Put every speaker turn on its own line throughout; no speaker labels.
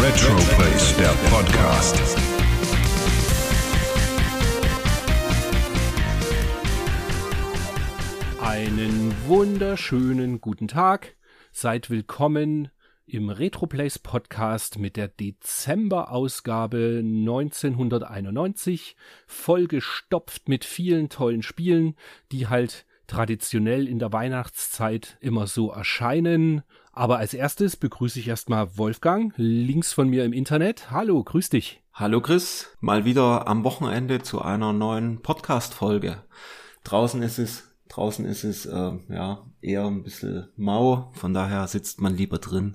Retroplace, der Podcast.
Einen wunderschönen guten Tag. Seid willkommen im Retroplays Podcast mit der Dezember-Ausgabe 1991, vollgestopft mit vielen tollen Spielen, die halt traditionell in der Weihnachtszeit immer so erscheinen. Aber als erstes begrüße ich erstmal Wolfgang, links von mir im Internet. Hallo, grüß dich.
Hallo Chris, mal wieder am Wochenende zu einer neuen Podcast-Folge. Draußen ist es, draußen ist es äh, ja eher ein bisschen mau, von daher sitzt man lieber drin.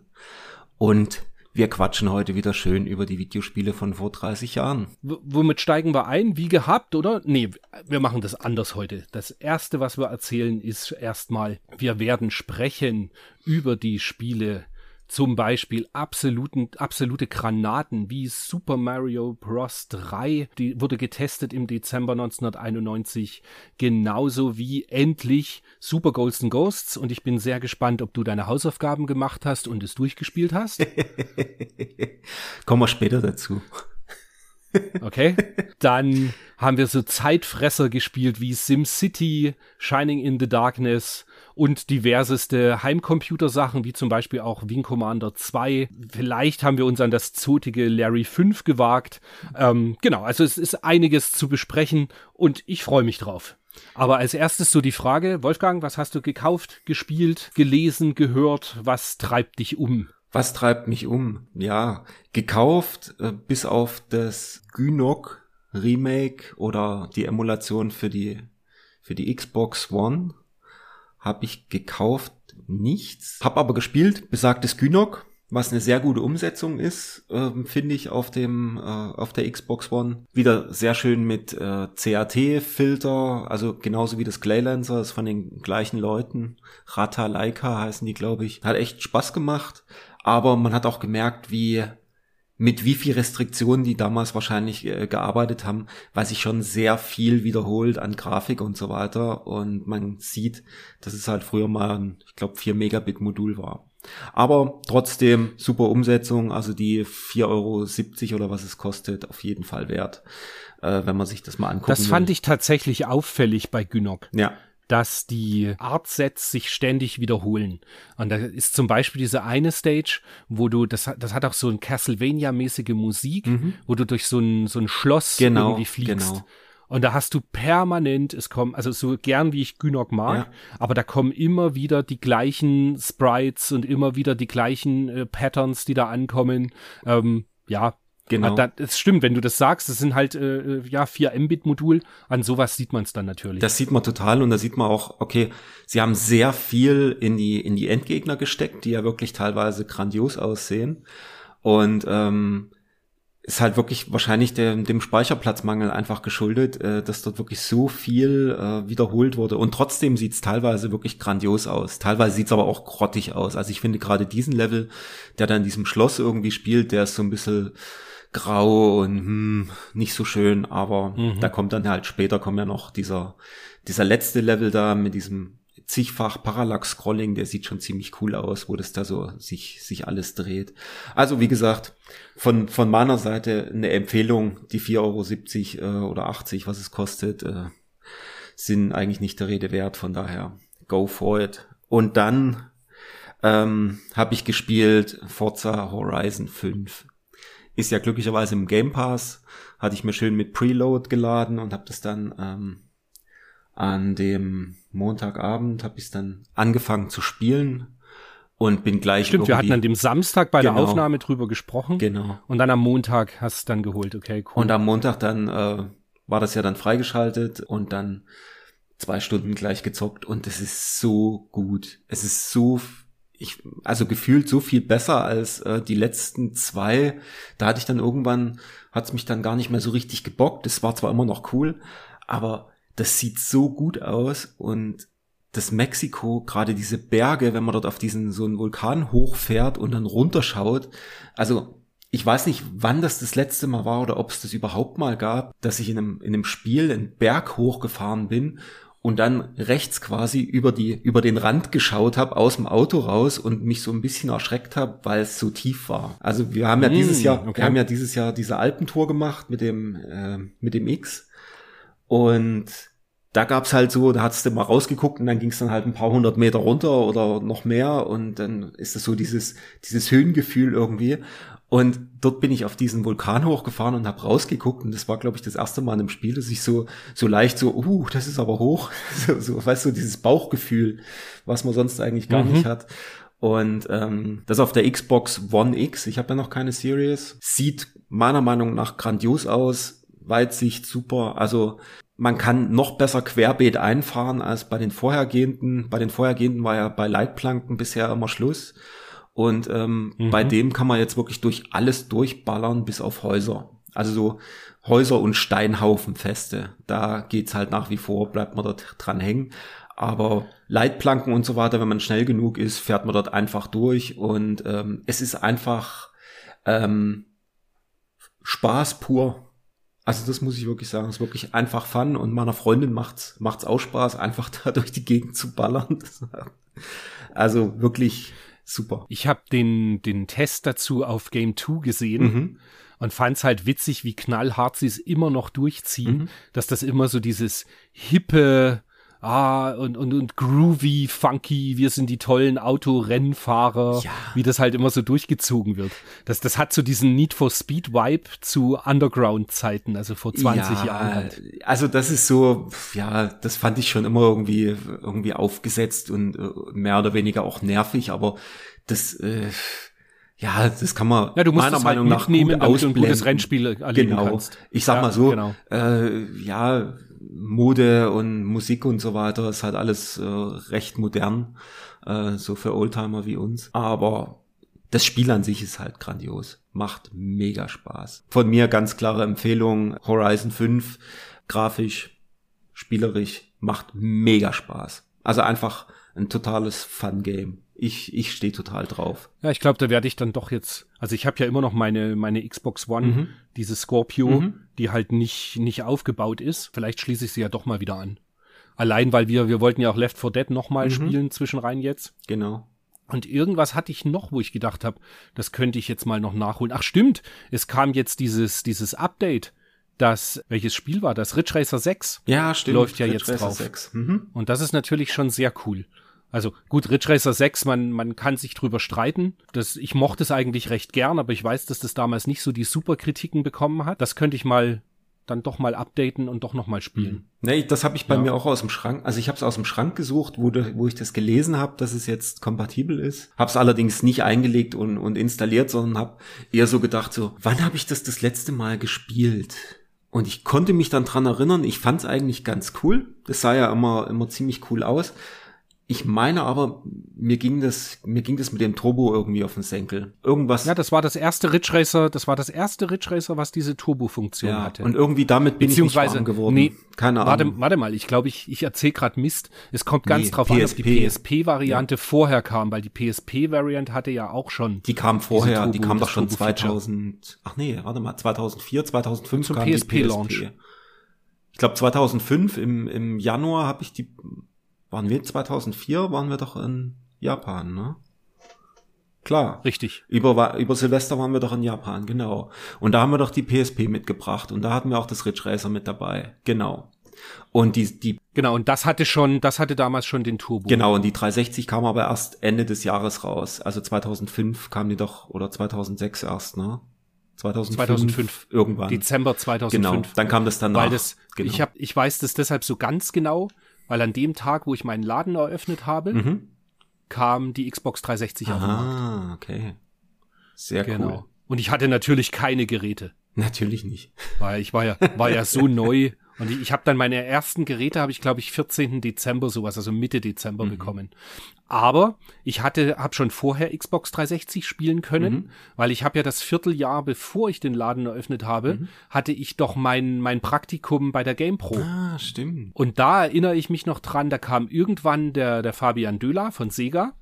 Und wir quatschen heute wieder schön über die Videospiele von vor 30 Jahren.
W womit steigen wir ein? Wie gehabt, oder? Nee, wir machen das anders heute. Das erste, was wir erzählen, ist erstmal, wir werden sprechen über die Spiele zum Beispiel absoluten, absolute Granaten wie Super Mario Bros. 3, die wurde getestet im Dezember 1991, genauso wie endlich Super Ghosts and Ghosts und ich bin sehr gespannt, ob du deine Hausaufgaben gemacht hast und es durchgespielt hast.
Kommen wir später dazu.
Okay. Dann haben wir so Zeitfresser gespielt wie SimCity, Shining in the Darkness und diverseste Heimcomputersachen, wie zum Beispiel auch Wing Commander 2. Vielleicht haben wir uns an das zotige Larry 5 gewagt. Ähm, genau, also es ist einiges zu besprechen und ich freue mich drauf. Aber als erstes so die Frage, Wolfgang, was hast du gekauft, gespielt, gelesen, gehört? Was treibt dich um?
Was treibt mich um? Ja, gekauft, äh, bis auf das Gynok Remake oder die Emulation für die, für die Xbox One habe ich gekauft nichts. Hab aber gespielt, besagtes Gynok, was eine sehr gute Umsetzung ist, ähm, finde ich, auf dem äh, auf der Xbox One. Wieder sehr schön mit äh, CAT-Filter, also genauso wie das Claylancer, ist von den gleichen Leuten. Rata Leica heißen die, glaube ich. Hat echt Spaß gemacht aber man hat auch gemerkt, wie mit wie viel Restriktionen die damals wahrscheinlich äh, gearbeitet haben, weil sich schon sehr viel wiederholt an Grafik und so weiter und man sieht, dass es halt früher mal ein, ich glaube, 4 Megabit Modul war. Aber trotzdem super Umsetzung, also die 4,70 Euro oder was es kostet, auf jeden Fall wert, äh, wenn man sich das mal anguckt.
Das fand will. ich tatsächlich auffällig bei Günok.
Ja
dass die Artsets sich ständig wiederholen. Und da ist zum Beispiel diese eine Stage, wo du, das, das hat auch so ein Castlevania-mäßige Musik, mhm. wo du durch so ein, so ein Schloss genau, irgendwie fliegst. Genau. Und da hast du permanent, es kommen, also so gern wie ich Gynok mag, ja. aber da kommen immer wieder die gleichen Sprites und immer wieder die gleichen äh, Patterns, die da ankommen. Ähm, ja, Genau. Ah, das stimmt, wenn du das sagst, das sind halt äh, äh ja 4 Mbit-Modul. An sowas sieht man es dann natürlich.
Das sieht man total und da sieht man auch, okay, sie haben sehr viel in die in die Endgegner gesteckt, die ja wirklich teilweise grandios aussehen und ähm, ist halt wirklich wahrscheinlich dem, dem Speicherplatzmangel einfach geschuldet, äh, dass dort wirklich so viel äh, wiederholt wurde. Und trotzdem sieht's teilweise wirklich grandios aus. Teilweise sieht's aber auch grottig aus. Also ich finde gerade diesen Level, der da in diesem Schloss irgendwie spielt, der ist so ein bisschen grau und hm, nicht so schön, aber mhm. da kommt dann halt später kommt ja noch dieser, dieser letzte Level da mit diesem zigfach Parallax-Scrolling, der sieht schon ziemlich cool aus, wo das da so sich, sich alles dreht. Also wie gesagt, von, von meiner Seite eine Empfehlung, die 4,70 Euro äh, oder 80, was es kostet, äh, sind eigentlich nicht der Rede wert, von daher go for it. Und dann ähm, habe ich gespielt Forza Horizon 5 ist ja glücklicherweise im Game Pass, hatte ich mir schön mit Preload geladen und habe das dann ähm, an dem Montagabend habe ich es dann angefangen zu spielen und bin gleich
Stimmt, wir hatten an dem Samstag bei genau, der Aufnahme drüber gesprochen.
Genau.
Und dann am Montag hast du es dann geholt, okay,
cool. Und am Montag dann äh, war das ja dann freigeschaltet und dann zwei Stunden gleich gezockt und es ist so gut. Es ist so ich, also gefühlt so viel besser als äh, die letzten zwei. Da hatte ich dann irgendwann, hat es mich dann gar nicht mehr so richtig gebockt. Es war zwar immer noch cool, aber das sieht so gut aus und das Mexiko, gerade diese Berge, wenn man dort auf diesen so einen Vulkan hochfährt und dann runterschaut. Also ich weiß nicht, wann das das letzte Mal war oder ob es das überhaupt mal gab, dass ich in einem, in einem Spiel einen Berg hochgefahren bin und dann rechts quasi über die über den Rand geschaut habe aus dem Auto raus und mich so ein bisschen erschreckt habe, weil es so tief war. Also wir haben ja mm, dieses Jahr okay. wir haben ja dieses Jahr diese Alpentour gemacht mit dem äh, mit dem X und da gab's halt so, da hat's du mal rausgeguckt und dann ging's dann halt ein paar hundert Meter runter oder noch mehr und dann ist das so dieses dieses Höhengefühl irgendwie und dort bin ich auf diesen Vulkan hochgefahren und habe rausgeguckt und das war, glaube ich, das erste Mal einem Spiel, dass ich so so leicht so, uh, das ist aber hoch, so, so weißt du, dieses Bauchgefühl, was man sonst eigentlich gar mhm. nicht hat. Und ähm, das auf der Xbox One X, ich habe ja noch keine Series, sieht meiner Meinung nach grandios aus, Weitsicht super, also man kann noch besser querbeet einfahren als bei den vorhergehenden. Bei den vorhergehenden war ja bei Leitplanken bisher immer Schluss. Und ähm, mhm. bei dem kann man jetzt wirklich durch alles durchballern bis auf Häuser. Also so Häuser und Steinhaufenfeste. Da geht's halt nach wie vor, bleibt man dort dran hängen. Aber Leitplanken und so weiter, wenn man schnell genug ist, fährt man dort einfach durch. Und ähm, es ist einfach ähm, Spaß pur. Also das muss ich wirklich sagen, es ist wirklich einfach Fun und meiner Freundin macht's macht's auch Spaß, einfach da durch die Gegend zu ballern. also wirklich super.
Ich habe den, den Test dazu auf Game 2 gesehen. Mhm. Und fand es halt witzig, wie knallhart sie es immer noch durchziehen, mhm. dass das immer so dieses hippe, ah, und, und, und groovy, funky, wir sind die tollen Autorennfahrer, ja. wie das halt immer so durchgezogen wird. Das, das hat so diesen Need for Speed Vibe zu Underground-Zeiten, also vor 20 ja, Jahren halt.
Also das ist so, ja, das fand ich schon immer irgendwie, irgendwie aufgesetzt und äh, mehr oder weniger auch nervig, aber das, äh, ja, das kann man
ja, du musst meiner halt Meinung nach gut damit du ein gutes Rennspiel erleben
genau.
kannst.
Ich sag ja, mal so, genau. äh, ja, Mode und Musik und so weiter ist halt alles äh, recht modern, äh, so für Oldtimer wie uns. Aber das Spiel an sich ist halt grandios. Macht mega Spaß. Von mir ganz klare Empfehlung, Horizon 5, grafisch, spielerisch, macht mega Spaß. Also einfach ein totales Fun-Game ich, ich stehe total drauf.
Ja, ich glaube, da werde ich dann doch jetzt, also ich habe ja immer noch meine, meine Xbox One, mhm. diese Scorpio, mhm. die halt nicht, nicht aufgebaut ist. Vielleicht schließe ich sie ja doch mal wieder an. Allein, weil wir, wir wollten ja auch Left 4 Dead nochmal mhm. spielen zwischenrein jetzt.
Genau.
Und irgendwas hatte ich noch, wo ich gedacht habe, das könnte ich jetzt mal noch nachholen. Ach stimmt, es kam jetzt dieses, dieses Update. Das, welches Spiel war das? Ridge Racer 6.
Ja, stimmt.
Läuft ja Ridge jetzt Racer drauf. 6. Mhm. Und das ist natürlich schon sehr cool. Also gut, Ridge Racer 6, man, man kann sich drüber streiten. Das, ich mochte es eigentlich recht gern, aber ich weiß, dass das damals nicht so die super Kritiken bekommen hat. Das könnte ich mal dann doch mal updaten und doch noch mal spielen. Mhm.
Nee, das habe ich bei ja. mir auch aus dem Schrank. Also ich habe es aus dem Schrank gesucht, wo, de, wo ich das gelesen habe, dass es jetzt kompatibel ist. Habe es allerdings nicht eingelegt und, und installiert, sondern habe eher so gedacht, so, wann habe ich das das letzte Mal gespielt? Und ich konnte mich dann dran erinnern, ich fand es eigentlich ganz cool. Das sah ja immer, immer ziemlich cool aus. Ich meine aber, mir ging das, mir ging das mit dem Turbo irgendwie auf den Senkel. Irgendwas.
Ja, das war das erste Ridge Racer, das war das erste Ridge Racer, was diese Turbo-Funktion ja, hatte.
Und irgendwie damit bin ich nicht warm geworden. Nee,
keine Ahnung. Warte, warte mal, ich glaube, ich, ich erzähle gerade Mist. Es kommt ganz nee, drauf PSP. an, ob die PSP-Variante ja. vorher kam, weil die PSP-Variante hatte ja auch schon.
Die kam vorher, Turbo, die kam doch schon 2000, ach nee, warte mal, 2004, 2005 Zum kam PSP die PSP. Launch. Ich glaube 2005 im, im Januar habe ich die waren wir 2004, waren wir doch in Japan, ne? Klar.
Richtig.
Über, über Silvester waren wir doch in Japan, genau. Und da haben wir doch die PSP mitgebracht und da hatten wir auch das Ridge Racer mit dabei. Genau. Und die, die.
Genau, und das hatte schon, das hatte damals schon den Turbo.
Genau, und die 360 kam aber erst Ende des Jahres raus. Also 2005 kam die doch, oder 2006 erst, ne? 2005, 2005 irgendwann.
Dezember 2005.
Genau, dann kam das danach.
Weil das, genau. ich hab, ich weiß das deshalb so ganz genau, weil an dem Tag, wo ich meinen Laden eröffnet habe, mhm. kam die Xbox 360
Aha, auf den Markt. Ah, okay. Sehr genau. cool.
Und ich hatte natürlich keine Geräte.
Natürlich nicht.
Weil ich war ja, war ja so neu Und ich, ich habe dann meine ersten Geräte, habe ich glaube ich 14. Dezember sowas, also Mitte Dezember mhm. bekommen. Aber ich hatte, habe schon vorher Xbox 360 spielen können, mhm. weil ich habe ja das Vierteljahr, bevor ich den Laden eröffnet habe, mhm. hatte ich doch mein mein Praktikum bei der GamePro.
Ah, stimmt.
Und da erinnere ich mich noch dran, da kam irgendwann der der Fabian Döler von Sega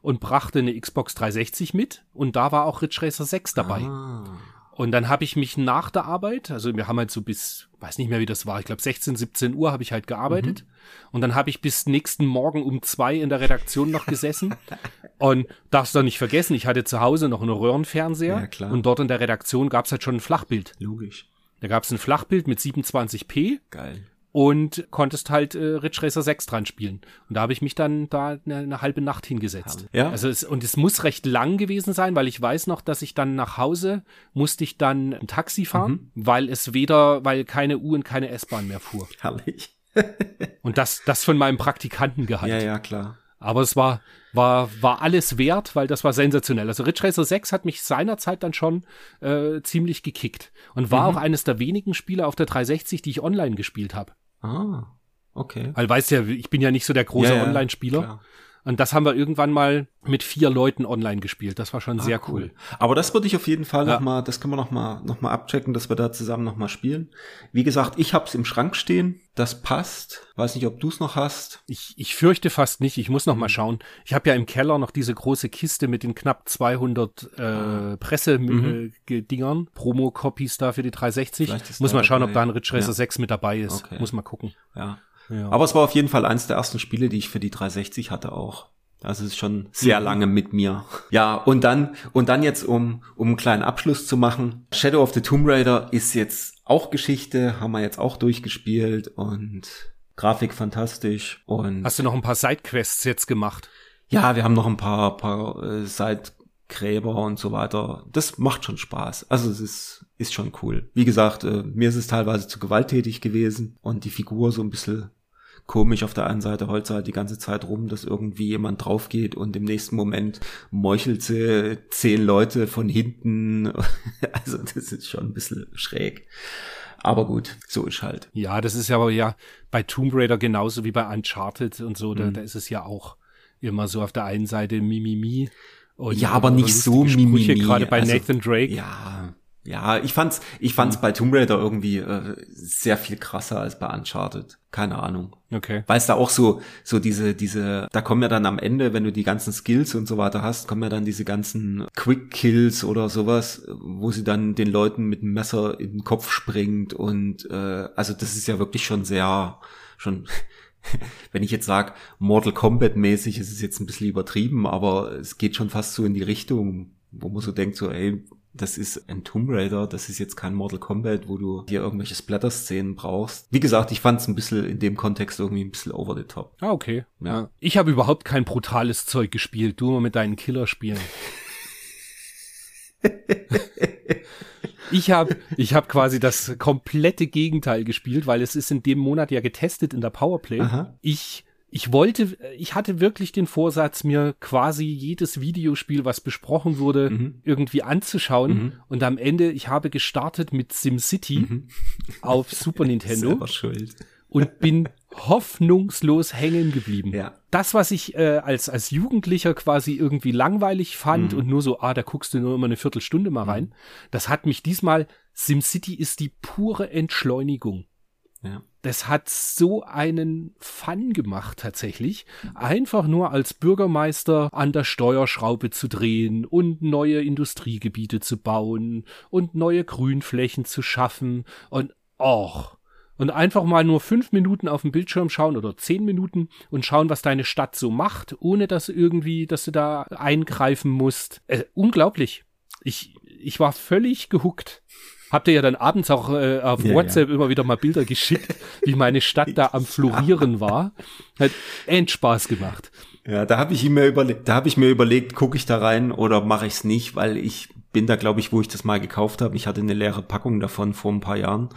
und brachte eine Xbox 360 mit und da war auch Ridge Racer 6 dabei. Ah. Und dann habe ich mich nach der Arbeit, also wir haben halt so bis, weiß nicht mehr wie das war, ich glaube 16, 17 Uhr habe ich halt gearbeitet. Mhm. Und dann habe ich bis nächsten Morgen um zwei in der Redaktion noch gesessen. und darfst du nicht vergessen, ich hatte zu Hause noch einen Röhrenfernseher. Ja, klar. Und dort in der Redaktion gab es halt schon ein Flachbild.
Logisch.
Da gab es ein Flachbild mit 27p.
Geil
und konntest halt äh, Ridge Racer 6 dran spielen. Und da habe ich mich dann da eine, eine halbe Nacht hingesetzt.
Ja.
Also es, und es muss recht lang gewesen sein, weil ich weiß noch, dass ich dann nach Hause musste ich dann ein Taxi fahren, mhm. weil es weder, weil keine U und keine S-Bahn mehr fuhr.
Herrlich.
und das, das von meinem Praktikantengehalt.
Ja, ja, klar.
Aber es war, war, war alles wert, weil das war sensationell. Also Ridge Racer 6 hat mich seinerzeit dann schon äh, ziemlich gekickt und war mhm. auch eines der wenigen Spiele auf der 360, die ich online gespielt habe.
Ah, okay.
Weil weißt ja, ich bin ja nicht so der große ja, Online-Spieler. Und das haben wir irgendwann mal mit vier Leuten online gespielt. Das war schon ah, sehr cool. cool.
Aber das würde ich auf jeden Fall ja. noch mal, das können wir noch mal, noch mal abchecken, dass wir da zusammen noch mal spielen. Wie gesagt, ich hab's im Schrank stehen. Das passt. Weiß nicht, ob du's noch hast.
Ich, ich fürchte fast nicht. Ich muss noch mal schauen. Ich habe ja im Keller noch diese große Kiste mit den knapp 200 äh, ah. Pressedingern, mhm. Promo-Copies da für die 360. Muss mal schauen, dabei. ob da ein Ridge Racer ja. 6 mit dabei ist. Okay. Muss mal gucken.
Ja. Ja. Aber es war auf jeden Fall eins der ersten Spiele, die ich für die 360 hatte auch. Also es ist schon sehr mhm. lange mit mir. Ja, und dann, und dann jetzt, um, um einen kleinen Abschluss zu machen. Shadow of the Tomb Raider ist jetzt auch Geschichte, haben wir jetzt auch durchgespielt und Grafik fantastisch und.
Hast du noch ein paar Sidequests jetzt gemacht?
Ja, wir haben noch ein paar, paar äh, Sidegräber und so weiter. Das macht schon Spaß. Also es ist, ist schon cool. Wie gesagt, äh, mir ist es teilweise zu gewalttätig gewesen und die Figur so ein bisschen komisch. Auf der einen Seite heult halt die ganze Zeit rum, dass irgendwie jemand drauf geht und im nächsten Moment meuchelt sie zehn Leute von hinten. Also das ist schon ein bisschen schräg. Aber gut, so ist halt.
Ja, das ist ja aber ja bei Tomb Raider genauso wie bei Uncharted und so. Da, mhm. da ist es ja auch immer so auf der einen Seite Mimimi.
Und ja, aber nicht so Mimimi.
Gerade bei also, Nathan Drake.
Ja, ja, ich fand's, ich fand's mhm. bei Tomb Raider irgendwie äh, sehr viel krasser als bei Uncharted. Keine Ahnung.
Okay.
Weil es da auch so, so diese, diese, da kommen ja dann am Ende, wenn du die ganzen Skills und so weiter hast, kommen ja dann diese ganzen Quick Kills oder sowas, wo sie dann den Leuten mit dem Messer in den Kopf springt und äh, also das ist ja wirklich schon sehr, schon wenn ich jetzt sage, Mortal Kombat mäßig, ist es jetzt ein bisschen übertrieben, aber es geht schon fast so in die Richtung, wo man so denkt, so, ey, das ist ein Tomb Raider, das ist jetzt kein Mortal Kombat, wo du hier irgendwelche Splatter-Szenen brauchst. Wie gesagt, ich fand es ein bisschen in dem Kontext irgendwie ein bisschen over the top.
Ah, okay. Ja. Ich habe überhaupt kein brutales Zeug gespielt, du immer mit deinen Killerspielen. ich habe ich hab quasi das komplette Gegenteil gespielt, weil es ist in dem Monat ja getestet in der Powerplay. Aha. Ich ich wollte, ich hatte wirklich den Vorsatz, mir quasi jedes Videospiel, was besprochen wurde, mhm. irgendwie anzuschauen. Mhm. Und am Ende, ich habe gestartet mit SimCity mhm. auf Super Nintendo. Und bin hoffnungslos hängen geblieben.
Ja.
Das, was ich äh, als, als Jugendlicher quasi irgendwie langweilig fand mhm. und nur so, ah, da guckst du nur immer eine Viertelstunde mal mhm. rein, das hat mich diesmal, SimCity ist die pure Entschleunigung.
Ja.
Das hat so einen Fun gemacht tatsächlich. Einfach nur als Bürgermeister an der Steuerschraube zu drehen und neue Industriegebiete zu bauen und neue Grünflächen zu schaffen und och. Und einfach mal nur fünf Minuten auf dem Bildschirm schauen oder zehn Minuten und schauen, was deine Stadt so macht, ohne dass irgendwie, dass du da eingreifen musst. Äh, unglaublich. Ich, ich war völlig gehuckt habt ihr ja dann abends auch äh, auf ja, WhatsApp ja. immer wieder mal Bilder geschickt, wie meine Stadt da am Florieren war. Hat end Spaß gemacht.
Ja, da habe ich mir überlegt, da habe ich mir überlegt, gucke ich da rein oder mache ich es nicht, weil ich bin da, glaube ich, wo ich das mal gekauft habe. Ich hatte eine leere Packung davon vor ein paar Jahren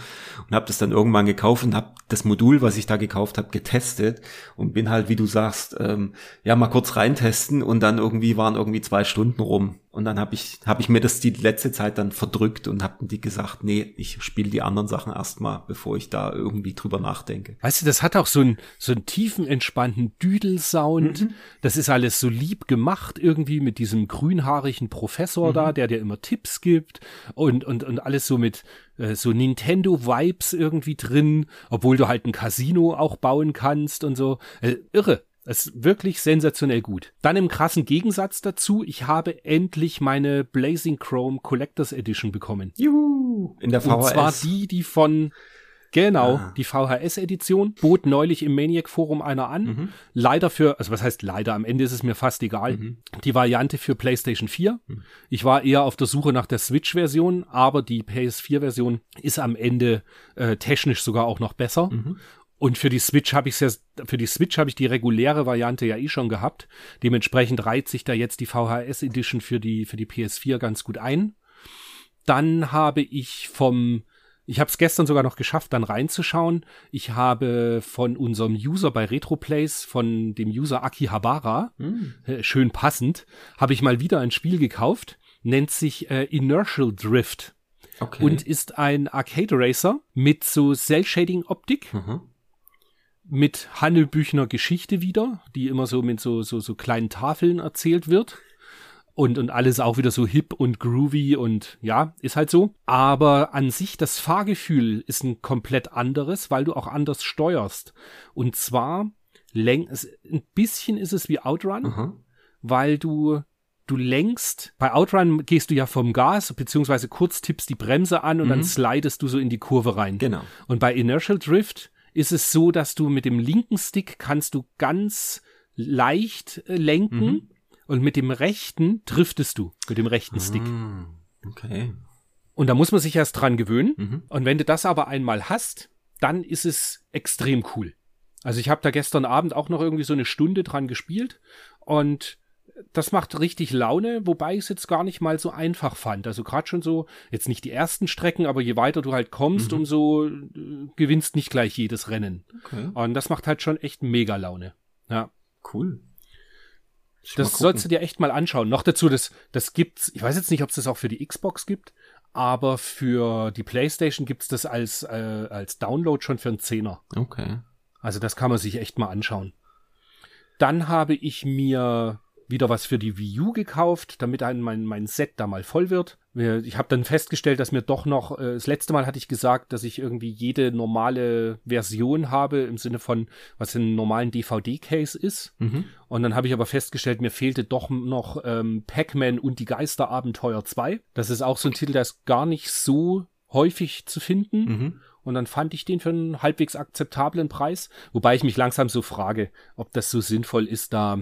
und habe das dann irgendwann gekauft und habe das Modul, was ich da gekauft habe, getestet und bin halt, wie du sagst, ähm, ja mal kurz reintesten und dann irgendwie waren irgendwie zwei Stunden rum und dann habe ich hab ich mir das die letzte Zeit dann verdrückt und habe die gesagt, nee, ich spiele die anderen Sachen erstmal, bevor ich da irgendwie drüber nachdenke.
Weißt du, das hat auch so einen so einen tiefen entspannten Düdelsound. Mhm. Das ist alles so lieb gemacht irgendwie mit diesem grünhaarigen Professor mhm. da, der dir immer Tipps gibt und, und, und alles so mit äh, so Nintendo-Vibes irgendwie drin, obwohl du halt ein Casino auch bauen kannst und so. Äh, irre. Es ist wirklich sensationell gut. Dann im krassen Gegensatz dazu, ich habe endlich meine Blazing Chrome Collectors Edition bekommen.
Juhu! In der VHS. Und
zwar die, die von Genau, ah. die VHS-Edition bot neulich im Maniac-Forum einer an. Mhm. Leider für, also was heißt leider, am Ende ist es mir fast egal. Mhm. Die Variante für PlayStation 4. Mhm. Ich war eher auf der Suche nach der Switch-Version, aber die PS4-Version ist am Ende äh, technisch sogar auch noch besser. Und für die Switch habe ich ja, für die Switch habe ich die reguläre Variante ja eh schon gehabt. Dementsprechend reiht sich da jetzt die VHS Edition für die, für die PS4 ganz gut ein. Dann habe ich vom ich habe es gestern sogar noch geschafft, dann reinzuschauen. Ich habe von unserem User bei RetroPlays, von dem User Akihabara, mm. äh, schön passend, habe ich mal wieder ein Spiel gekauft, nennt sich äh, Inertial Drift. Okay. Und ist ein Arcade Racer mit so Cell-Shading-Optik. Mhm. Mit Handelbüchner Geschichte wieder, die immer so mit so, so, so kleinen Tafeln erzählt wird und, und alles auch wieder so hip und groovy und ja, ist halt so. Aber an sich das Fahrgefühl ist ein komplett anderes, weil du auch anders steuerst. Und zwar, lenk, ein bisschen ist es wie Outrun, mhm. weil du du lenkst, bei Outrun gehst du ja vom Gas, beziehungsweise kurz tippst die Bremse an und mhm. dann slidest du so in die Kurve rein.
Genau.
Und bei Inertial Drift ist es so, dass du mit dem linken Stick kannst du ganz leicht äh, lenken mhm und mit dem rechten driftest du, mit dem rechten Stick. Ah,
okay.
Und da muss man sich erst dran gewöhnen. Mhm. Und wenn du das aber einmal hast, dann ist es extrem cool. Also ich habe da gestern Abend auch noch irgendwie so eine Stunde dran gespielt und das macht richtig Laune, wobei ich es jetzt gar nicht mal so einfach fand. Also gerade schon so, jetzt nicht die ersten Strecken, aber je weiter du halt kommst, mhm. umso äh, gewinnst nicht gleich jedes Rennen. Okay. Und das macht halt schon echt mega Laune. Ja.
Cool.
Das sollst du dir echt mal anschauen. Noch dazu, das, das gibt's, ich weiß jetzt nicht, ob es das auch für die Xbox gibt, aber für die PlayStation gibt's das als, äh, als Download schon für einen Zehner.
Okay.
Also das kann man sich echt mal anschauen. Dann habe ich mir wieder was für die Wii U gekauft, damit ein, mein, mein Set da mal voll wird. Ich habe dann festgestellt, dass mir doch noch, äh, das letzte Mal hatte ich gesagt, dass ich irgendwie jede normale Version habe, im Sinne von, was in einem normalen DVD-Case ist. Mhm. Und dann habe ich aber festgestellt, mir fehlte doch noch ähm, Pac-Man und die Geisterabenteuer 2. Das ist auch so ein Titel, der ist gar nicht so häufig zu finden. Mhm. Und dann fand ich den für einen halbwegs akzeptablen Preis. Wobei ich mich langsam so frage, ob das so sinnvoll ist, da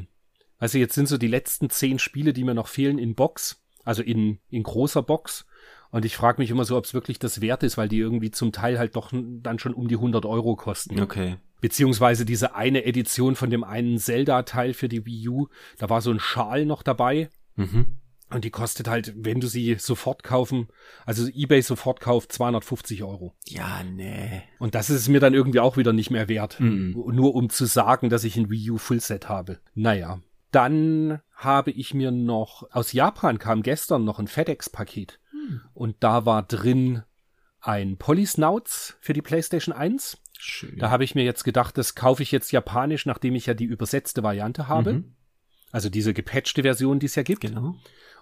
also jetzt sind so die letzten zehn Spiele, die mir noch fehlen in Box, also in, in großer Box. Und ich frage mich immer so, ob es wirklich das wert ist, weil die irgendwie zum Teil halt doch dann schon um die 100 Euro kosten.
Okay.
Beziehungsweise diese eine Edition von dem einen Zelda-Teil für die Wii U, da war so ein Schal noch dabei. Mhm. Und die kostet halt, wenn du sie sofort kaufen, also eBay sofort kauft, 250 Euro.
Ja, nee.
Und das ist mir dann irgendwie auch wieder nicht mehr wert. Mhm. Nur um zu sagen, dass ich ein Wii U Fullset habe. Naja. Dann habe ich mir noch, aus Japan kam gestern noch ein FedEx-Paket. Hm. Und da war drin ein Polysnouts für die PlayStation 1. Schön. Da habe ich mir jetzt gedacht, das kaufe ich jetzt japanisch, nachdem ich ja die übersetzte Variante habe. Mhm. Also diese gepatchte Version, die es ja gibt.
Genau.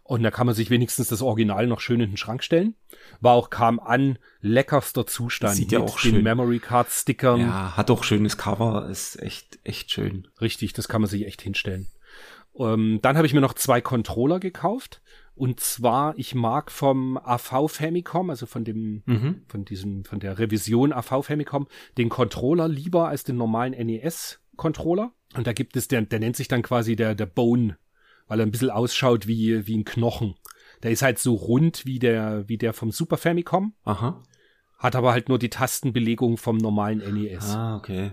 Und da kann man sich wenigstens das Original noch schön in den Schrank stellen. War auch, kam an, leckerster Zustand.
Sieht ja auch schön. den
Memory Card Stickern.
Ja, hat auch schönes Cover, ist echt, echt schön.
Richtig, das kann man sich echt hinstellen. Ähm, dann habe ich mir noch zwei Controller gekauft. Und zwar, ich mag vom AV Famicom, also von dem, mhm. von diesem, von der Revision AV Famicom, den Controller lieber als den normalen NES Controller. Und da gibt es, der, der nennt sich dann quasi der, der Bone, weil er ein bisschen ausschaut wie, wie ein Knochen. Der ist halt so rund wie der, wie der vom Super Famicom.
Aha.
Hat aber halt nur die Tastenbelegung vom normalen NES.
Ah, okay.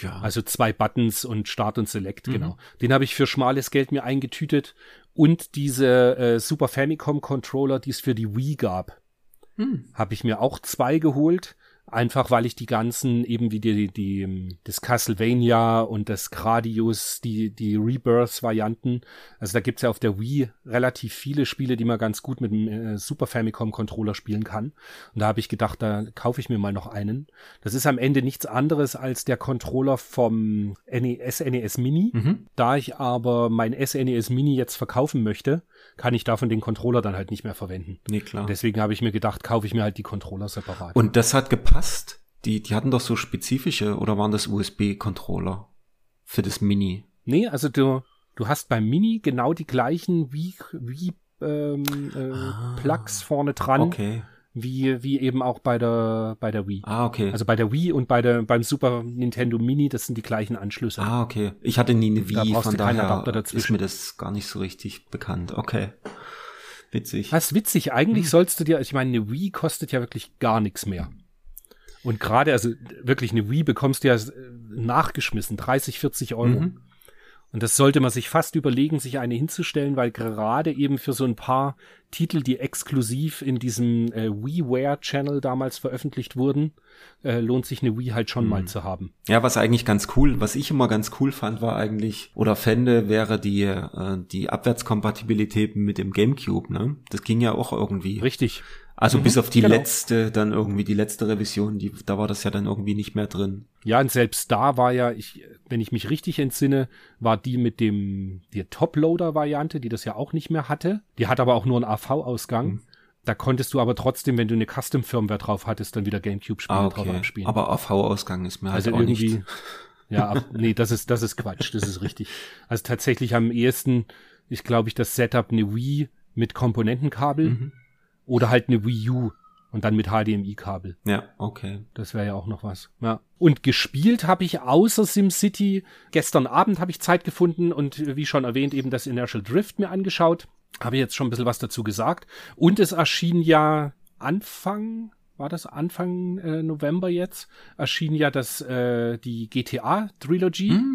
Ja. Also zwei Buttons und Start und Select, mhm. genau. Den habe ich für schmales Geld mir eingetütet und diese äh, Super Famicom Controller, die es für die Wii gab. Hm. Habe ich mir auch zwei geholt Einfach weil ich die ganzen, eben wie die, die, das Castlevania und das Gradius, die, die Rebirth-Varianten. Also da gibt's ja auf der Wii relativ viele Spiele, die man ganz gut mit dem äh, Super Famicom-Controller spielen kann. Und da habe ich gedacht, da kaufe ich mir mal noch einen. Das ist am Ende nichts anderes als der Controller vom NES, NES Mini. Mhm. Da ich aber mein SNES Mini jetzt verkaufen möchte, kann ich davon den Controller dann halt nicht mehr verwenden.
Nee, klar.
Deswegen habe ich mir gedacht, kaufe ich mir halt die Controller separat.
Und das hat gepasst? Die, die hatten doch so spezifische oder waren das USB-Controller für das Mini?
Nee, also du, du hast beim Mini genau die gleichen wie, wie ähm, äh, ah, Plugs vorne dran.
Okay
wie, wie eben auch bei der, bei der Wii.
Ah, okay.
Also bei der Wii und bei der, beim Super Nintendo Mini, das sind die gleichen Anschlüsse.
Ah, okay. Ich hatte nie eine Wii, da von daher ist mir das gar nicht so richtig bekannt. Okay. Witzig.
Was witzig. Eigentlich hm. sollst du dir, ich meine, eine Wii kostet ja wirklich gar nichts mehr. Und gerade, also wirklich eine Wii bekommst du ja nachgeschmissen, 30, 40 Euro. Mhm. Und das sollte man sich fast überlegen, sich eine hinzustellen, weil gerade eben für so ein paar Titel, die exklusiv in diesem äh, WiiWare-Channel damals veröffentlicht wurden, äh, lohnt sich eine Wii halt schon hm. mal zu haben.
Ja, was eigentlich ganz cool, was ich immer ganz cool fand, war eigentlich, oder fände, wäre die, äh, die Abwärtskompatibilität mit dem GameCube, ne? Das ging ja auch irgendwie.
Richtig.
Also mhm, bis auf die genau. letzte, dann irgendwie die letzte Revision, die, da war das ja dann irgendwie nicht mehr drin.
Ja, und selbst da war ja, ich, wenn ich mich richtig entsinne, war die mit dem, die Top-Loader-Variante, die das ja auch nicht mehr hatte. Die hat aber auch nur einen AV-Ausgang. Mhm. Da konntest du aber trotzdem, wenn du eine Custom-Firmware drauf hattest, dann wieder Gamecube-Spiele
ah, okay. drauf abspielen. Aber AV-Ausgang ist mir halt
also
auch
irgendwie,
nicht.
Ja, ab, nee, das ist, das ist Quatsch, das ist richtig. Also tatsächlich am ehesten, ich glaube ich, das Setup eine Wii mit Komponentenkabel. Mhm oder halt eine Wii U und dann mit HDMI-Kabel.
Ja, okay.
Das wäre ja auch noch was. Ja. Und gespielt habe ich außer SimCity. Gestern Abend habe ich Zeit gefunden und wie schon erwähnt, eben das Inertial Drift mir angeschaut. Habe jetzt schon ein bisschen was dazu gesagt. Und es erschien ja Anfang war das Anfang äh, November jetzt, erschien ja das äh, die GTA Trilogy, mm,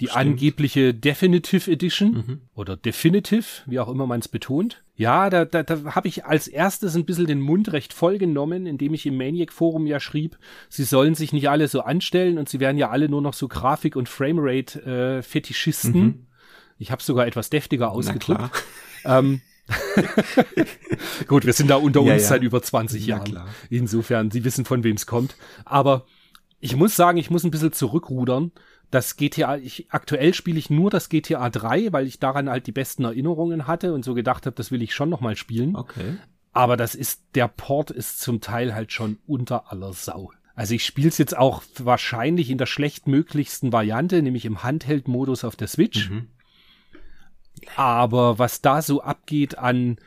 die stimmt. angebliche Definitive Edition mhm. oder Definitive, wie auch immer man es betont. Ja, da, da, da habe ich als erstes ein bisschen den Mund recht voll genommen, indem ich im Maniac Forum ja schrieb, sie sollen sich nicht alle so anstellen und sie werden ja alle nur noch so Grafik- und Framerate äh, Fetischisten. Mhm. Ich habe sogar etwas deftiger ausgedrückt. Ähm, Gut, wir sind da unter uns ja, ja. seit über 20 ja, Jahren. Klar. Insofern, Sie wissen, von wem es kommt. Aber ich muss sagen, ich muss ein bisschen zurückrudern. Das GTA, ich, aktuell spiele ich nur das GTA 3, weil ich daran halt die besten Erinnerungen hatte und so gedacht habe, das will ich schon nochmal spielen.
Okay.
Aber das ist, der Port ist zum Teil halt schon unter aller Sau. Also ich spiele es jetzt auch wahrscheinlich in der schlechtmöglichsten Variante, nämlich im Handheld-Modus auf der Switch. Mhm. Aber was da so abgeht an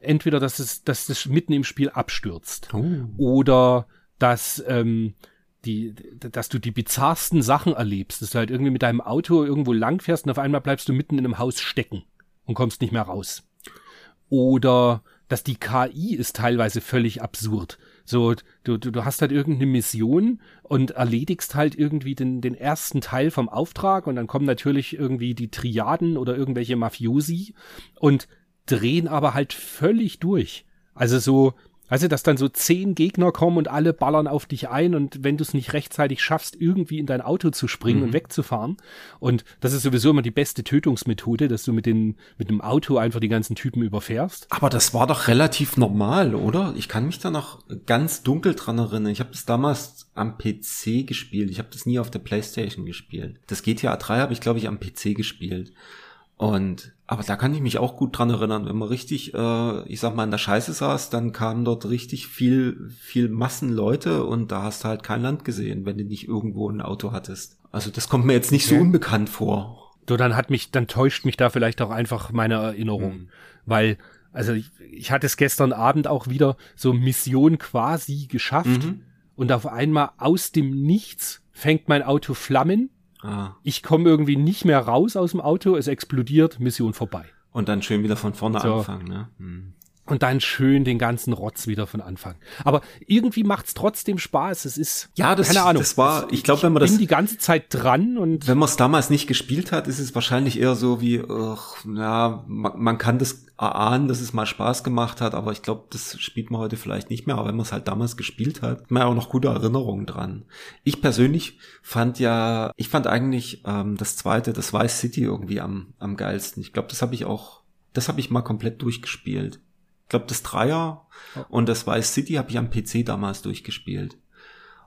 entweder, dass es, dass das mitten im Spiel abstürzt oh. oder dass ähm, die, dass du die bizarrsten Sachen erlebst, dass du halt irgendwie mit deinem Auto irgendwo langfährst und auf einmal bleibst du mitten in einem Haus stecken und kommst nicht mehr raus. Oder dass die KI ist teilweise völlig absurd. So, du, du, du hast halt irgendeine Mission und erledigst halt irgendwie den, den ersten Teil vom Auftrag und dann kommen natürlich irgendwie die Triaden oder irgendwelche Mafiosi und drehen aber halt völlig durch. Also so, also, dass dann so zehn Gegner kommen und alle ballern auf dich ein und wenn du es nicht rechtzeitig schaffst, irgendwie in dein Auto zu springen mhm. und wegzufahren. Und das ist sowieso immer die beste Tötungsmethode, dass du mit, den, mit dem Auto einfach die ganzen Typen überfährst.
Aber das war doch relativ normal, oder? Ich kann mich da noch ganz dunkel dran erinnern. Ich habe das damals am PC gespielt. Ich habe das nie auf der Playstation gespielt. Das GTA 3 habe ich, glaube ich, am PC gespielt. Und aber da kann ich mich auch gut dran erinnern, wenn man richtig, äh, ich sag mal, in der Scheiße saß, dann kamen dort richtig viel, viel Massen Leute und da hast du halt kein Land gesehen, wenn du nicht irgendwo ein Auto hattest. Also das kommt mir jetzt nicht so unbekannt vor.
So, dann hat mich, dann täuscht mich da vielleicht auch einfach meine Erinnerung, mhm. weil also ich, ich hatte es gestern Abend auch wieder so Mission quasi geschafft mhm. und auf einmal aus dem Nichts fängt mein Auto Flammen Ah. Ich komme irgendwie nicht mehr raus aus dem Auto, es explodiert, Mission vorbei.
Und dann schön wieder von vorne so. anfangen, ne? Hm.
Und dann schön den ganzen Rotz wieder von Anfang. Aber irgendwie macht's trotzdem Spaß. Es ist
ja, das, keine Ahnung. Das war, ich glaube, wenn man das
bin die ganze Zeit dran und
wenn man es damals nicht gespielt hat, ist es wahrscheinlich eher so wie, ach, ja, man, man kann das erahnen, dass es mal Spaß gemacht hat, aber ich glaube, das spielt man heute vielleicht nicht mehr. Aber wenn man es halt damals gespielt hat, hat man ja auch noch gute Erinnerungen dran. Ich persönlich fand ja, ich fand eigentlich ähm, das zweite, das Vice City irgendwie am am geilsten. Ich glaube, das habe ich auch, das habe ich mal komplett durchgespielt. Ich glaube, das Dreier und das Vice City habe ich am PC damals durchgespielt.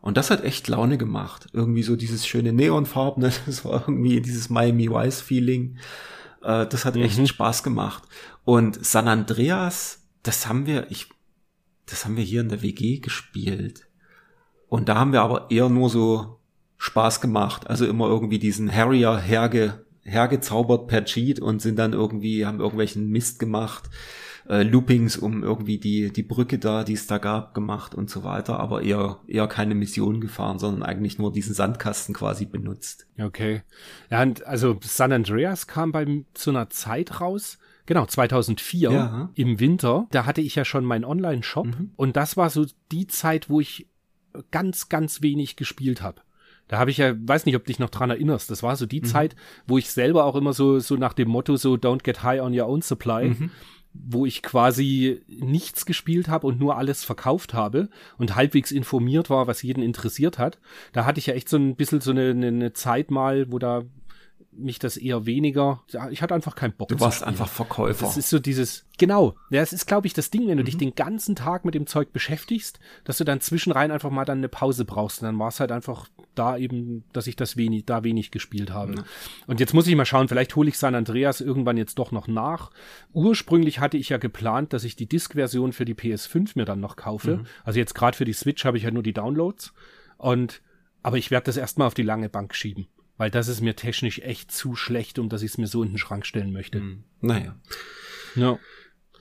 Und das hat echt Laune gemacht. Irgendwie so dieses schöne Neonfarbene, das war irgendwie dieses Miami Vice Feeling. Äh, das hat mhm. echt Spaß gemacht. Und San Andreas, das haben wir, ich, das haben wir hier in der WG gespielt. Und da haben wir aber eher nur so Spaß gemacht. Also immer irgendwie diesen Harrier herge, hergezaubert per Cheat und sind dann irgendwie, haben irgendwelchen Mist gemacht äh, Loopings um irgendwie die, die Brücke da, die es da gab, gemacht und so weiter, aber eher, eher keine Mission gefahren, sondern eigentlich nur diesen Sandkasten quasi benutzt.
Okay. Ja, und also San Andreas kam bei zu einer Zeit raus, Genau, 2004 ja. im Winter, da hatte ich ja schon meinen Online-Shop mhm. und das war so die Zeit, wo ich ganz, ganz wenig gespielt habe. Da habe ich ja, weiß nicht, ob dich noch dran erinnerst, das war so die mhm. Zeit, wo ich selber auch immer so, so nach dem Motto so don't get high on your own supply. Mhm wo ich quasi nichts gespielt habe und nur alles verkauft habe und halbwegs informiert war, was jeden interessiert hat. Da hatte ich ja echt so ein bisschen so eine, eine Zeit mal, wo da mich das eher weniger. Ich hatte einfach keinen Bock.
Du warst einfach Verkäufer.
Das ist so dieses. Genau. Ja, das ist, glaube ich, das Ding, wenn du mhm. dich den ganzen Tag mit dem Zeug beschäftigst, dass du dann zwischenrein einfach mal dann eine Pause brauchst. Und dann war es halt einfach da eben, dass ich das wenig, da wenig gespielt habe. Mhm. Und jetzt muss ich mal schauen, vielleicht hole ich San Andreas irgendwann jetzt doch noch nach. Ursprünglich hatte ich ja geplant, dass ich die Disk-Version für die PS5 mir dann noch kaufe. Mhm. Also jetzt gerade für die Switch habe ich ja nur die Downloads. Und aber ich werde das erstmal auf die lange Bank schieben weil das ist mir technisch echt zu schlecht, um dass ich es mir so in den Schrank stellen möchte. Hm.
Naja.
Ja.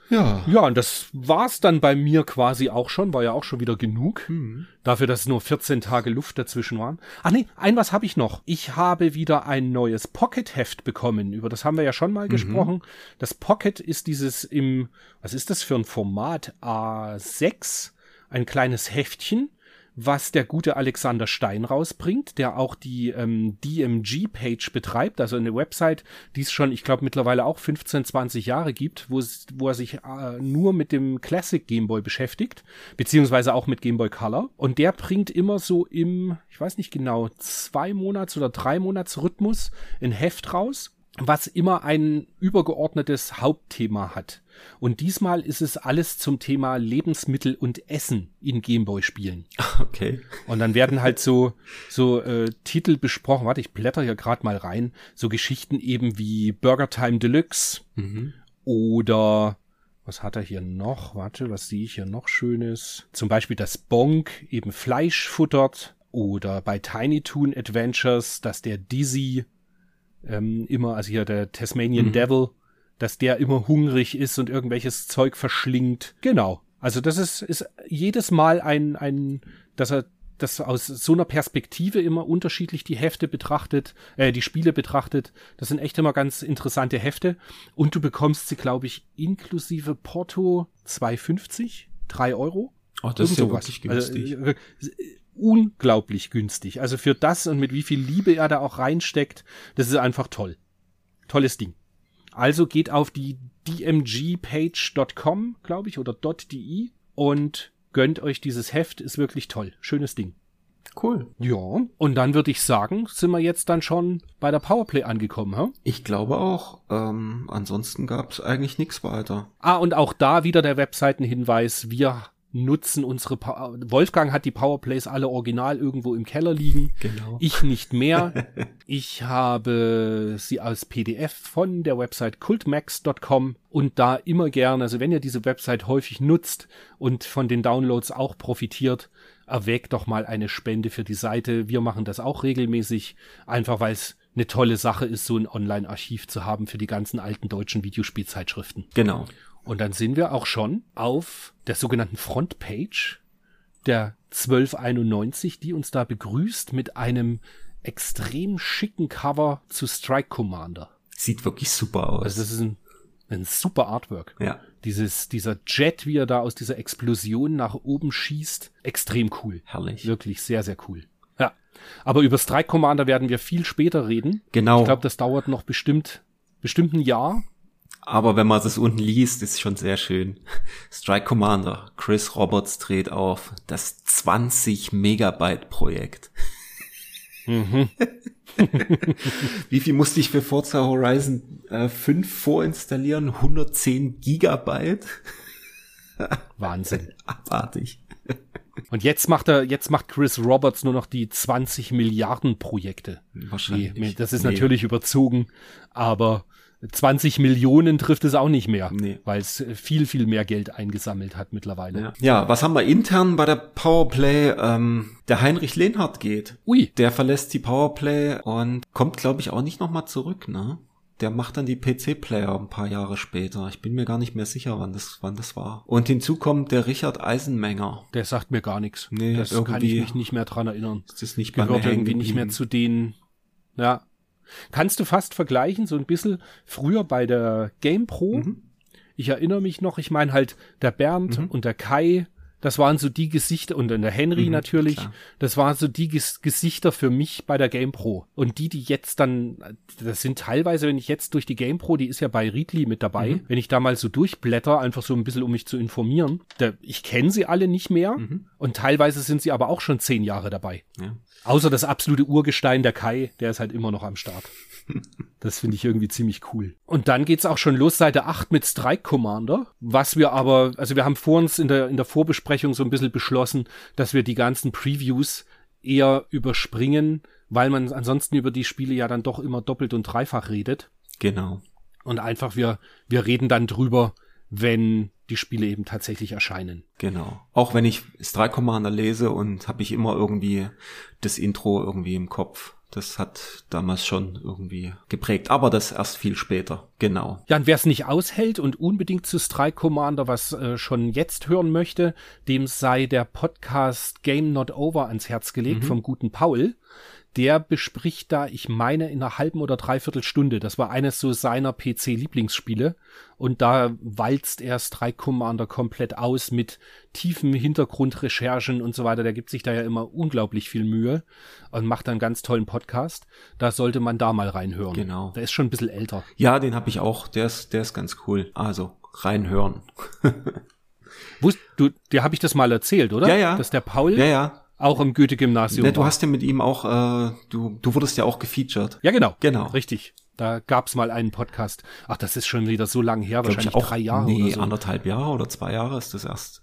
Ja. Ja, und das war's dann bei mir quasi auch schon, war ja auch schon wieder genug. Mhm. Dafür, dass nur 14 Tage Luft dazwischen waren. Ach nee, ein was habe ich noch. Ich habe wieder ein neues Pocket-Heft bekommen. Über das haben wir ja schon mal mhm. gesprochen. Das Pocket ist dieses im, was ist das für ein Format? A6. Ein kleines Heftchen was der gute Alexander Stein rausbringt, der auch die ähm, DMG-Page betreibt, also eine Website, die es schon, ich glaube, mittlerweile auch 15, 20 Jahre gibt, wo, es, wo er sich äh, nur mit dem Classic Game Boy beschäftigt, beziehungsweise auch mit Game Boy Color. Und der bringt immer so im, ich weiß nicht genau, zwei Monats oder drei Monats Rhythmus ein Heft raus, was immer ein übergeordnetes Hauptthema hat. Und diesmal ist es alles zum Thema Lebensmittel und Essen in Gameboy-Spielen.
Okay.
Und dann werden halt so, so äh, Titel besprochen. Warte, ich blätter hier gerade mal rein. So Geschichten eben wie Burger Time Deluxe mhm. oder was hat er hier noch? Warte, was sehe ich hier noch Schönes? Zum Beispiel das Bonk eben Fleisch futtert. Oder bei Tiny Toon Adventures, dass der Dizzy ähm, immer, also hier der Tasmanian mhm. Devil, dass der immer hungrig ist und irgendwelches Zeug verschlingt. Genau. Also das ist, ist jedes Mal ein, ein, dass er das aus so einer Perspektive immer unterschiedlich die Hefte betrachtet, äh, die Spiele betrachtet. Das sind echt immer ganz interessante Hefte. Und du bekommst sie, glaube ich, inklusive Porto 2,50, 3 Euro.
Oh, das Irgend ist ja wirklich günstig. Also, äh,
unglaublich günstig. Also für das und mit wie viel Liebe er da auch reinsteckt, das ist einfach toll. Tolles Ding. Also geht auf die dmgpage.com, glaube ich, oder .de und gönnt euch dieses Heft, ist wirklich toll. Schönes Ding.
Cool.
Ja, und dann würde ich sagen, sind wir jetzt dann schon bei der Powerplay angekommen, hä?
Ich glaube auch. Ähm, ansonsten gab es eigentlich nichts weiter.
Ah, und auch da wieder der Webseitenhinweis. Wir nutzen unsere pa Wolfgang hat die Powerplays alle original irgendwo im Keller liegen.
Genau.
Ich nicht mehr. ich habe sie als PDF von der Website cultmax.com und da immer gerne, also wenn ihr diese Website häufig nutzt und von den Downloads auch profitiert, erwägt doch mal eine Spende für die Seite. Wir machen das auch regelmäßig, einfach weil es eine tolle Sache ist, so ein Online-Archiv zu haben für die ganzen alten deutschen Videospielzeitschriften.
Genau.
Und dann sind wir auch schon auf der sogenannten Frontpage der 1291, die uns da begrüßt mit einem extrem schicken Cover zu Strike Commander.
Sieht wirklich super aus.
Also das ist ein Ein super Artwork.
Ja.
Dieses, dieser Jet, wie er da aus dieser Explosion nach oben schießt, extrem cool.
Herrlich.
Wirklich sehr, sehr cool. Ja. Aber über Strike Commander werden wir viel später reden.
Genau.
Ich glaube, das dauert noch bestimmt, bestimmt ein Jahr.
Aber wenn man das unten liest, ist schon sehr schön. Strike Commander, Chris Roberts dreht auf das 20 Megabyte Projekt.
Mhm.
Wie viel musste ich für Forza Horizon äh, 5 vorinstallieren? 110 Gigabyte?
Wahnsinn.
Abartig.
Und jetzt macht er, jetzt macht Chris Roberts nur noch die 20 Milliarden Projekte.
Wahrscheinlich.
Nee, das ist
Nee.
natürlich überzogen, aber 20 Millionen trifft es auch nicht mehr,
Nee.
weil es viel, viel mehr Geld eingesammelt hat mittlerweile.
Ja. ja, was haben wir intern bei der Powerplay? Ähm, der Heinrich Lehnhardt geht.
Ui,
Der verlässt die Powerplay und kommt, glaube ich, auch nicht nochmal zurück, ne? Der macht dann die PC-Player ein paar Jahre später. Ich bin mir gar nicht mehr sicher, wann das, wann das war. Und hinzu kommt der Richard Eisenmenger.
der sagt mir gar nichts.
Nee,
das kann ich
irgendwie-
mich nicht mehr dran erinnern.
Das ist nicht bei mir
Gehört irgendwie nicht mehr zu den, ja. Kannst du fast vergleichen, so ein bisschen früher bei der GamePro.
Mhm.
Ich erinnere mich noch, ich meine halt der Bernd
Mhm.
und der Kai, das waren so die Gesichter, und dann der Henry
Mhm,
natürlich,
klar.
das waren so die Ges Gesichter für mich bei der GamePro. Und die, die jetzt dann, das sind teilweise, wenn ich jetzt durch die GamePro, die ist ja bei Readly mit dabei,
Mhm.
wenn ich da mal so durchblätter, einfach so ein bisschen, um mich zu informieren, da, ich kenne sie alle nicht mehr
Mhm.
und teilweise sind sie aber auch schon zehn Jahre dabei.
Ja.
Außer das absolute Urgestein der Kai, der ist halt immer noch am Start. Das finde ich irgendwie ziemlich cool. Und dann geht's auch schon los, Seite 8 mit Strike Commander. Was wir aber, also wir haben vor uns in der, in der Vorbesprechung so ein bisschen beschlossen, dass wir die ganzen Previews eher überspringen, weil man ansonsten über die Spiele ja dann doch immer doppelt und dreifach redet.
Genau.
Und einfach wir, wir reden dann drüber, wenn die Spiele eben tatsächlich erscheinen.
Genau. Auch wenn ich Strike Commander lese und habe ich immer irgendwie das Intro irgendwie im Kopf. Das hat damals schon irgendwie geprägt. Aber das erst viel später. Genau.
Ja, und wer es nicht aushält und unbedingt zu Strike Commander was äh, schon jetzt hören möchte, dem sei der Podcast Game Not Over ans Herz gelegt vom guten Paul. Der bespricht da, ich meine, in einer halben oder dreiviertel Stunde. Das war eines so seiner PC-Lieblingsspiele. Und da walzt er Strike Commander komplett aus mit tiefen Hintergrundrecherchen und so weiter. Der gibt sich da ja immer unglaublich viel Mühe und macht einen ganz tollen Podcast. Da sollte man da mal reinhören.
Genau.
Der ist schon ein bisschen älter.
Ja, den habe ich auch. Der ist, der ist ganz cool. Also reinhören.
Wusst, du, dir habe ich das mal erzählt, oder?
Ja, ja.
Dass der Paul
Ja, ja.
Auch im Goethe-Gymnasium
Ne, du hast ja mit ihm auch, äh, du, du wurdest ja auch gefeatured.
ja, genau.
Genau.
Richtig. Da gab's mal einen Podcast. Ach, das ist schon wieder so lange her,
Glaub
wahrscheinlich
ich auch,
drei Jahre
nee,
oder so.
anderthalb Jahre oder zwei Jahre ist das erst.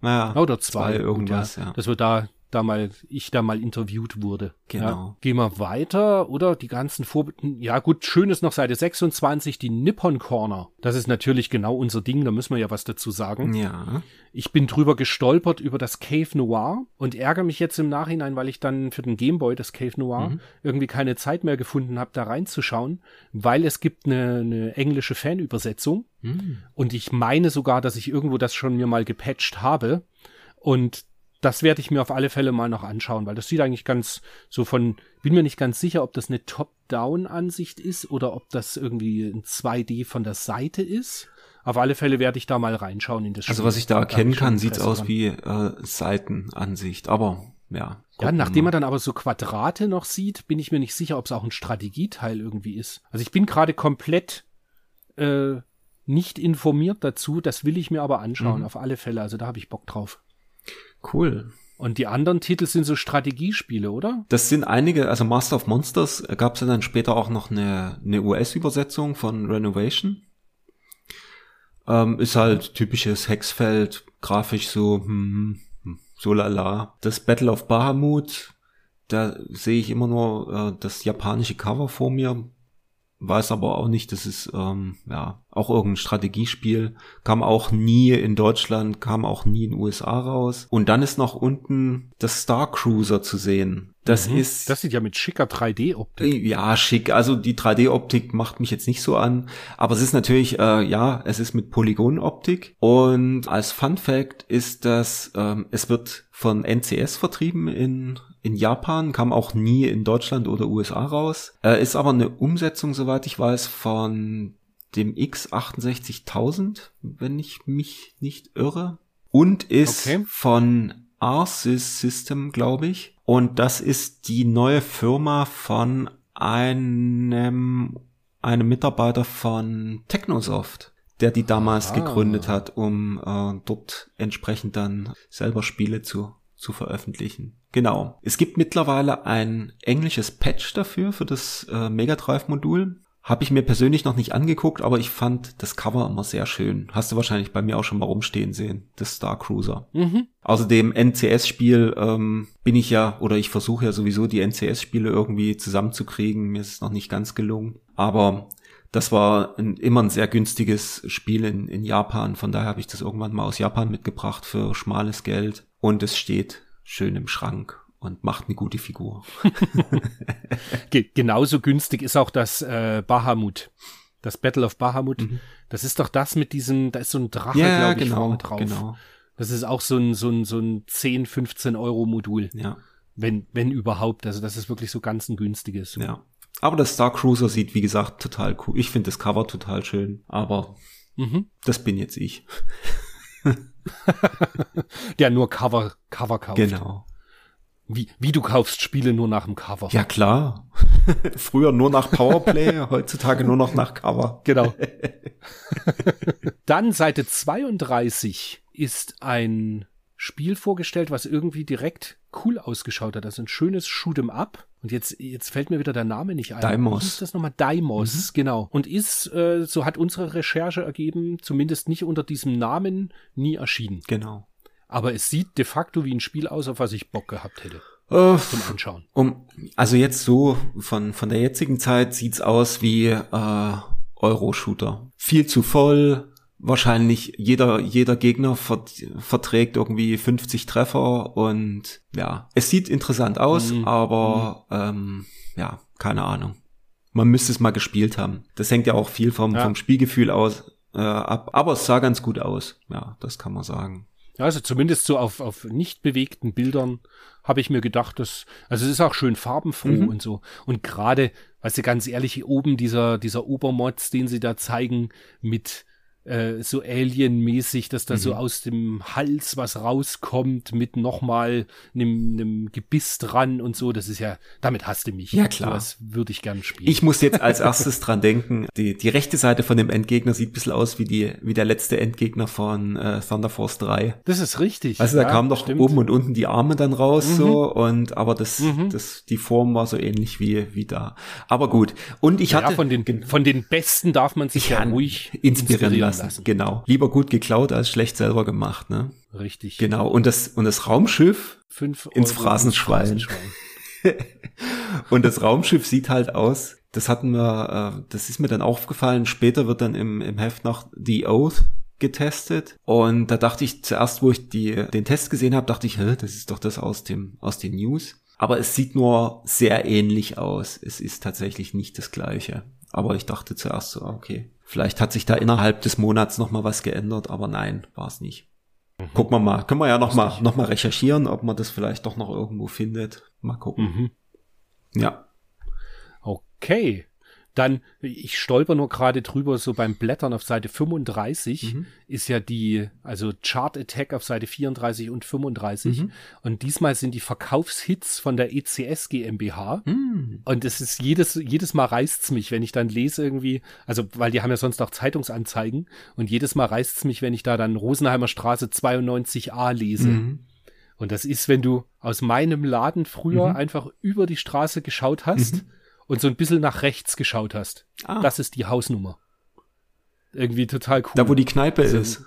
Naja,
Oder zwei,
irgendwas,
Gut,
ja.
Dass wir da, da mal, ich da mal interviewt wurde.
Genau.
Ja. Gehen wir weiter, oder? Die ganzen Vor... Ja gut, schön ist noch Seite 26, die Nippon Corner. Das ist natürlich genau unser Ding, da müssen wir ja was dazu sagen.
Ja.
Ich bin drüber gestolpert über das Cave Noir und ärgere mich jetzt im Nachhinein, weil ich dann für den Gameboy, das Cave Noir,
Mhm.
irgendwie keine Zeit mehr gefunden habe, da reinzuschauen, weil es gibt eine, eine englische Fanübersetzung
Hm.
und ich meine sogar, dass ich irgendwo das schon mir mal gepatcht habe und das werde ich mir auf alle Fälle mal noch anschauen, weil das sieht eigentlich ganz so von, bin mir nicht ganz sicher, ob das eine Top-Down-Ansicht ist oder ob das irgendwie ein 2D von der Seite ist. Auf alle Fälle werde ich da mal reinschauen in das Spiel.
Also was ich da erkennen
schon
kann, sieht's
Interesse
aus
dran.
wie äh, Seitenansicht. Aber ja.
Ja, nachdem man dann aber so Quadrate noch sieht, bin ich mir nicht sicher, ob es auch ein Strategieteil irgendwie ist. Also ich bin gerade komplett äh, nicht informiert dazu. Das will ich mir aber anschauen,
Mhm.
auf alle Fälle. Also da habe ich Bock drauf.
Cool.
Und die anderen Titel sind so Strategiespiele, oder?
Das sind einige, also Master of Monsters äh, gab es dann später auch noch eine, eine US-Übersetzung von Renovation. Ähm, ist halt typisches Hexfeld, grafisch so, hm, hm, so lala. Das Battle of Bahamut, da sehe ich immer nur äh, das japanische Cover vor mir. Weiß aber auch nicht, das ist ähm, ja auch irgendein Strategiespiel. Kam auch nie in Deutschland, kam auch nie in den USA raus. Und dann ist noch unten das Star Cruiser zu sehen. Das
Mhm.
ist
Das sieht ja mit schicker 3D-Optik.
ja, schick. Also die 3D-Optik macht mich jetzt nicht so an. Aber es ist natürlich, äh, ja, es ist mit Polygonoptik. Und als Fun Fact ist das, ähm, es wird von NCS vertrieben in, in Japan, kam auch nie in Deutschland oder USA raus. Äh, ist aber eine Umsetzung, soweit ich weiß, von dem X68000, wenn ich mich nicht irre. Und ist okay. von Arsys System, glaube ich. Und das ist die neue Firma von einem, einem Mitarbeiter von Technosoft, der die damals ah. gegründet hat, um äh, dort entsprechend dann selber Spiele zu, zu veröffentlichen. Genau. Es gibt mittlerweile ein englisches Patch dafür, für das äh, Mega Drive Modul. Habe ich mir persönlich noch nicht angeguckt, aber ich fand das Cover immer sehr schön. Hast du wahrscheinlich bei mir auch schon mal rumstehen sehen, das Star Cruiser. Mhm. Außerdem NCS-Spiel ähm, bin ich ja, oder ich versuche ja sowieso die NCS-Spiele irgendwie zusammenzukriegen. Mir ist es noch nicht ganz gelungen. Aber das war ein, immer ein sehr günstiges Spiel in, in Japan. Von daher habe ich das irgendwann mal aus Japan mitgebracht für schmales Geld. Und es steht schön im Schrank und macht eine gute Figur.
Genauso günstig ist auch das äh, Bahamut. Das Battle of Bahamut. Mhm. Das ist doch das mit diesem, da ist so ein Drache, ja, glaube ich, genau, drauf. Genau. Das ist auch so ein, so ein, so ein 10, 15 Euro Modul.
Ja.
Wenn, wenn überhaupt. Also das ist wirklich so ganz ein günstiges.
Ja. Aber das Star Cruiser sieht, wie gesagt, total cool. Ich finde das Cover total schön. Aber mhm. das bin jetzt ich.
Der nur Cover, Cover kauft.
Genau.
Wie, wie du kaufst Spiele nur nach dem Cover.
Ja, klar. Früher nur nach Powerplay, heutzutage nur noch nach Cover.
Genau. Dann Seite 32 ist ein Spiel vorgestellt, was irgendwie direkt cool ausgeschaut hat. Also ein schönes Shoot'em Up. Und jetzt, jetzt fällt mir wieder der Name nicht ein.
Daimos. Wie
ist das nochmal? Daimos, mhm. genau. Und ist, äh, so hat unsere Recherche ergeben, zumindest nicht unter diesem Namen nie erschienen.
Genau.
Aber es sieht de facto wie ein Spiel aus, auf was ich Bock gehabt hätte. Uh, zum Anschauen.
Um, also jetzt so von, von der jetzigen Zeit sieht's aus wie äh, Euro-Shooter. Viel zu voll, wahrscheinlich jeder, jeder Gegner vert, verträgt irgendwie 50 Treffer und ja, es sieht interessant aus, mhm. aber mhm. Ähm, ja, keine Ahnung. Man müsste es mal gespielt haben. Das hängt ja auch viel vom, ja. vom Spielgefühl aus äh, ab, aber es sah ganz gut aus. Ja, das kann man sagen.
Ja, also zumindest so auf, auf nicht bewegten Bildern habe ich mir gedacht, dass, also es ist auch schön farbenfroh mhm. und so. Und gerade, weißt du, ganz ehrlich, oben dieser, dieser Obermods, den sie da zeigen, mit äh, so Alien-mäßig, dass da mhm. so aus dem Hals was rauskommt mit nochmal einem, einem Gebiss dran und so. Das ist ja, damit hasst du mich.
Ja, klar.
Das würde ich gern spielen.
Ich muss jetzt als erstes dran denken, die, die rechte Seite von dem Endgegner sieht ein bisschen aus wie die, wie der letzte Endgegner von äh, Thunder Force 3.
Das ist richtig.
Also da ja, kamen doch stimmt. oben und unten die Arme dann raus, mhm. so, und, aber das, mhm. das, die Form war so ähnlich wie, wie da. Aber gut. Und ich hatte. Ja,
von den, von den Besten darf man sich ja, ruhig
inspirieren, inspirieren lassen lassen. Genau. Lieber gut geklaut als schlecht selber gemacht, ne?
Richtig.
Genau. Und das, und das Raumschiff Fünf ins Phrasenschwein. und das Raumschiff sieht halt aus, das hatten wir, äh, das ist mir dann aufgefallen, später wird dann im, im Heft noch The Oath getestet und da dachte ich zuerst, wo ich die, den Test gesehen habe, dachte ich, Hä, das ist doch das aus dem, aus den News. Aber es sieht nur sehr ähnlich aus. Es ist tatsächlich nicht das gleiche. Aber ich dachte zuerst so, okay, Vielleicht hat sich da innerhalb des Monats noch mal was geändert, aber nein, war es nicht. Mhm. Gucken wir mal. Können wir ja noch mal, noch mal recherchieren, ob man das vielleicht doch noch irgendwo findet. Mal gucken. Mhm. Ja.
Okay. Dann, ich stolper nur gerade drüber, so beim Blättern auf Seite 35 mhm. ist ja die, also Chart Attack auf Seite 34 und 35. Mhm. Und diesmal sind die Verkaufshits von der ECS GmbH. Mhm. Und es ist jedes, jedes Mal reißt's mich, wenn ich dann lese irgendwie, also, weil die haben ja sonst auch Zeitungsanzeigen. Und jedes Mal reißt's mich, wenn ich da dann Rosenheimer Straße 92a lese. Mhm. Und das ist, wenn du aus meinem Laden früher mhm. einfach über die Straße geschaut hast mhm und so ein bisschen nach rechts geschaut hast. Ah. Das ist die Hausnummer. Irgendwie total cool.
Da, wo die Kneipe also, ist.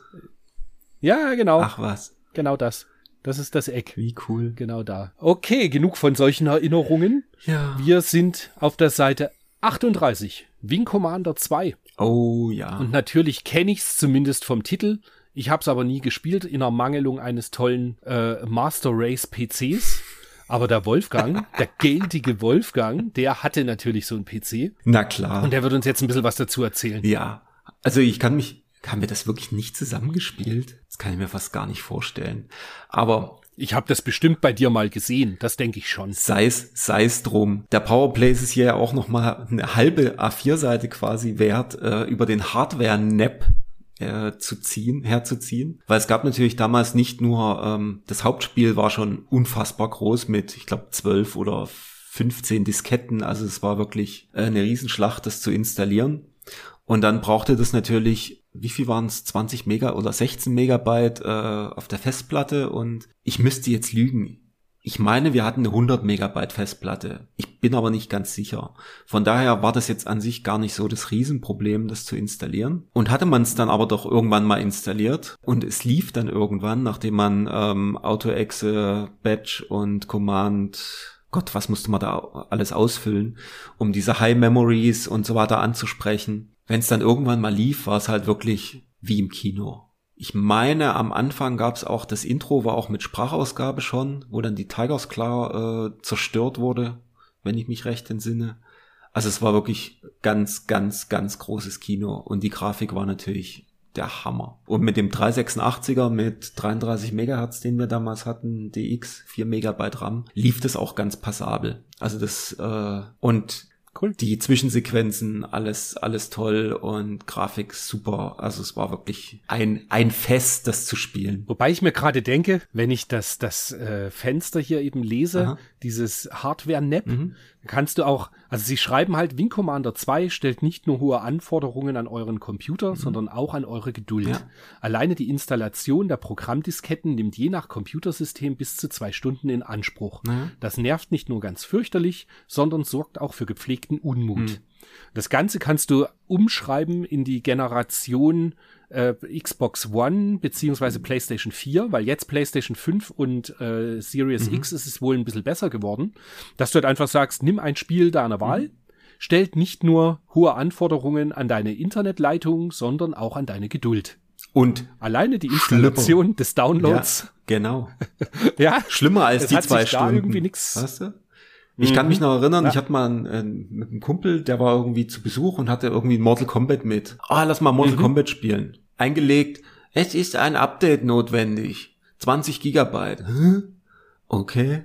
Ja, genau.
Ach was.
Genau das. Das ist das Eck.
Wie cool.
Genau da. Okay, genug von solchen Erinnerungen.
Ja.
Wir sind auf der Seite 38. Wing Commander 2.
Oh ja.
Und natürlich kenne ich es zumindest vom Titel. Ich habe es aber nie gespielt in Ermangelung eines tollen äh, Master Race PCs. Aber der Wolfgang, der geldige Wolfgang, der hatte natürlich so einen PC.
Na klar.
Und der wird uns jetzt ein bisschen was dazu erzählen.
Ja. Also ich kann mich, haben wir das wirklich nicht zusammengespielt? Das kann ich mir fast gar nicht vorstellen. Aber
Ich habe das bestimmt bei dir mal gesehen, das denke ich schon.
Sei es, sei es drum. Der Powerplay ist hier ja auch noch mal eine halbe A4-Seite quasi wert, äh, über den Hardware-Nap zu ziehen, herzuziehen. Weil es gab natürlich damals nicht nur, ähm, das Hauptspiel war schon unfassbar groß mit, ich glaube, zwölf oder 15 Disketten. Also es war wirklich eine Riesenschlacht, das zu installieren. Und dann brauchte das natürlich, wie viel waren es, 20 Mega oder 16 Megabyte äh, auf der Festplatte und ich müsste jetzt lügen. Ich meine, wir hatten eine 100 Megabyte Festplatte. Ich bin aber nicht ganz sicher. Von daher war das jetzt an sich gar nicht so das Riesenproblem, das zu installieren. Und hatte man es dann aber doch irgendwann mal installiert und es lief dann irgendwann, nachdem man ähm, AutoExe, Batch und Command Gott, was musste man da alles ausfüllen, um diese High Memories und so weiter anzusprechen wenn es dann irgendwann mal lief, war es halt wirklich wie im Kino. Ich meine, am Anfang gab es auch das Intro, war auch mit Sprachausgabe schon, wo dann die Tigers klar äh, zerstört wurde, wenn ich mich recht entsinne. Also es war wirklich ganz, ganz, ganz großes Kino und die Grafik war natürlich der Hammer. Und mit dem 386er mit 33 Megahertz, den wir damals hatten, DX, 4 Megabyte RAM, lief das auch ganz passabel. Also das äh, und Cool. Die Zwischensequenzen, alles, alles toll und Grafik super. Also es war wirklich ein, ein Fest, das zu spielen.
Wobei ich mir gerade denke, wenn ich das, das äh, Fenster hier eben lese, Aha. dieses Hardware-Nap, mhm kannst du auch, also sie schreiben halt, Wing Commander 2 stellt nicht nur hohe Anforderungen an euren Computer, mhm. sondern auch an eure Geduld. Ja. Alleine die Installation der Programmdisketten nimmt je nach Computersystem bis zu zwei Stunden in Anspruch. Ja. Das nervt nicht nur ganz fürchterlich, sondern sorgt auch für gepflegten Unmut. Mhm. Das Ganze kannst du umschreiben in die Generation äh, Xbox One beziehungsweise PlayStation 4, weil jetzt PlayStation 5 und äh, Series mhm. X ist es wohl ein bisschen besser geworden, dass du halt einfach sagst, nimm ein Spiel deiner Wahl, mhm. stellt nicht nur hohe Anforderungen an deine Internetleitung, sondern auch an deine Geduld.
Und
alleine die Installation Schlimmer. des Downloads.
Ja, genau.
ja.
Schlimmer als die zwei Stunden.
irgendwie nix.
Weißt du? Ich mhm. kann mich noch erinnern, ja. ich hatte mal einen, einen, mit einem Kumpel, der war irgendwie zu Besuch und hatte irgendwie Mortal Kombat mit. Ah, lass mal Mortal mhm. Kombat spielen. Eingelegt, es ist ein Update notwendig. 20 Gigabyte. Okay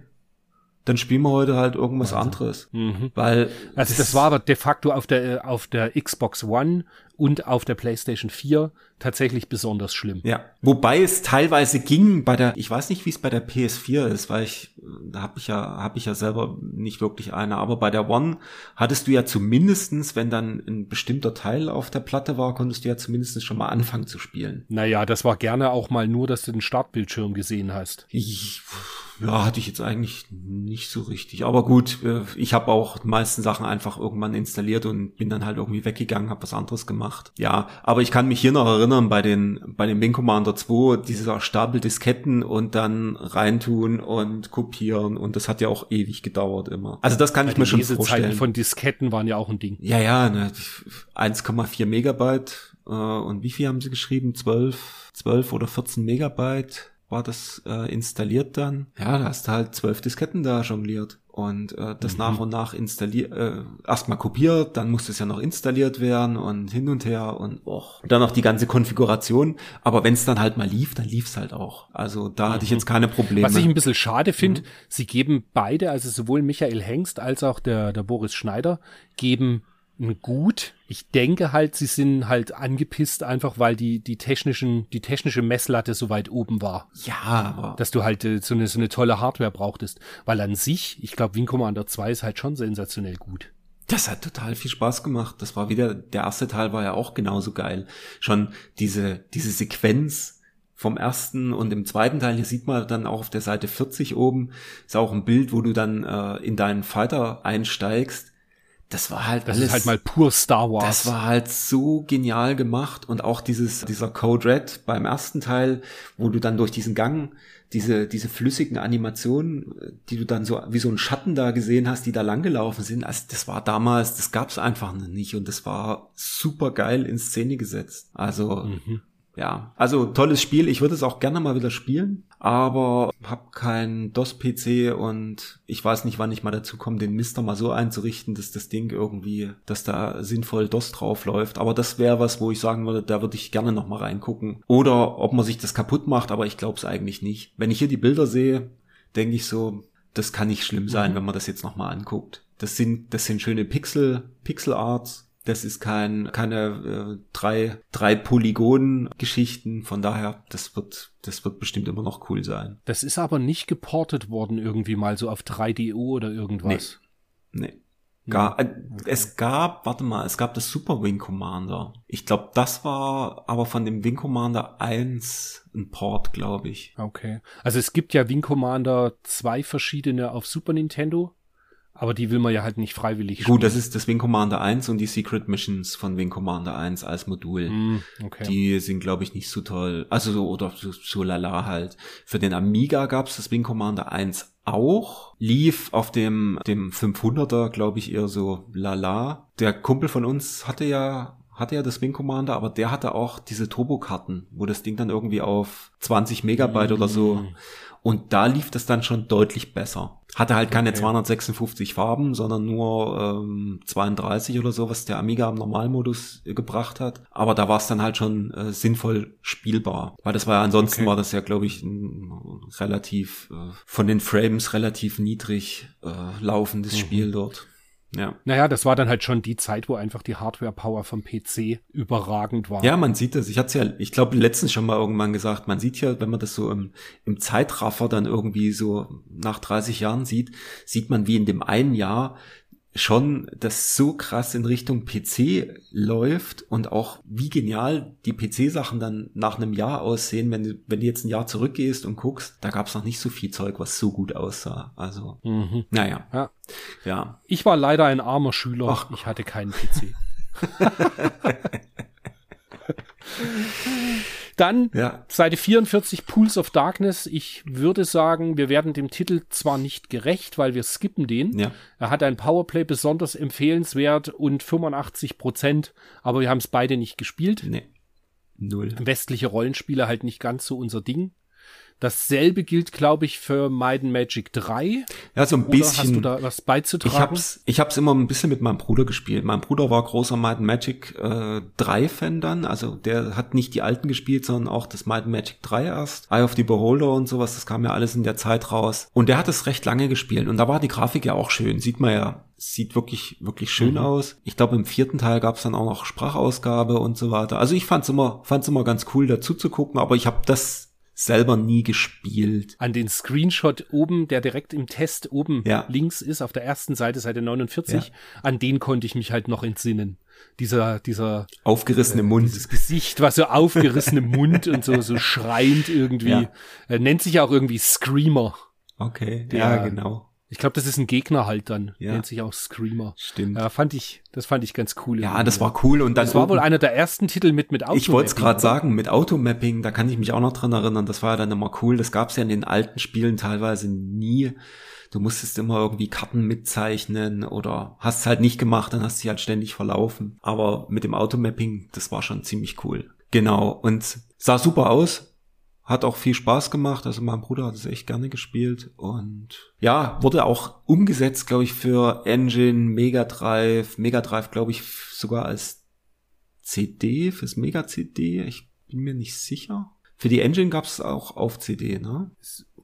dann spielen wir heute halt irgendwas Wahnsinn. anderes.
Mhm. Weil also das war aber de facto auf der auf der Xbox One und auf der PlayStation 4 tatsächlich besonders schlimm.
Ja, wobei es teilweise ging bei der, ich weiß nicht, wie es bei der PS4 ist, weil ich, da habe ich ja, habe ich ja selber nicht wirklich eine, aber bei der One hattest du ja zumindestens, wenn dann ein bestimmter Teil auf der Platte war, konntest du ja zumindest schon mal anfangen zu spielen.
Naja, das war gerne auch mal nur, dass du den Startbildschirm gesehen hast.
Ich, ja, hatte ich jetzt eigentlich nicht so richtig. Aber gut, äh, ich habe auch die meisten Sachen einfach irgendwann installiert und bin dann halt irgendwie weggegangen, habe was anderes gemacht. Ja, aber ich kann mich hier noch erinnern bei den bei dem Wing Commander 2, dieser Stapel Disketten und dann reintun und kopieren und das hat ja auch ewig gedauert immer. Also das kann ja, ich mir schon vorstellen.
von Disketten waren ja auch ein Ding.
Ja, ja, ne, 1,4 Megabyte äh, und wie viel haben sie geschrieben? 12, 12 oder 14 Megabyte war das äh, installiert dann. Ja, da hast du halt zwölf Disketten da jongliert und äh, das mhm. nach und nach installiert, äh, erstmal kopiert, dann musste es ja noch installiert werden und hin und her und och. Und dann noch die ganze Konfiguration. Aber wenn es dann halt mal lief, dann lief es halt auch. Also da mhm. hatte ich mhm. jetzt keine Probleme.
Was ich ein bisschen schade finde, mhm. sie geben beide, also sowohl Michael Hengst als auch der, der Boris Schneider, geben gut. Ich denke halt, sie sind halt angepisst, einfach weil die, die technischen, die technische Messlatte so weit oben war.
Ja, aber.
Dass du halt äh, so eine, so eine tolle Hardware brauchtest. Weil an sich, ich glaube, Wing Commander 2 ist halt schon sensationell gut.
Das hat total viel Spaß gemacht. Das war wieder, der erste Teil war ja auch genauso geil. Schon diese, diese Sequenz vom ersten und im zweiten Teil, hier sieht man dann auch auf der Seite 40 oben, ist auch ein Bild, wo du dann äh, in deinen Fighter einsteigst das war halt
das
alles,
ist halt mal pur Star Wars.
Das war halt so genial gemacht und auch dieses dieser Code Red beim ersten Teil, wo du dann durch diesen Gang diese diese flüssigen Animationen, die du dann so wie so ein Schatten da gesehen hast, die da langgelaufen sind, also das war damals, das gab's einfach nicht und das war super geil in Szene gesetzt. Also mhm. Ja, also tolles Spiel. Ich würde es auch gerne mal wieder spielen, aber habe kein DOS-PC und ich weiß nicht, wann ich mal dazu komme, den Mister mal so einzurichten, dass das Ding irgendwie, dass da sinnvoll DOS drauf läuft. Aber das wäre was, wo ich sagen würde, da würde ich gerne noch mal reingucken. Oder ob man sich das kaputt macht, aber ich glaube es eigentlich nicht. Wenn ich hier die Bilder sehe, denke ich so, das kann nicht schlimm sein, mhm. wenn man das jetzt noch mal anguckt. Das sind, das sind schöne Pixel, Pixel Arts das ist kein, keine äh, drei, drei Polygon-Geschichten. Von daher, das wird, das wird bestimmt immer noch cool sein.
Das ist aber nicht geportet worden irgendwie mal so auf 3DO oder irgendwas.
Nee. nee. Gar, äh, okay. Es gab, warte mal, es gab das Super Wing Commander. Ich glaube, das war aber von dem Wing Commander 1 ein Port, glaube ich.
Okay. Also es gibt ja Wing Commander zwei verschiedene auf Super Nintendo. Aber die will man ja halt nicht freiwillig
spielen. Gut, das ist das Wing Commander 1 und die Secret Missions von Wing Commander 1 als Modul. Mm, okay. Die sind, glaube ich, nicht so toll. Also so, oder so, so lala halt. Für den Amiga gab's das Wing Commander 1 auch. Lief auf dem, dem 500er, glaube ich, eher so lala. Der Kumpel von uns hatte ja hatte ja das Wing Commander, aber der hatte auch diese Turbokarten, wo das Ding dann irgendwie auf 20 Megabyte mm. oder so mm. Und da lief das dann schon deutlich besser. Hatte halt keine okay. 256 Farben, sondern nur ähm, 32 oder so, was der Amiga im Normalmodus gebracht hat. Aber da war es dann halt schon äh, sinnvoll spielbar. Weil das war ja ansonsten okay. war das ja, glaube ich, ein relativ äh, von den Frames relativ niedrig äh, laufendes mhm. Spiel dort.
Ja. Naja, das war dann halt schon die Zeit, wo einfach die Hardware-Power vom PC überragend war.
Ja, man sieht das. Ich hatte ja, ich glaube, letztens schon mal irgendwann gesagt, man sieht ja, wenn man das so im, im Zeitraffer dann irgendwie so nach 30 Jahren sieht, sieht man, wie in dem einen Jahr schon das so krass in Richtung PC läuft und auch wie genial die PC-Sachen dann nach einem Jahr aussehen, wenn du, wenn du jetzt ein Jahr zurückgehst und guckst, da gab es noch nicht so viel Zeug, was so gut aussah. Also, mhm. naja.
Ja. ja. Ich war leider ein armer Schüler. Ach. Ich hatte keinen PC. Dann ja. Seite 44 Pools of Darkness. Ich würde sagen, wir werden dem Titel zwar nicht gerecht, weil wir skippen den. Ja. Er hat ein Powerplay besonders empfehlenswert und 85 Prozent, aber wir haben es beide nicht gespielt. Nee. Null. Westliche Rollenspiele halt nicht ganz so unser Ding. Dasselbe gilt, glaube ich, für Might Magic 3.
Ja, so ein Oder bisschen.
Hast du da was beizutragen?
Ich hab's, ich hab's immer ein bisschen mit meinem Bruder gespielt. Mein Bruder war großer Might Magic äh, 3 Fan dann. Also der hat nicht die alten gespielt, sondern auch das Might Magic 3 erst. Eye of the Beholder und sowas, das kam ja alles in der Zeit raus. Und der hat es recht lange gespielt. Und da war die Grafik ja auch schön. Sieht man ja sieht wirklich, wirklich schön mhm. aus. Ich glaube, im vierten Teil gab es dann auch noch Sprachausgabe und so weiter. Also ich fand's immer, fand's immer ganz cool, dazu zu gucken, aber ich habe das selber nie gespielt.
An den Screenshot oben, der direkt im Test oben ja. links ist, auf der ersten Seite, Seite 49, ja. an den konnte ich mich halt noch entsinnen. Dieser, dieser
aufgerissene äh, Mund.
Dieses Gesicht, was so aufgerissene Mund und so, so schreiend irgendwie. Ja. Er nennt sich auch irgendwie Screamer.
Okay, der, ja, genau.
Ich glaube, das ist ein Gegner halt dann. Ja. Nennt sich auch Screamer.
Stimmt.
Ja, fand ich, das fand ich ganz cool.
Ja, das war cool. Und dann
das war wohl einer der ersten Titel mit, mit
Automapping. Ich wollte es gerade sagen, mit Automapping, da kann ich mich auch noch dran erinnern. Das war ja dann immer cool. Das gab es ja in den alten Spielen teilweise nie. Du musstest immer irgendwie Karten mitzeichnen oder hast es halt nicht gemacht, dann hast du sie halt ständig verlaufen. Aber mit dem Automapping, das war schon ziemlich cool. Genau. Und sah super aus hat auch viel Spaß gemacht. Also mein Bruder hat es echt gerne gespielt und ja, wurde auch umgesetzt, glaube ich, für Engine, Mega Drive, Mega Drive, glaube ich, sogar als CD, fürs Mega CD. Ich bin mir nicht sicher. Für die Engine gab es auch auf CD, ne?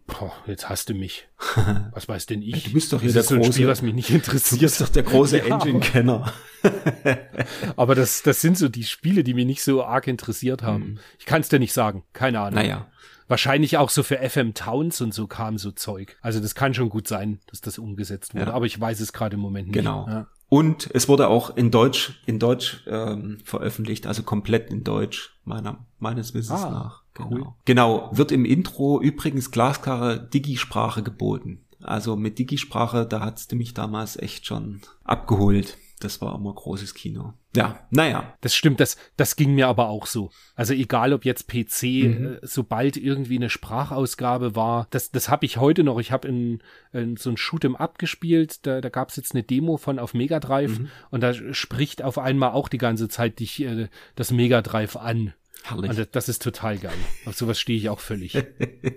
Boah, jetzt hast du mich. Was weiß denn ich?
Du bist doch hier das der große, Spiel,
was mich nicht interessiert. Du
bist doch der große ja, Engine-Kenner.
aber das, das sind so die Spiele, die mich nicht so arg interessiert haben. Hm. Ich kann es dir nicht sagen. Keine Ahnung.
Naja.
Wahrscheinlich auch so für FM Towns und so kam so Zeug. Also das kann schon gut sein, dass das umgesetzt wurde. Ja. Aber ich weiß es gerade im Moment nicht.
Genau. Ja. Und es wurde auch in Deutsch, in Deutsch ähm, veröffentlicht, also komplett in Deutsch, meiner, meines Wissens ah, nach. Genau. Cool. genau, wird im Intro übrigens glasklare Digi-Sprache geboten. Also mit Digi-Sprache, da hat's mich damals echt schon abgeholt das war immer großes Kino. Ja, naja.
Das stimmt, das, das ging mir aber auch so. Also egal ob jetzt PC, mhm. äh, sobald irgendwie eine Sprachausgabe war, das, das habe ich heute noch. Ich habe in, in so ein Shoot'em Up gespielt, da, da gab es jetzt eine Demo von auf Mega Drive mhm. und da spricht auf einmal auch die ganze Zeit dich äh, das Mega Drive an. Herrlich. Und das ist total geil. Auf sowas stehe ich auch völlig.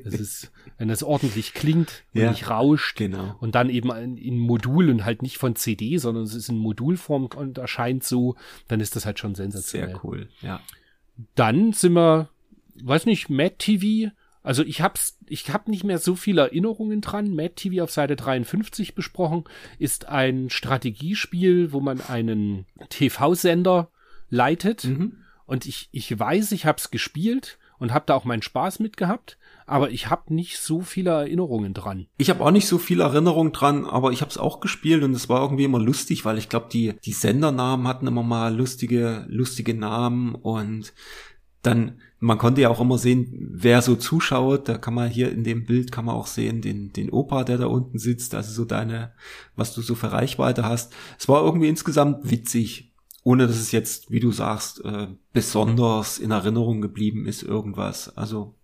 Das ist, wenn das ordentlich klingt und ja, nicht rauscht
genau.
und dann eben in, in Modul und halt nicht von CD, sondern es ist in Modulform und erscheint so, dann ist das halt schon sensationell.
Sehr cool, ja.
Dann sind wir, weiß nicht, Mad TV. Also ich hab's, ich hab nicht mehr so viele Erinnerungen dran. Mad TV auf Seite 53 besprochen ist ein Strategiespiel, wo man einen TV-Sender leitet. Mhm und ich, ich weiß, ich habe es gespielt und habe da auch meinen Spaß mit gehabt, aber ich habe nicht so viele Erinnerungen dran.
Ich habe auch nicht so viele Erinnerungen dran, aber ich habe es auch gespielt und es war irgendwie immer lustig, weil ich glaube, die, die Sendernamen hatten immer mal lustige, lustige Namen und dann, man konnte ja auch immer sehen, wer so zuschaut. Da kann man hier in dem Bild kann man auch sehen, den, den Opa, der da unten sitzt, also so deine, was du so für Reichweite hast. Es war irgendwie insgesamt witzig ohne dass es jetzt, wie du sagst, äh, besonders in Erinnerung geblieben ist, irgendwas. Also,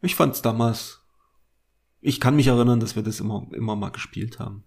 ich fand's damals, ich kann mich erinnern, dass wir das immer, immer mal gespielt haben.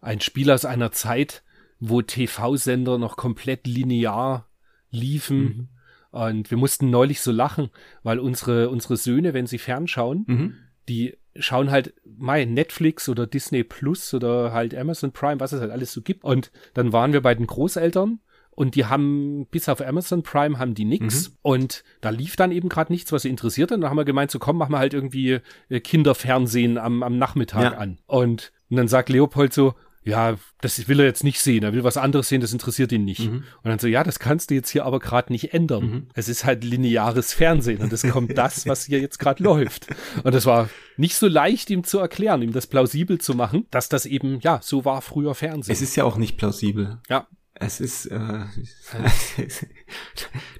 Ein Spiel aus einer Zeit, wo TV-Sender noch komplett linear liefen. Mhm. Und wir mussten neulich so lachen, weil unsere, unsere Söhne, wenn sie fernschauen, mhm. die schauen halt mal Netflix oder Disney Plus oder halt Amazon Prime, was es halt alles so gibt. Und dann waren wir bei den Großeltern und die haben bis auf Amazon Prime haben die nix mhm. und da lief dann eben gerade nichts, was sie interessiert und dann haben wir gemeint, so komm, machen wir halt irgendwie äh, Kinderfernsehen am, am Nachmittag ja. an. Und, und dann sagt Leopold so, ja, das will er jetzt nicht sehen, er will was anderes sehen, das interessiert ihn nicht. Mhm. Und dann so, ja, das kannst du jetzt hier aber gerade nicht ändern. Mhm. Es ist halt lineares Fernsehen und es kommt das, was hier jetzt gerade läuft. Und das war nicht so leicht, ihm zu erklären, ihm das plausibel zu machen, dass das eben, ja, so war früher Fernsehen.
Es ist ja auch nicht plausibel.
Ja.
Es ist, äh,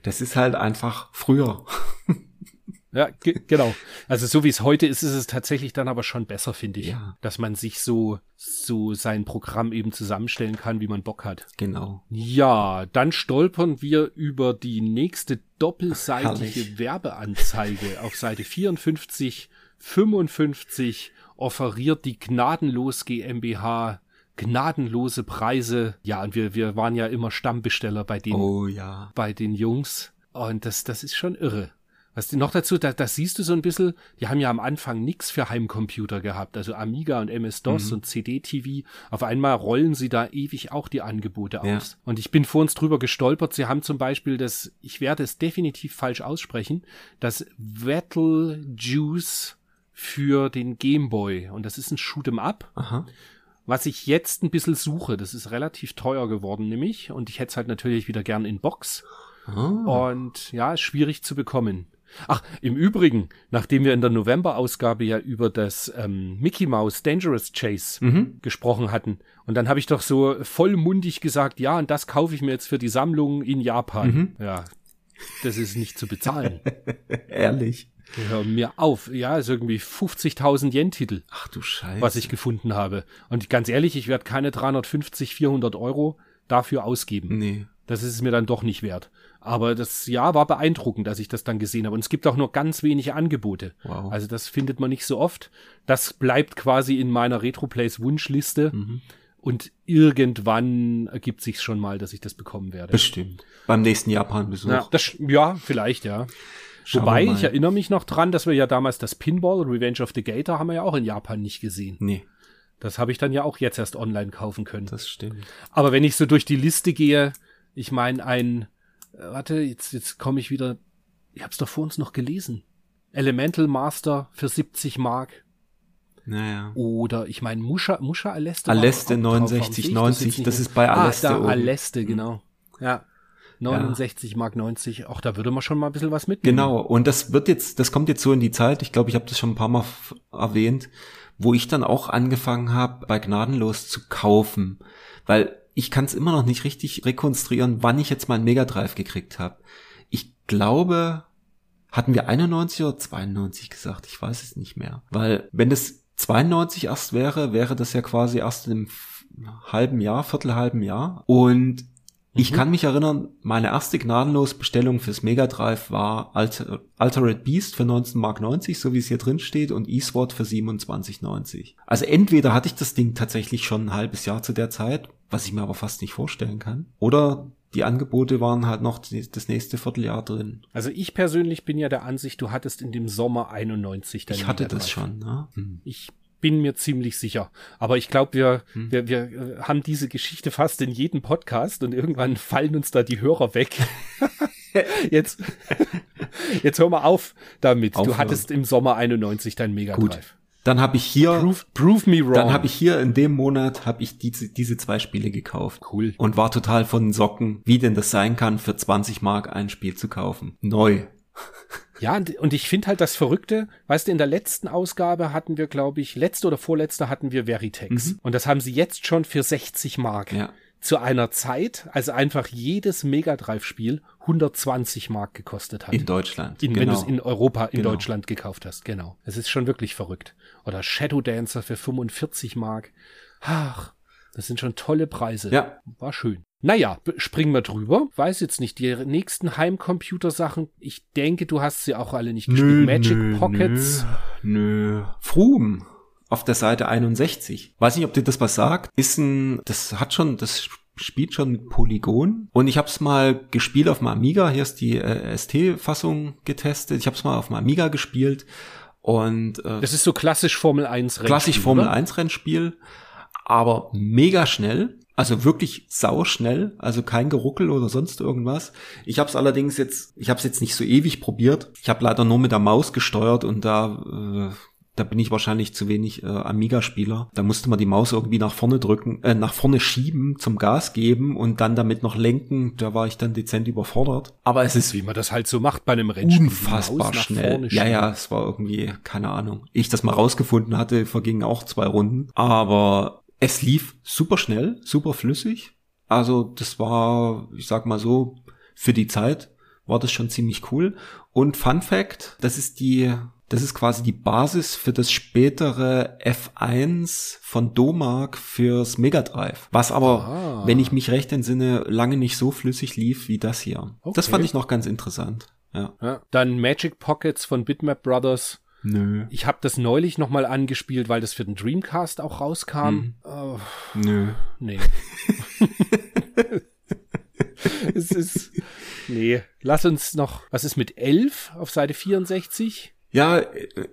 das ist halt einfach früher.
Ja, genau. Also so wie es heute ist, ist es tatsächlich dann aber schon besser, finde ich.
Ja.
Dass man sich so, so sein Programm eben zusammenstellen kann, wie man Bock hat.
Genau.
Ja, dann stolpern wir über die nächste doppelseitige Herrlich. Werbeanzeige auf Seite 54, 55 offeriert die Gnadenlos GmbH gnadenlose Preise. Ja, und wir, wir waren ja immer Stammbesteller bei den,
oh, ja.
bei den Jungs. Und das, das ist schon irre. Was noch dazu, da, das siehst du so ein bisschen, die haben ja am Anfang nix für Heimcomputer gehabt, also Amiga und MS-DOS mhm. und CD-TV. Auf einmal rollen sie da ewig auch die Angebote ja. aus. Und ich bin vor uns drüber gestolpert, sie haben zum Beispiel das, ich werde es definitiv falsch aussprechen, das Battle Juice für den Gameboy. Und das ist ein Shoot'em Up.
Aha.
Was ich jetzt ein bisschen suche, das ist relativ teuer geworden, nämlich. Und ich hätte es halt natürlich wieder gern in Box.
Oh.
Und ja, ist schwierig zu bekommen. Ach, im Übrigen, nachdem wir in der November-Ausgabe ja über das ähm, Mickey Mouse Dangerous Chase mhm. gesprochen hatten, und dann habe ich doch so vollmundig gesagt, ja, und das kaufe ich mir jetzt für die Sammlung in Japan. Mhm. Ja, das ist nicht zu bezahlen.
Ehrlich.
Hör mir auf. Ja, ist irgendwie 50.000 Yen-Titel.
Ach du Scheiße.
Was ich gefunden habe. Und ganz ehrlich, ich werde keine 350, 400 Euro dafür ausgeben.
Nee.
Das ist es mir dann doch nicht wert. Aber das Jahr war beeindruckend, dass ich das dann gesehen habe. Und es gibt auch nur ganz wenige Angebote.
Wow.
Also das findet man nicht so oft. Das bleibt quasi in meiner Retroplays Wunschliste. Mhm. Und irgendwann ergibt sich schon mal, dass ich das bekommen werde.
Bestimmt. Beim nächsten Japan-Besuch.
Ja, ja, vielleicht, ja. Schauen Wobei, ich erinnere mich noch dran, dass wir ja damals das Pinball Revenge of the Gator haben wir ja auch in Japan nicht gesehen.
Nee.
Das habe ich dann ja auch jetzt erst online kaufen können.
Das stimmt.
Aber wenn ich so durch die Liste gehe, ich meine, ein warte, jetzt, jetzt komme ich wieder. Ich hab's doch vor uns noch gelesen. Elemental Master für 70 Mark.
Naja.
Oder ich meine Musha, Musha Aleste.
Aleste 69, 90, das, das ist bei Aleste.
Ah, da Aleste, genau. Ja. 69 ja. Mark 90, auch da würde man schon mal ein bisschen was mitnehmen.
Genau, und das wird jetzt, das kommt jetzt so in die Zeit, ich glaube, ich habe das schon ein paar Mal erwähnt, wo ich dann auch angefangen habe, bei Gnadenlos zu kaufen. Weil ich kann es immer noch nicht richtig rekonstruieren, wann ich jetzt meinen Mega Drive gekriegt habe. Ich glaube, hatten wir 91 oder 92 gesagt? Ich weiß es nicht mehr. Weil wenn das 92 erst wäre, wäre das ja quasi erst in einem halben Jahr, viertelhalben Jahr. Und ich mhm. kann mich erinnern, meine erste gnadenlos Bestellung fürs Mega Drive war Alter, Altered Beast für 19 Mark 90, so wie es hier drin steht, und eSword für 27,90. Also entweder hatte ich das Ding tatsächlich schon ein halbes Jahr zu der Zeit, was ich mir aber fast nicht vorstellen kann, oder die Angebote waren halt noch das nächste Vierteljahr drin.
Also ich persönlich bin ja der Ansicht, du hattest in dem Sommer 91
dein Ich hatte das schon, ne?
Hm. Ich bin mir ziemlich sicher. Aber ich glaube, wir, hm. wir, wir äh, haben diese Geschichte fast in jedem Podcast und irgendwann fallen uns da die Hörer weg. jetzt, jetzt hör mal auf damit. Aufhören. Du hattest im Sommer 91 dein Mega Drive.
Dann habe ich hier
prove, prove, me wrong.
Dann habe ich hier in dem Monat habe ich diese diese zwei Spiele gekauft.
Cool.
Und war total von den Socken, wie denn das sein kann, für 20 Mark ein Spiel zu kaufen. Neu.
Ja, und ich finde halt das Verrückte, weißt du, in der letzten Ausgabe hatten wir, glaube ich, letzte oder vorletzte hatten wir Veritex. Mhm. Und das haben sie jetzt schon für 60 Mark.
Ja
zu einer Zeit, als einfach jedes Mega Drive Spiel 120 Mark gekostet hat.
In Deutschland.
In, genau. Wenn du es in Europa, in genau. Deutschland gekauft hast, genau. Es ist schon wirklich verrückt. Oder Shadow Dancer für 45 Mark. Ach, das sind schon tolle Preise.
Ja.
War schön. Naja, springen wir drüber. Weiß jetzt nicht, die nächsten Heimcomputer-Sachen, ich denke, du hast sie auch alle nicht gespielt. Nö, Magic nö, Pockets.
Nö. nö. Froom auf der Seite 61. Weiß nicht, ob dir das was sagt. Ist ein, das hat schon, das spielt schon mit Polygon. Und ich habe es mal gespielt auf dem Amiga. Hier ist die äh, ST-Fassung getestet. Ich habe es mal auf dem Amiga gespielt. Und
äh, das ist so klassisch Formel 1
Rennspiel. Klassisch Formel oder? 1 Rennspiel, aber mega schnell. Also wirklich sau schnell, also kein Geruckel oder sonst irgendwas. Ich habe es allerdings jetzt, ich habe es jetzt nicht so ewig probiert. Ich habe leider nur mit der Maus gesteuert und da äh, da bin ich wahrscheinlich zu wenig äh, Amiga-Spieler. Da musste man die Maus irgendwie nach vorne drücken, äh, nach vorne schieben, zum Gas geben und dann damit noch lenken. Da war ich dann dezent überfordert. Aber es ist
wie man das halt so macht bei einem Rennspiel.
Unfassbar schnell. Ja, ja, es war irgendwie keine Ahnung. Ich das mal rausgefunden hatte, vergingen auch zwei Runden. Aber es lief super schnell, super flüssig. Also das war, ich sag mal so, für die Zeit war das schon ziemlich cool. Und Fun Fact, das ist die das ist quasi die Basis für das spätere F1 von Domark fürs Mega Drive. Was aber, ah. wenn ich mich recht entsinne, lange nicht so flüssig lief wie das hier. Okay. Das fand ich noch ganz interessant. Ja.
ja. Dann Magic Pockets von Bitmap Brothers.
Nö.
Ich habe das neulich nochmal angespielt, weil das für den Dreamcast auch rauskam. Hm.
Oh. Nö.
Nee. es ist. Nee. Lass uns noch. Was ist mit 11 auf Seite 64?
Ja,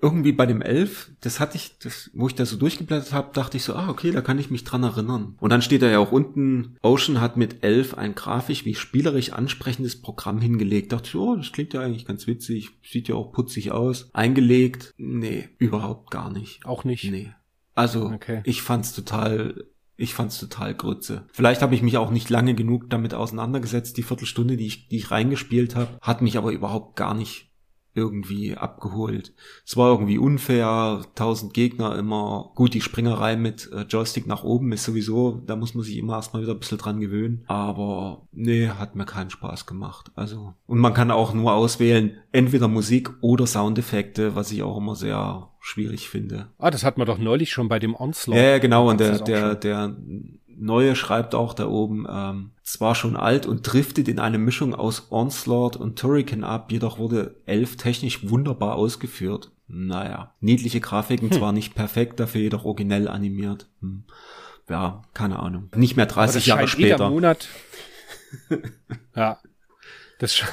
irgendwie bei dem Elf, das hatte ich, das, wo ich da so durchgeblättert habe, dachte ich so, ah, okay, da kann ich mich dran erinnern. Und dann steht da ja auch unten, Ocean hat mit Elf ein grafisch wie spielerisch ansprechendes Programm hingelegt. Dachte ich, oh, das klingt ja eigentlich ganz witzig, sieht ja auch putzig aus. Eingelegt, nee, überhaupt gar nicht.
Auch nicht?
Nee. Also, okay. ich fand's total ich fand's total grütze. Vielleicht habe ich mich auch nicht lange genug damit auseinandergesetzt. Die Viertelstunde, die ich, die ich reingespielt habe, hat mich aber überhaupt gar nicht irgendwie abgeholt. Es war irgendwie unfair, tausend Gegner immer. Gut, die Springerei mit äh, Joystick nach oben ist sowieso, da muss man sich immer erstmal wieder ein bisschen dran gewöhnen. Aber nee, hat mir keinen Spaß gemacht. Also, und man kann auch nur auswählen, entweder Musik oder Soundeffekte, was ich auch immer sehr schwierig finde.
Ah, das hat man doch neulich schon bei dem Onslaught.
Ja, genau, und der, der, der Neue schreibt auch da oben, ähm, zwar schon alt und driftet in eine Mischung aus Onslaught und Turrican ab, jedoch wurde Elf technisch wunderbar ausgeführt. Naja, niedliche Grafiken, hm. zwar nicht perfekt, dafür jedoch originell animiert. Hm. Ja, keine Ahnung. Nicht mehr 30 Jahre später.
Eh Monat ja. Das,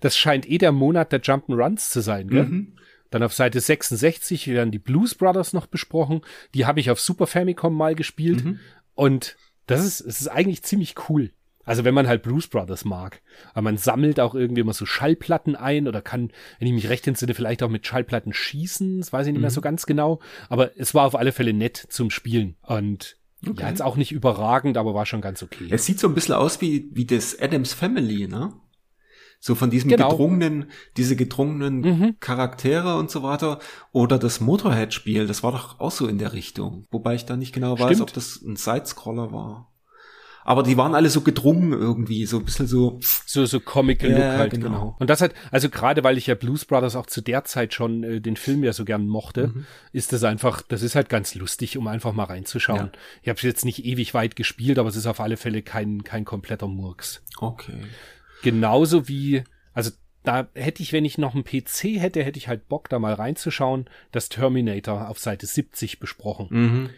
das scheint eh der Monat der Jump'n'Runs zu sein, gell? Mhm. Dann auf Seite 66 werden die Blues Brothers noch besprochen. Die habe ich auf Super Famicom mal gespielt. Mhm. Und das ist, es ist eigentlich ziemlich cool. Also wenn man halt Blues Brothers mag. Aber man sammelt auch irgendwie immer so Schallplatten ein oder kann, wenn ich mich recht entsinne, vielleicht auch mit Schallplatten schießen. Das weiß ich nicht mhm. mehr so ganz genau. Aber es war auf alle Fälle nett zum Spielen. Und okay. ja, jetzt auch nicht überragend, aber war schon ganz okay.
Es sieht so ein bisschen aus wie, wie das Adams Family, ne? So von diesem genau. gedrungenen, diese gedrungenen mhm. Charaktere und so weiter. Oder das Motorhead-Spiel, das war doch auch so in der Richtung. Wobei ich da nicht genau weiß, Stimmt. ob das ein Sidescroller war. Aber die waren alle so gedrungen irgendwie, so ein bisschen so.
So, so Comic Look ja, halt, genau. genau. Und das halt, also gerade weil ich ja Blues Brothers auch zu der Zeit schon äh, den Film ja so gern mochte, mhm. ist das einfach, das ist halt ganz lustig, um einfach mal reinzuschauen. Ja. Ich habe jetzt nicht ewig weit gespielt, aber es ist auf alle Fälle kein, kein kompletter Murks.
Okay.
Genauso wie, also da hätte ich, wenn ich noch einen PC hätte, hätte ich halt Bock, da mal reinzuschauen, das Terminator auf Seite 70 besprochen. Mhm.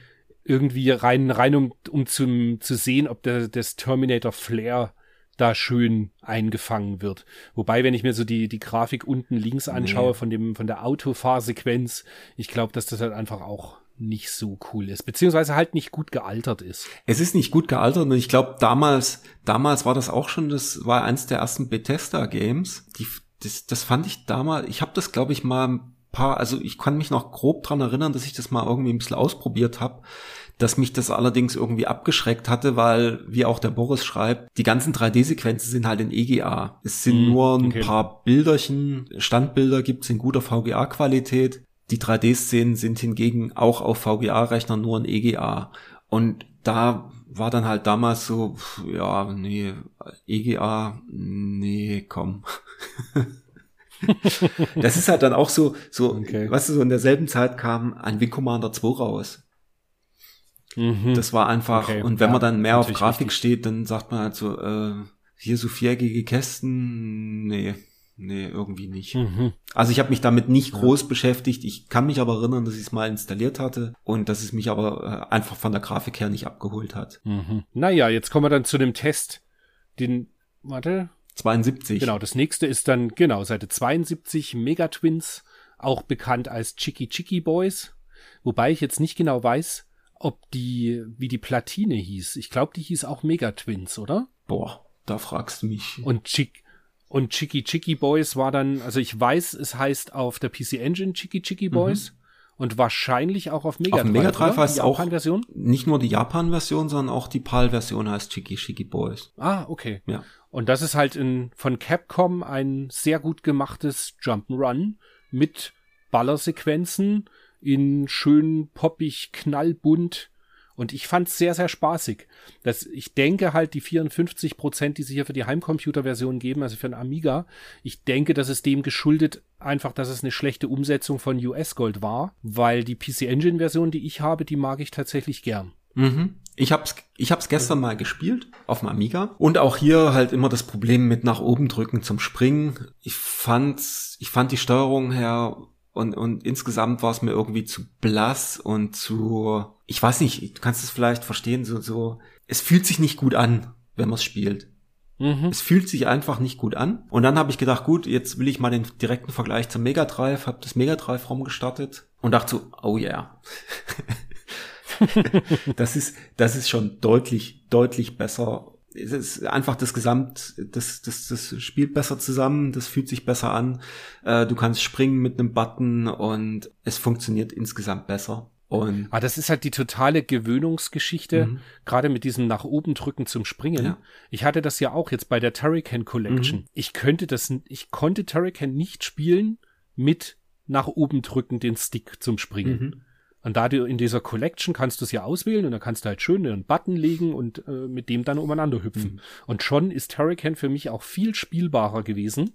Irgendwie rein, rein um, um zum, zu sehen, ob der, das Terminator Flair da schön eingefangen wird. Wobei, wenn ich mir so die, die Grafik unten links anschaue
Nee.
von dem, von der Autofahrsequenz, ich glaube, dass das halt einfach auch nicht so cool ist, beziehungsweise halt nicht gut gealtert ist.
Es ist nicht gut gealtert und ich glaube, damals, damals war das auch schon, das war eins der ersten Bethesda-Games. Die, das, das fand ich damals, ich habe das, glaube ich, mal ein paar, also ich kann mich noch grob dran erinnern, dass ich das mal irgendwie ein bisschen ausprobiert habe, dass mich das allerdings irgendwie abgeschreckt hatte, weil, wie auch der Boris schreibt, die ganzen 3D-Sequenzen sind halt in EGA. Es sind
Mm,
nur ein
okay.
paar Bilderchen, Standbilder gibt's in guter VGA-Qualität. Die 3D-Szenen sind hingegen auch auf VGA-Rechnern nur in EGA. Und da war dann halt damals so, ja, nee, EGA, nee, komm. das ist halt dann auch so, so,
Okay.
weißt du, so in derselben Zeit kam ein Wing Commander 2 raus.
Mhm.
Das war einfach,
Okay,
und wenn
ja,
man dann mehr auf Grafik
richtig.
steht, dann sagt man halt so, äh, hier so viereckige Kästen, nee, nee, irgendwie nicht.
Mhm.
Also ich habe mich damit nicht groß beschäftigt. Ich kann mich aber erinnern, dass ich es mal installiert hatte und dass es mich aber äh, einfach von der Grafik her nicht abgeholt hat.
Mhm. Naja, jetzt kommen wir dann zu dem Test. Den, warte,
72.
Genau, das nächste ist dann, genau, Seite 72, Megatwins, auch bekannt als Chicky Chicky Boys. Wobei ich jetzt nicht genau weiß, ob die, wie die Platine hieß. Ich glaube, die hieß auch Megatwins, oder?
Boah, da fragst du mich.
Und Chick, und Chicky Chicky Boys war dann, also ich weiß, es heißt auf der PC Engine Chicky Chicky Boys und wahrscheinlich auch auf Mega
Mhm. Auf Mega Drive heißt auch
Version.
nicht nur die Japan-Version, sondern auch die PAL-Version heißt Chiki Shiki Boys.
Ah, okay.
Ja.
Und das ist halt in, von Capcom ein sehr gut gemachtes Jump'n'Run mit Ballersequenzen in schön poppig, knallbunt. Und ich fand's sehr, sehr spaßig. Das, ich denke halt, die 54 Prozent, die sie hier für die Heimcomputer-Version geben, also für den Amiga, ich denke, das ist dem geschuldet, einfach, dass es eine schlechte Umsetzung von US-Gold war, weil die PC Engine-Version, die ich habe, die mag ich tatsächlich gern.
Mhm. Ich hab's, ich hab's gestern mal gespielt auf dem Amiga und auch hier halt immer das Problem mit nach oben drücken zum Springen. Ich fand's, ich fand die Steuerung her und, und insgesamt war es mir irgendwie zu blass und zu, ich weiß nicht, du kannst es vielleicht verstehen, so, so, es fühlt sich nicht gut an, wenn man es spielt.
Mhm.
Es fühlt sich einfach nicht gut an. Und dann habe ich gedacht, gut, jetzt will ich mal den direkten Vergleich zum Mega Drive, habe das Mega Drive ROM gestartet und dachte so, oh yeah. das ist, das ist schon deutlich, deutlich besser. Es ist einfach das Gesamt, das, das, das spielt besser zusammen, das fühlt sich besser an. Äh, du kannst springen mit einem Button und es funktioniert insgesamt besser. Und
Ah, das ist halt die totale Gewöhnungsgeschichte,
Mhm.
gerade mit diesem nach oben drücken zum Springen.
Ja.
Ich hatte das ja auch jetzt bei der Turrican Collection.
Mhm.
Ich könnte das, ich konnte Turrican nicht spielen mit nach oben drücken den Stick zum Springen.
Mhm.
Und da du in dieser Collection kannst du es ja auswählen und dann kannst du halt schön einen Button legen und äh, mit dem dann umeinander hüpfen.
Mhm.
Und schon ist Turrican für mich auch viel spielbarer gewesen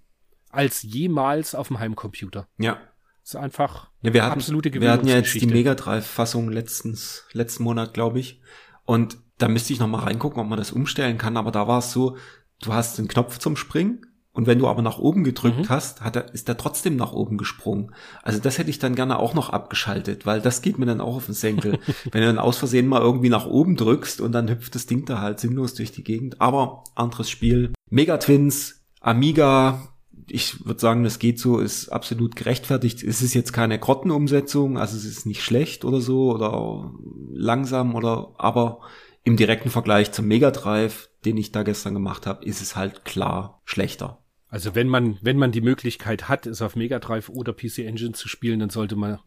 als jemals auf dem Heimcomputer.
ja,
Das ist einfach
Ja, wir hatten,
absolute
wir hatten ja jetzt die. Mega Drive-Fassung letztens, letzten Monat, glaube ich. Und da müsste ich noch mal reingucken, ob man das umstellen kann. Aber da war es so, du hast den Knopf zum Springen und wenn du aber nach oben gedrückt
Mhm.
hast, hat er, ist er trotzdem nach oben gesprungen. Also das hätte ich dann gerne auch noch abgeschaltet, weil das geht mir dann auch auf den Senkel. wenn du dann aus Versehen mal irgendwie nach oben drückst und dann hüpft das Ding da halt sinnlos durch die Gegend. Aber anderes Spiel. Mega Twins, Amiga, ich würde sagen, das geht so, ist absolut gerechtfertigt. Es ist jetzt keine Grottenumsetzung, also es ist nicht schlecht oder so oder langsam oder aber im direkten Vergleich zum Mega Drive, den ich da gestern gemacht habe, ist es halt klar schlechter.
Also wenn man, wenn man die Möglichkeit hat, es auf Mega Drive oder PC Engine zu spielen, dann sollte man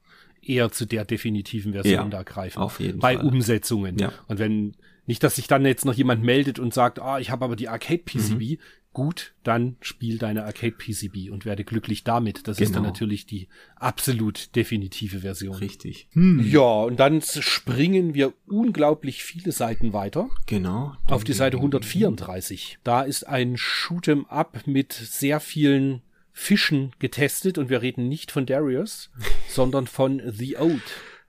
eher zu der definitiven Version
Ja,
da greifen.
auf jeden
Bei
Fall.
Umsetzungen.
Ja.
Und wenn, nicht, dass sich dann jetzt noch jemand meldet und sagt, ah, ich habe aber die Arcade PCB,
Mhm.
Gut, dann spiel deine Arcade PCB und werde glücklich damit. Das ist dann
Genau.
natürlich die absolut definitive Version.
Richtig.
Ja, und dann springen wir unglaublich viele Seiten weiter.
Genau.
Auf die Seite 134. Da ist ein Shoot'em Up mit sehr vielen Fischen getestet und wir reden nicht von Darius, sondern von The Oath.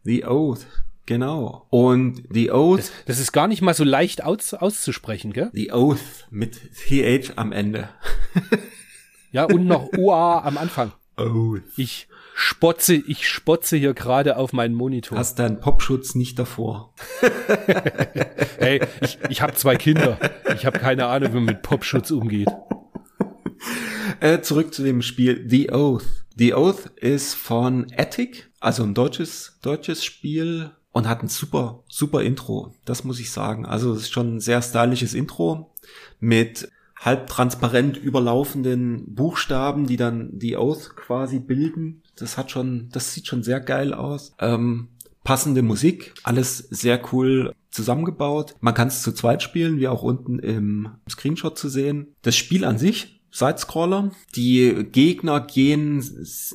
The Oath. Genau. Und The Oath,
Das, das ist gar nicht mal so leicht aus, auszusprechen, gell?
The Oath mit TH am Ende.
Ja, und noch OA am Anfang. Oath. Ich spotze, ich spotze hier gerade auf meinen Monitor.
Hast deinen Popschutz nicht davor.
hey, ich, ich habe zwei Kinder. Ich habe keine Ahnung, wie man mit Popschutz umgeht.
Äh, zurück zu dem Spiel The Oath. The Oath ist von Attic, also ein deutsches, deutsches Spiel und hat ein super, super Intro. Das muss ich sagen. Also es ist schon ein sehr stylisches Intro mit halbtransparent überlaufenden Buchstaben, die dann die Oath quasi bilden. Das hat schon, das sieht schon sehr geil aus. Ähm, passende Musik, alles sehr cool zusammengebaut. Man kann es zu zweit spielen, wie auch unten im Screenshot zu sehen. Das Spiel an sich, Sidescroller, die Gegner gehen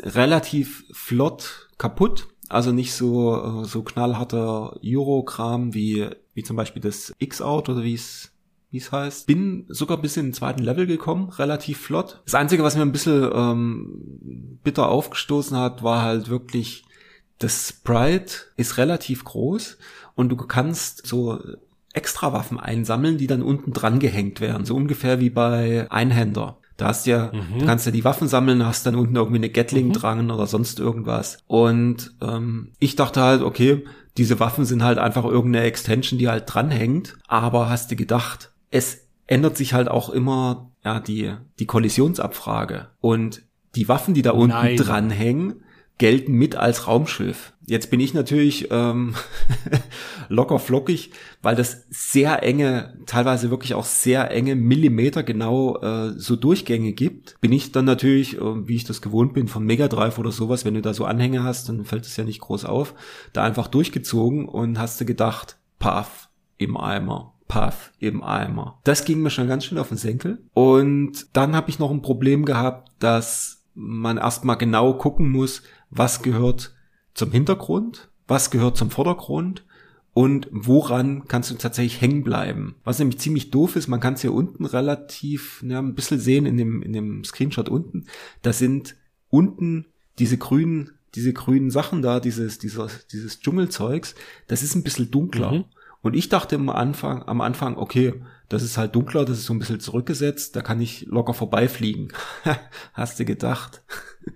relativ flott kaputt. Also nicht so, so knallharter Euro-Kram wie, wie zum Beispiel das X-Out oder wie es wie es heißt. Bin sogar bis in den zweiten Level gekommen, relativ flott. Das Einzige, was mir ein bisschen ähm, bitter aufgestoßen hat, war halt wirklich, das Sprite ist relativ groß und du kannst so extra Waffen einsammeln, die dann unten dran gehängt werden. So ungefähr wie bei Einhänder. Da hast ja, mhm. du kannst ja die Waffen sammeln, hast dann unten irgendwie eine Gatling mhm. dran oder sonst irgendwas. Und ähm, ich dachte halt, okay, diese Waffen sind halt einfach irgendeine Extension, die halt dranhängt. Aber hast du gedacht, es ändert sich halt auch immer ja, die, die Kollisionsabfrage. Und die Waffen, die da unten Nein. dranhängen, gelten mit als Raumschiff. Jetzt bin ich natürlich ähm, locker flockig, weil das sehr enge, teilweise wirklich auch sehr enge Millimeter genau äh, so Durchgänge gibt. Bin ich dann natürlich, äh, wie ich das gewohnt bin, von Mega Drive oder sowas, wenn du da so Anhänge hast, dann fällt es ja nicht groß auf, da einfach durchgezogen und hast du gedacht, paff, im Eimer. Path im Eimer. Das ging mir schon ganz schön auf den Senkel. Und dann habe ich noch ein Problem gehabt, dass man erstmal genau gucken muss, was gehört zum Hintergrund, was gehört zum Vordergrund und woran kannst du tatsächlich hängen bleiben. Was nämlich ziemlich doof ist, man kann es hier unten relativ ja, ein bisschen sehen in dem, in dem Screenshot unten. Da sind unten diese grünen, diese grünen Sachen da, dieses, dieses, dieses Dschungelzeugs, das ist ein bisschen dunkler. Mhm. Und ich dachte am Anfang, am Anfang, okay, das ist halt dunkler, das ist so ein bisschen zurückgesetzt, da kann ich locker vorbeifliegen. Hast du gedacht?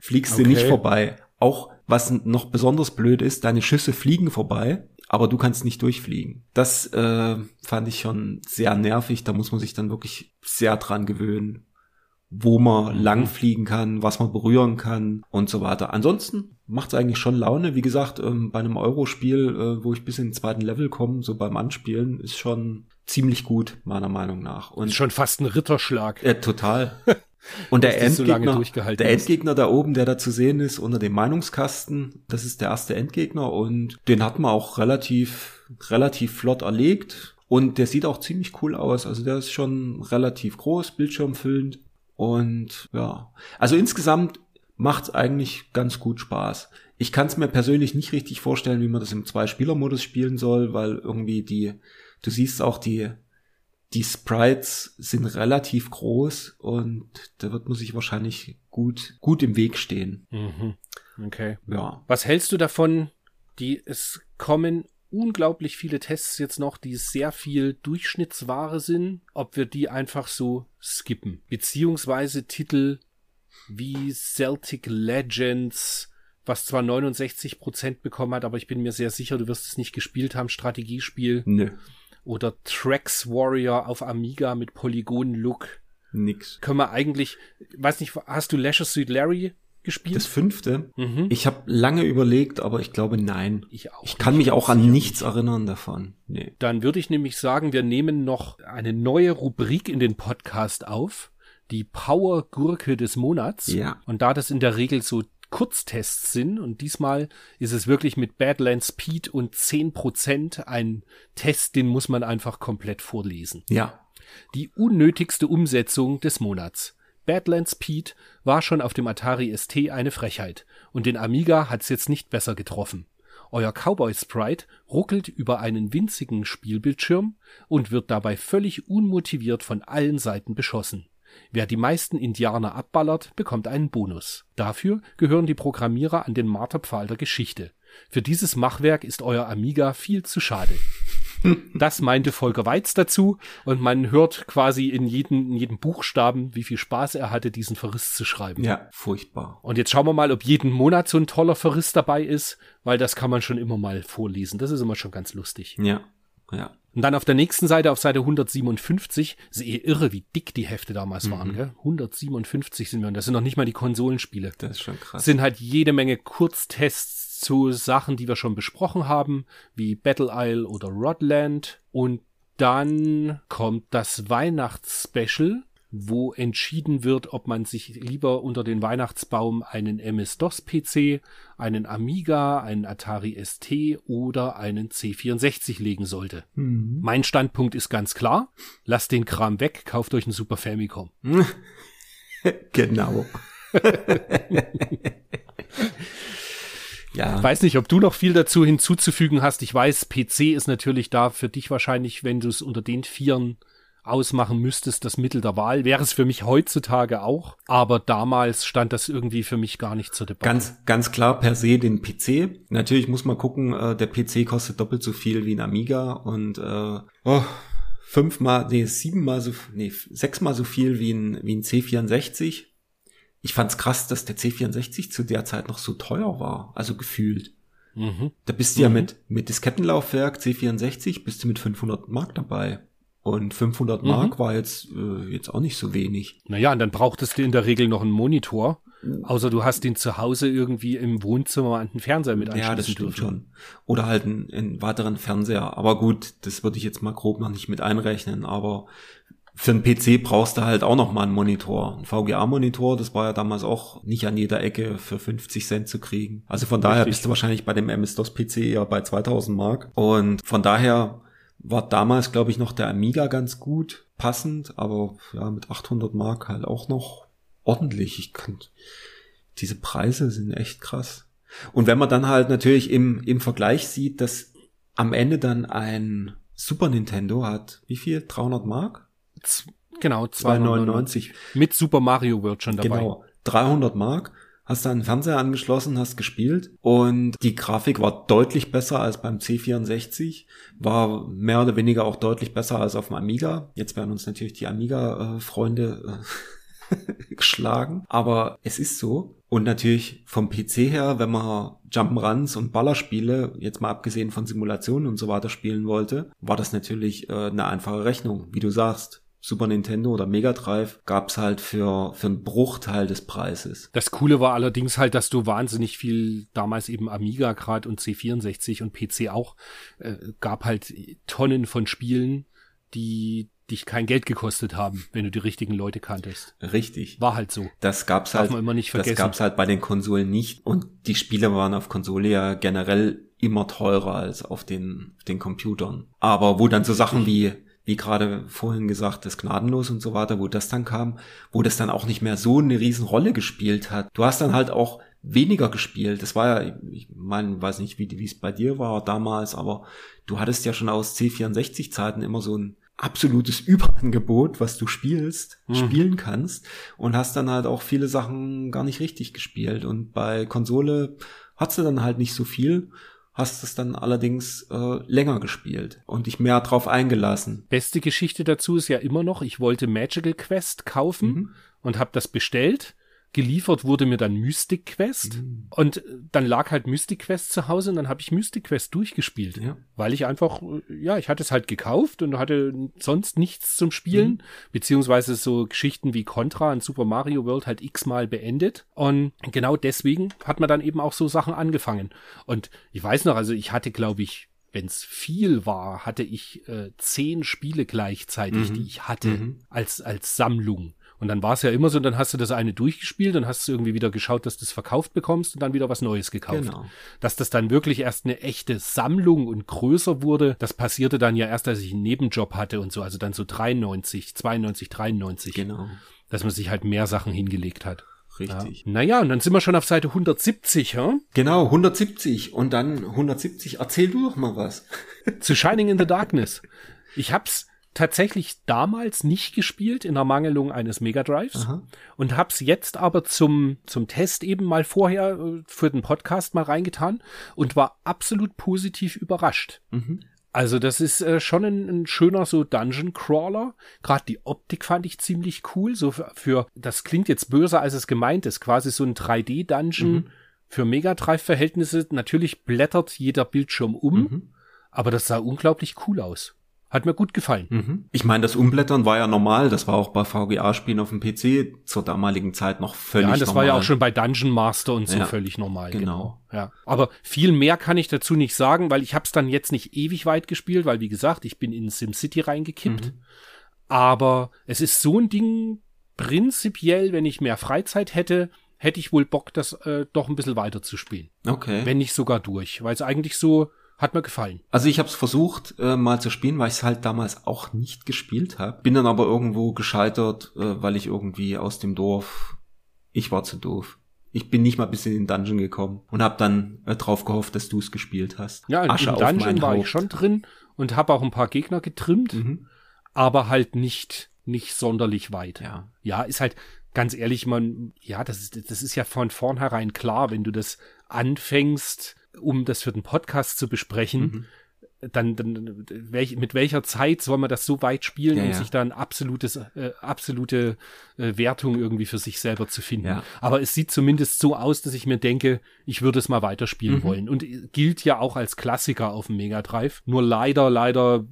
Fliegst okay. du nicht vorbei. Auch was noch besonders blöd ist, deine Schüsse fliegen vorbei, aber du kannst nicht durchfliegen. Das äh, fand ich schon sehr nervig, da muss man sich dann wirklich sehr dran gewöhnen wo man mhm. lang fliegen kann, was man berühren kann und so weiter. Ansonsten macht es eigentlich schon Laune. Wie gesagt, ähm, bei einem Euro-Spiel, äh, wo ich bis in den zweiten Level komme, so beim Anspielen, ist schon ziemlich gut, meiner Meinung nach.
Und ist schon fast ein Ritterschlag.
Ja, total. Und der Endgegner, so der Endgegner da oben, der da zu sehen ist unter dem Meinungskasten, das ist der erste Endgegner und den hat man auch relativ, relativ flott erlegt. Und der sieht auch ziemlich cool aus. Also der ist schon relativ groß, bildschirmfüllend. Und ja, also insgesamt macht es eigentlich ganz gut Spaß. Ich kann es mir persönlich nicht richtig vorstellen, wie man das im Zwei-Spieler-Modus spielen soll, weil irgendwie die, du siehst auch die, die Sprites sind relativ groß und da wird man sich wahrscheinlich gut, gut im Weg stehen.
Mhm. Okay. Ja. Was hältst du davon? Die, es kommen unglaublich viele Tests jetzt noch, die sehr viel Durchschnittsware sind, ob wir die einfach so skippen. Beziehungsweise Titel wie Celtic Legends, was zwar 69 Prozent bekommen hat, aber ich bin mir sehr sicher, du wirst es nicht gespielt haben, Strategiespiel.
Nö.
Oder Trax Warrior auf Amiga mit Polygon-Look.
Nix.
Können wir eigentlich, weiß nicht, hast du Leisure Suit Larry gespielt?
Das fünfte? Mhm. Ich habe lange überlegt, aber ich glaube nein. Ich, auch ich kann mich auch an nichts nicht. erinnern davon. Nee.
Dann würde ich nämlich sagen, wir nehmen noch eine neue Rubrik in den Podcast auf. Die Power-Gurke des Monats.
Ja.
Und da das in der Regel so Kurztests sind und diesmal ist es wirklich mit Badlands Speed und 10% ein Test, den muss man einfach komplett vorlesen.
Ja.
Die unnötigste Umsetzung des Monats. Badlands Pete war schon auf dem Atari ST eine Frechheit und den Amiga hat's jetzt nicht besser getroffen. Euer Cowboy Sprite ruckelt über einen winzigen Spielbildschirm und wird dabei völlig unmotiviert von allen Seiten beschossen. Wer die meisten Indianer abballert, bekommt einen Bonus. Dafür gehören die Programmierer an den Marterpfahl der Geschichte. Für dieses Machwerk ist euer Amiga viel zu schade. Das meinte Volker Weiz dazu und man hört quasi in jedem, in jedem Buchstaben, wie viel Spaß er hatte, diesen Verriss zu schreiben.
Ja, furchtbar.
Und jetzt schauen wir mal, ob jeden Monat so ein toller Verriss dabei ist, weil das kann man schon immer mal vorlesen. Das ist immer schon ganz lustig.
Ja, ja.
Und dann auf der nächsten Seite, auf Seite 157, ist eh irre, wie dick die Hefte damals waren,
Mhm.
gell? 157 sind wir, und das sind noch nicht mal die Konsolenspiele.
Das ist schon krass.
sind halt jede Menge Kurztests zu Sachen, die wir schon besprochen haben, wie Battle Isle oder Rodland. Und dann kommt das Weihnachtsspecial, wo entschieden wird, ob man sich lieber unter den Weihnachtsbaum einen MS-DOS-PC, einen Amiga, einen Atari ST oder einen C64 legen sollte. Mein Standpunkt ist ganz klar. Lasst den Kram weg, kauft euch einen Super Famicom.
genau. ja.
Weiß nicht, ob du noch viel dazu hinzuzufügen hast. Ich weiß, PC ist natürlich da für dich wahrscheinlich, wenn du es unter den Vieren ausmachen müsstest, das Mittel der Wahl. Wäre es für mich heutzutage auch. Aber damals stand das irgendwie für mich gar nicht zur Debatte.
Ganz, ganz klar per se den PC. Natürlich muss man gucken, äh, der PC kostet doppelt so viel wie ein Amiga und äh, oh, fünfmal, nee, siebenmal so, nee, sechsmal so viel wie ein, wie ein C64. Ich fand's krass, dass der C64 zu der Zeit noch so teuer war, also gefühlt.
Mhm.
Da bist du ja mit, mit Diskettenlaufwerk C64 bist du mit 500 Mark dabei. Und 500 Mark war jetzt, äh, jetzt auch nicht so wenig.
Naja, und dann brauchtest du in der Regel noch einen Monitor. Außer du hast ihn zu Hause irgendwie im Wohnzimmer an den Fernseher mit anschließen
Ja, das stimmt
dürfen.
schon. Oder halt einen, einen weiteren Fernseher. Aber gut, das würde ich jetzt mal grob noch nicht mit einrechnen. Aber für einen PC brauchst du halt auch noch mal einen Monitor. Ein VGA-Monitor, das war ja damals auch nicht an jeder Ecke für 50 Cent zu kriegen. Also von daher
Richtig.
bist du wahrscheinlich bei dem MS-DOS-PC eher bei 2000 Mark. Und von daher war damals, glaube ich, noch der Amiga ganz gut passend. Aber ja, mit 800 Mark halt auch noch ordentlich. Ich kann, diese Preise sind echt krass. Und wenn man dann halt natürlich im, im Vergleich sieht, dass am Ende dann ein Super Nintendo hat, wie viel? 300 Mark?
Z genau,
299.
299. Mit Super Mario World schon dabei.
Genau. 300 Mark. Hast da einen Fernseher angeschlossen, hast gespielt und die Grafik war deutlich besser als beim C64, war mehr oder weniger auch deutlich besser als auf dem Amiga. Jetzt werden uns natürlich die Amiga-Freunde äh, geschlagen, aber es ist so. Und natürlich vom PC her, wenn man Jump'n'Runs und Ballerspiele, jetzt mal abgesehen von Simulationen und so weiter spielen wollte, war das natürlich äh, eine einfache Rechnung, wie du sagst. Super Nintendo oder Mega Drive gab's halt für, für einen Bruchteil des Preises.
Das Coole war allerdings halt, dass du wahnsinnig viel, damals eben Amiga grad und C64 und PC auch, äh, gab halt Tonnen von Spielen, die dich kein Geld gekostet haben, wenn du die richtigen Leute kanntest.
Richtig.
War halt so.
Das gab's
Darf
halt,
man immer nicht
das gab's halt bei den Konsolen nicht. Und die Spiele waren auf Konsole ja generell immer teurer als auf den, auf den Computern. Aber wo dann so Sachen wie, wie gerade vorhin gesagt, das Gnadenlos und so weiter, wo das dann kam, wo das dann auch nicht mehr so eine riesen Rolle gespielt hat. Du hast dann halt auch weniger gespielt. Das war ja, ich meine, weiß nicht, wie wie es bei dir war damals, aber du hattest ja schon aus C64-Zeiten immer so ein absolutes Überangebot, was du spielst, spielen kannst und hast dann halt auch viele Sachen gar nicht richtig gespielt. Und bei Konsole hast du dann halt nicht so viel, hast es dann allerdings äh, länger gespielt und dich mehr drauf eingelassen.
Beste Geschichte dazu ist ja immer noch, ich wollte Magical Quest kaufen
Mhm.
und habe das bestellt. Geliefert wurde mir dann Mystic Quest
Mhm.
und dann lag halt Mystic Quest zu Hause und dann habe ich Mystic Quest durchgespielt,
Ja.
weil ich einfach, ja, ich hatte es halt gekauft und hatte sonst nichts zum Spielen,
Mhm.
beziehungsweise so Geschichten wie Contra und Super Mario World halt x-mal beendet und genau deswegen hat man dann eben auch so Sachen angefangen und ich weiß noch, also ich hatte glaube ich wenn es viel war, hatte ich äh, zehn Spiele gleichzeitig,
Mhm.
die ich hatte
Mhm.
als als Sammlung. Und dann war es ja immer so, dann hast du das eine durchgespielt, dann hast du irgendwie wieder geschaut, dass du es verkauft bekommst und dann wieder was Neues gekauft.
Genau.
Dass das dann wirklich erst eine echte Sammlung und größer wurde, das passierte dann ja erst, als ich einen Nebenjob hatte und so, also dann so 93, 92, 93,
Genau.
dass man sich halt mehr Sachen hingelegt hat.
Richtig.
Ja. Naja, und dann sind wir schon auf Seite 170, ja?
Genau, 170 und dann 170. Erzähl du doch mal was.
zu Shining in the Darkness. Ich hab's tatsächlich damals nicht gespielt in Ermangelung eines Mega Drives
Aha.
und hab's jetzt aber zum zum Test eben mal vorher äh, für den Podcast mal reingetan und war absolut positiv überrascht.
Mhm.
Also das ist äh, schon ein, ein schöner so Dungeon Crawler. Gerade die Optik fand ich ziemlich cool. So für, für das klingt jetzt böser als es gemeint ist. Quasi so ein 3D Dungeon mhm. für Mega Drive Verhältnisse. Natürlich blättert jeder Bildschirm um, mhm. aber das sah unglaublich cool aus. Hat mir gut gefallen.
Mhm. Ich meine, das Umblättern war ja normal. Das war auch bei VGA-Spielen auf dem PC zur damaligen Zeit noch völlig normal. Ja,
das
normal.
war ja auch schon bei Dungeon Master und so ja, völlig normal. Genau. genau. Ja. Aber viel mehr kann ich dazu nicht sagen, weil ich habe es dann jetzt nicht ewig weit gespielt, weil wie gesagt, ich bin in SimCity reingekippt. Mhm. Aber es ist so ein Ding prinzipiell, wenn ich mehr Freizeit hätte, hätte ich wohl Bock, das äh, doch ein bisschen weiter zu spielen.
Okay.
Wenn nicht sogar durch, weil es eigentlich so hat mir gefallen.
Also ich habe es versucht äh, mal zu spielen, weil ich es halt damals auch nicht gespielt habe. Bin dann aber irgendwo gescheitert, äh, weil ich irgendwie aus dem Dorf, ich war zu doof. Ich bin nicht mal bis in den Dungeon gekommen und habe dann äh, drauf gehofft, dass du es gespielt hast.
Ja, Asche im Dungeon war Haupt. ich schon drin und habe auch ein paar Gegner getrimmt, mhm. aber halt nicht nicht sonderlich weit.
Ja,
ja ist halt ganz ehrlich, man, ja, das ist, das ist ja von vornherein klar, wenn du das anfängst, um das für den Podcast zu besprechen, mhm dann, dann welch, mit welcher Zeit soll man das so weit spielen, ja, um ja. sich dann absolutes, äh, absolute äh, Wertung irgendwie für sich selber zu finden. Ja. Aber es sieht zumindest so aus, dass ich mir denke, ich würde es mal weiterspielen mhm. wollen. Und gilt ja auch als Klassiker auf dem Mega Drive. Nur leider, leider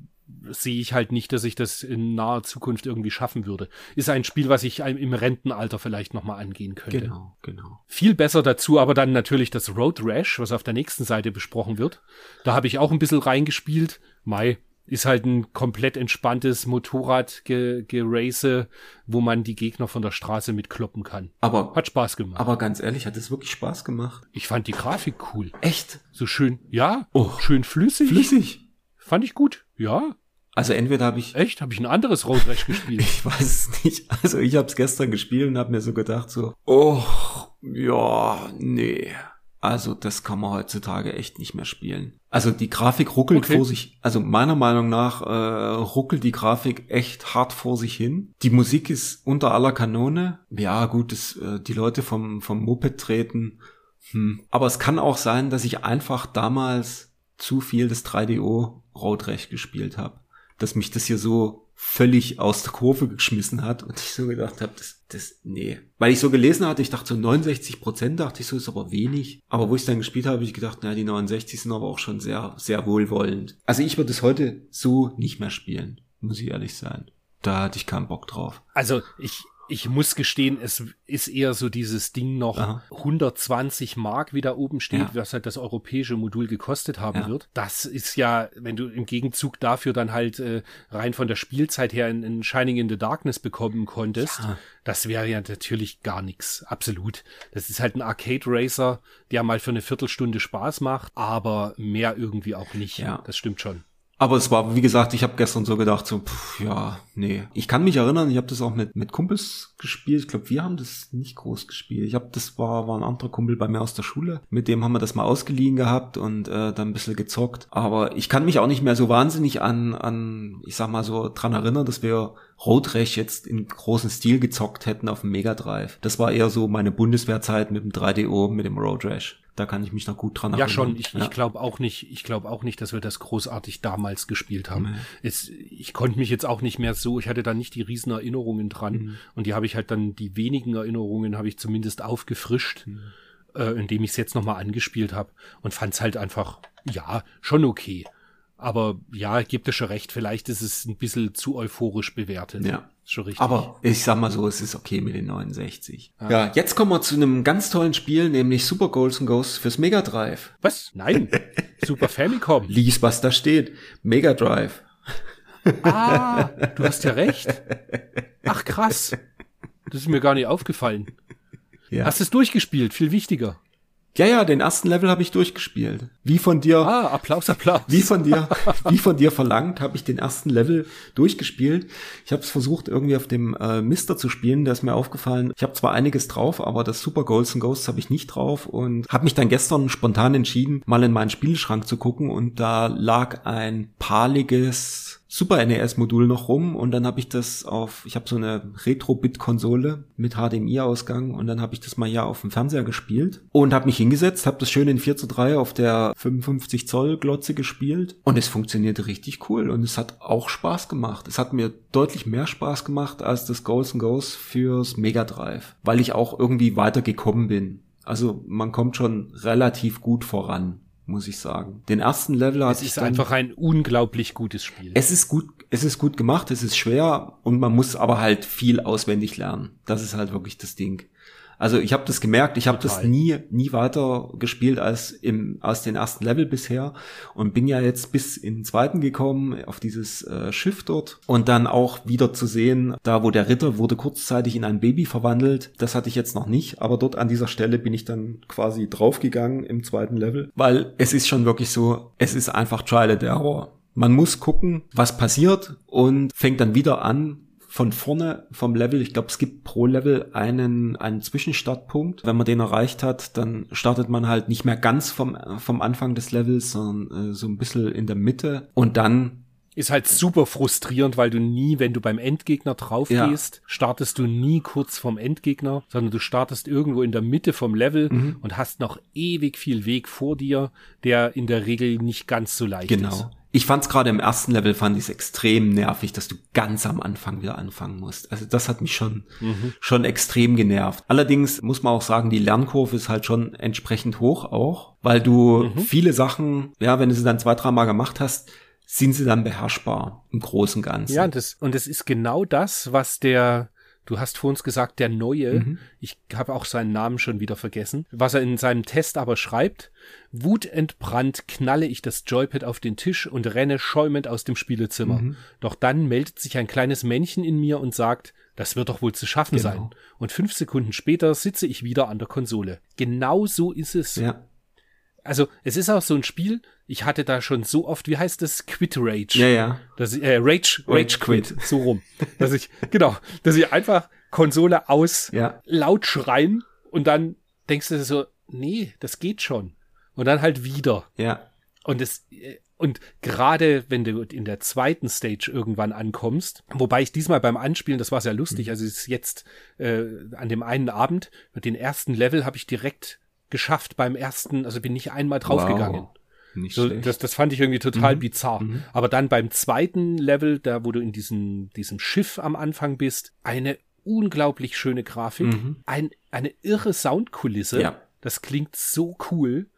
sehe ich halt nicht, dass ich das in naher Zukunft irgendwie schaffen würde. Ist ein Spiel, was ich im Rentenalter vielleicht nochmal angehen könnte.
Genau, genau.
Viel besser dazu aber dann natürlich das Road Rash, was auf der nächsten Seite besprochen wird. Da habe ich auch ein bisschen reingespielt. Mai, ist halt ein komplett entspanntes Motorrad-Gerace, wo man die Gegner von der Straße mitkloppen kann.
Aber
hat Spaß gemacht.
Aber ganz ehrlich, hat es wirklich Spaß gemacht?
Ich fand die Grafik cool.
Echt?
So schön, ja, oh, schön flüssig.
Flüssig.
Fand ich gut. Ja.
Also entweder habe ich
echt, habe ich ein anderes Road Rash gespielt.
ich weiß es nicht. Also ich habe es gestern gespielt und habe mir so gedacht so, oh ja, nee. Also das kann man heutzutage echt nicht mehr spielen. Also die Grafik ruckelt okay. vor sich, also meiner Meinung nach äh, ruckelt die Grafik echt hart vor sich hin. Die Musik ist unter aller Kanone. Ja gut, das, äh, die Leute vom, vom Moped treten. Hm. Aber es kann auch sein, dass ich einfach damals zu viel das 3DO Road Rash gespielt habe dass mich das hier so völlig aus der Kurve geschmissen hat und ich so gedacht habe, das, das, nee. Weil ich so gelesen hatte, ich dachte so 69 Prozent, dachte ich so, ist aber wenig. Aber wo ich dann gespielt habe, habe ich gedacht, naja, die 69 sind aber auch schon sehr, sehr wohlwollend. Also ich würde es heute so nicht mehr spielen, muss ich ehrlich sein. Da hatte ich keinen Bock drauf.
Also ich, ich muss gestehen, es ist eher so dieses Ding noch Aha. 120 Mark, wie da oben steht, ja. was halt das europäische Modul gekostet haben ja. wird. Das ist ja, wenn du im Gegenzug dafür dann halt äh, rein von der Spielzeit her in, in Shining in the Darkness bekommen konntest, ja. das wäre ja natürlich gar nichts. Absolut. Das ist halt ein Arcade Racer, der mal für eine Viertelstunde Spaß macht, aber mehr irgendwie auch nicht. Ja. Das stimmt schon.
Aber es war, wie gesagt, ich habe gestern so gedacht, so, pff, ja, nee. Ich kann mich erinnern, ich habe das auch mit, mit Kumpels gespielt. Ich glaube, wir haben das nicht groß gespielt. Ich habe, das war, war ein anderer Kumpel bei mir aus der Schule. Mit dem haben wir das mal ausgeliehen gehabt und äh, dann ein bisschen gezockt. Aber ich kann mich auch nicht mehr so wahnsinnig an, an ich sag mal so, dran erinnern, dass wir Road Rash jetzt in großen Stil gezockt hätten auf dem Mega Drive. Das war eher so meine Bundeswehrzeit mit dem 3DO, mit dem Road Rash. Da kann ich mich noch gut dran
erinnern. Ja, schon. Ich, ja. ich glaube auch nicht, ich glaube auch nicht, dass wir das großartig damals gespielt haben. Nee. Es, ich konnte mich jetzt auch nicht mehr so, ich hatte da nicht die riesen Erinnerungen dran. Mhm. Und die habe ich halt dann, die wenigen Erinnerungen habe ich zumindest aufgefrischt, mhm. äh, indem ich es jetzt nochmal angespielt habe und fand es halt einfach, ja, schon okay. Aber ja, gibt es schon recht, vielleicht ist es ein bisschen zu euphorisch bewertet.
Ja. Schon richtig. Aber ich sag mal so, es ist okay mit den 69. Ja, ja jetzt kommen wir zu einem ganz tollen Spiel, nämlich Super Goals and Ghosts fürs Mega Drive.
Was? Nein. Super Famicom.
Lies, was da steht. Mega Drive.
Ah, du hast ja recht. Ach krass. Das ist mir gar nicht aufgefallen. Ja. Hast es durchgespielt, viel wichtiger.
Ja, ja, den ersten Level habe ich durchgespielt. Wie von dir.
Ah, Applaus, Applaus.
Wie von dir, wie von dir verlangt, habe ich den ersten Level durchgespielt. Ich habe es versucht, irgendwie auf dem äh, Mister zu spielen. Da ist mir aufgefallen, ich habe zwar einiges drauf, aber das Super Goals and Ghosts habe ich nicht drauf und habe mich dann gestern spontan entschieden, mal in meinen Spielschrank zu gucken und da lag ein paliges Super NES-Modul noch rum und dann habe ich das auf, ich habe so eine Retro-Bit-Konsole mit HDMI-Ausgang und dann habe ich das mal ja auf dem Fernseher gespielt und habe mich hingesetzt, habe das schön in 4 zu 3 auf der 55 Zoll Glotze gespielt und es funktionierte richtig cool und es hat auch Spaß gemacht. Es hat mir deutlich mehr Spaß gemacht als das Goals Goes fürs Mega Drive, weil ich auch irgendwie weitergekommen bin. Also man kommt schon relativ gut voran muss ich sagen. Den ersten Level hat
es ist einfach ein unglaublich gutes Spiel.
Es ist gut, es ist gut gemacht, es ist schwer und man muss aber halt viel auswendig lernen. Das ist halt wirklich das Ding. Also ich habe das gemerkt, ich habe das nie nie weiter gespielt als im aus den ersten Level bisher und bin ja jetzt bis in den zweiten gekommen auf dieses äh, Schiff dort und dann auch wieder zu sehen, da wo der Ritter wurde kurzzeitig in ein Baby verwandelt. Das hatte ich jetzt noch nicht, aber dort an dieser Stelle bin ich dann quasi draufgegangen im zweiten Level, weil es ist schon wirklich so, es ist einfach Trial and Error. Man muss gucken, was passiert und fängt dann wieder an, von vorne vom Level, ich glaube, es gibt pro Level einen, einen Zwischenstartpunkt. Wenn man den erreicht hat, dann startet man halt nicht mehr ganz vom, vom Anfang des Levels, sondern äh, so ein bisschen in der Mitte. Und dann
ist halt super frustrierend, weil du nie, wenn du beim Endgegner drauf gehst, ja. startest du nie kurz vom Endgegner, sondern du startest irgendwo in der Mitte vom Level mhm. und hast noch ewig viel Weg vor dir, der in der Regel nicht ganz so leicht
genau.
ist.
Genau. Ich fand es gerade im ersten Level fand ich es extrem nervig, dass du ganz am Anfang wieder anfangen musst. Also das hat mich schon mhm. schon extrem genervt. Allerdings muss man auch sagen, die Lernkurve ist halt schon entsprechend hoch auch, weil du mhm. viele Sachen, ja, wenn du sie dann zwei, drei Mal gemacht hast, sind sie dann beherrschbar im Großen und Ganzen.
Ja, das, und es ist genau das, was der Du hast vor uns gesagt, der Neue, mhm. ich habe auch seinen Namen schon wieder vergessen, was er in seinem Test aber schreibt, wutentbrannt knalle ich das Joypad auf den Tisch und renne schäumend aus dem Spielezimmer. Mhm. Doch dann meldet sich ein kleines Männchen in mir und sagt, das wird doch wohl zu schaffen genau. sein. Und fünf Sekunden später sitze ich wieder an der Konsole. Genau so ist es.
Ja.
Also, es ist auch so ein Spiel, ich hatte da schon so oft, wie heißt das? Quit Rage.
Ja, ja.
Dass ich, äh, Rage, Rage Quit. Quit. So rum. dass ich, genau, dass ich einfach Konsole aus,
ja.
laut schreien und dann denkst du so, nee, das geht schon. Und dann halt wieder.
Ja.
Und es, und gerade wenn du in der zweiten Stage irgendwann ankommst, wobei ich diesmal beim Anspielen, das war sehr lustig, mhm. also es ist jetzt äh, an dem einen Abend, mit den ersten Level habe ich direkt geschafft beim ersten, also bin nicht einmal draufgegangen. Wow. Nicht so, das, das fand ich irgendwie total mhm. bizarr. Mhm. Aber dann beim zweiten Level, da wo du in diesem, diesem Schiff am Anfang bist, eine unglaublich schöne Grafik, mhm. ein, eine irre Soundkulisse.
Ja.
Das klingt so cool.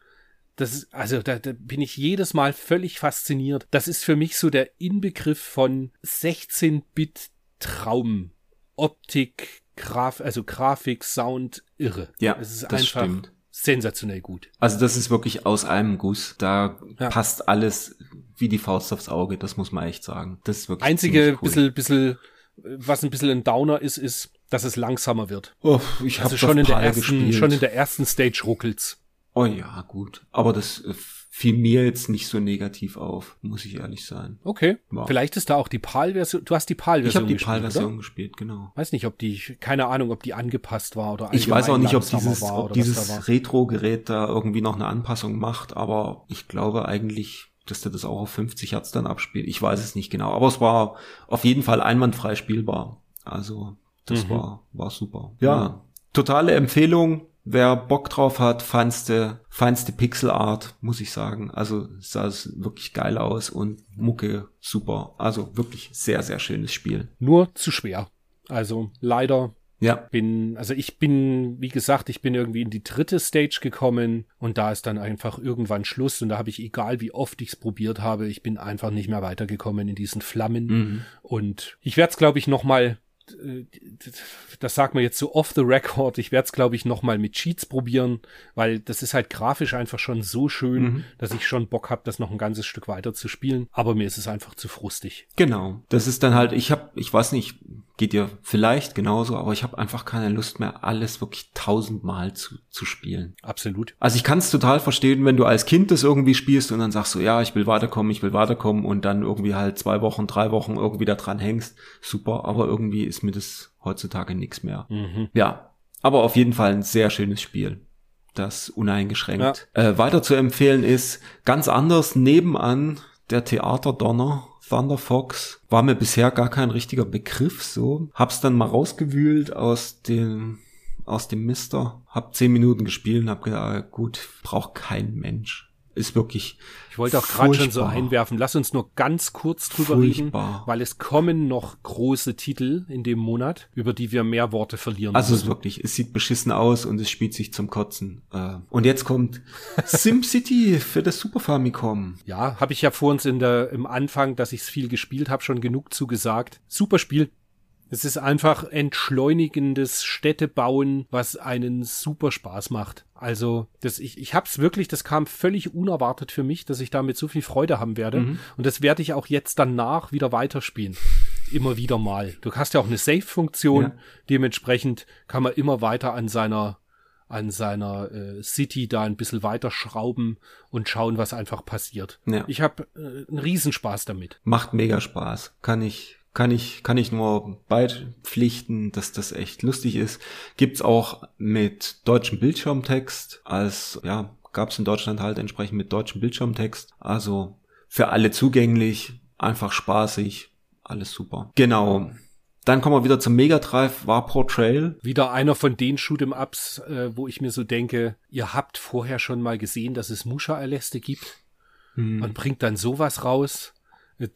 Das ist, also da, da bin ich jedes Mal völlig fasziniert. Das ist für mich so der Inbegriff von 16-Bit Traum. Optik, Graf, also Grafik, Sound, irre.
Ja,
es ist das einfach stimmt sensationell gut.
Also das ist wirklich aus einem Guss. Da ja. passt alles wie die Faust aufs Auge, das muss man echt sagen. Das ist wirklich
Einzige cool. bisschen, bisschen, was ein bisschen ein Downer ist, ist, dass es langsamer wird.
Oh, ich
also schon in der ersten, gespielt. schon in der ersten Stage ruckelt's.
Oh ja, gut. Aber das äh, fiel mir jetzt nicht so negativ auf, muss ich ehrlich sein.
Okay. Ja. Vielleicht ist da auch die PAL-Version. Du hast die PAL-Version
gespielt. Ich habe die PAL-Version gespielt, genau.
Weiß nicht, ob die, keine Ahnung, ob die angepasst war oder
Ich weiß auch nicht, ob dieses, ob dieses Retro-Gerät da irgendwie noch eine Anpassung macht, aber ich glaube eigentlich, dass der das auch auf 50 Hertz dann abspielt. Ich weiß es nicht genau, aber es war auf jeden Fall einwandfrei spielbar. Also, das mhm. war, war super. Ja. ja. Totale Empfehlung Wer Bock drauf hat, feinste, feinste Pixelart, muss ich sagen. Also sah es wirklich geil aus und Mucke super. Also wirklich sehr, sehr schönes Spiel.
Nur zu schwer. Also leider
ja.
Bin, also ich bin, wie gesagt, ich bin irgendwie in die dritte Stage gekommen und da ist dann einfach irgendwann Schluss und da habe ich, egal wie oft ich es probiert habe, ich bin einfach nicht mehr weitergekommen in diesen Flammen. Mhm. Und ich werde es, glaube ich, noch mal das sagt man jetzt so off the record. Ich werde es, glaube ich, nochmal mit Cheats probieren, weil das ist halt grafisch einfach schon so schön, mhm. dass ich schon Bock habe, das noch ein ganzes Stück weiter zu spielen. Aber mir ist es einfach zu frustig.
Genau. Das ist dann halt, ich habe, ich weiß nicht, geht dir vielleicht genauso, aber ich habe einfach keine Lust mehr, alles wirklich tausendmal zu, zu spielen.
Absolut.
Also ich kann es total verstehen, wenn du als Kind das irgendwie spielst und dann sagst du, ja, ich will weiterkommen, ich will weiterkommen und dann irgendwie halt zwei Wochen, drei Wochen irgendwie da dran hängst. Super, aber irgendwie ist mir das heutzutage nichts mehr. Mhm. Ja, aber auf jeden Fall ein sehr schönes Spiel. Das uneingeschränkt. Ja. Äh, weiter zu empfehlen ist ganz anders nebenan der Theaterdonner Thunder Fox. War mir bisher gar kein richtiger Begriff so. Hab's dann mal rausgewühlt aus dem aus dem Mister. Hab zehn Minuten gespielt und hab gedacht, ah, gut, braucht kein Mensch ist wirklich.
Ich wollte auch gerade schon so einwerfen. Lass uns nur ganz kurz drüber furchtbar. reden, weil es kommen noch große Titel in dem Monat, über die wir mehr Worte verlieren.
Also es wirklich, es sieht beschissen aus und es spielt sich zum Kotzen. Äh, und jetzt kommt SimCity für das Super Famicom.
Ja, habe ich ja vor uns in der im Anfang, dass ich es viel gespielt habe, schon genug zugesagt. Super Spiel, es ist einfach entschleunigendes Städtebauen, was einen super Spaß macht. Also, das, ich, ich hab's wirklich, das kam völlig unerwartet für mich, dass ich damit so viel Freude haben werde. Mhm. Und das werde ich auch jetzt danach wieder weiterspielen. Immer wieder mal. Du hast ja auch eine Save-Funktion. Ja. Dementsprechend kann man immer weiter an seiner an seiner äh, City da ein bisschen weiter schrauben und schauen, was einfach passiert. Ja. Ich habe äh, einen Riesenspaß damit.
Macht mega Spaß. Kann ich kann ich, kann ich nur beipflichten, dass das echt lustig ist. Gibt's auch mit deutschem Bildschirmtext als, ja, gab's in Deutschland halt entsprechend mit deutschem Bildschirmtext. Also für alle zugänglich, einfach spaßig, alles super. Genau. Dann kommen wir wieder zum Mega Drive War Portrail.
Wieder einer von den Shoot'em Ups, äh, wo ich mir so denke, ihr habt vorher schon mal gesehen, dass es Musha-Erläste gibt. Hm. Man bringt dann sowas raus. Äh,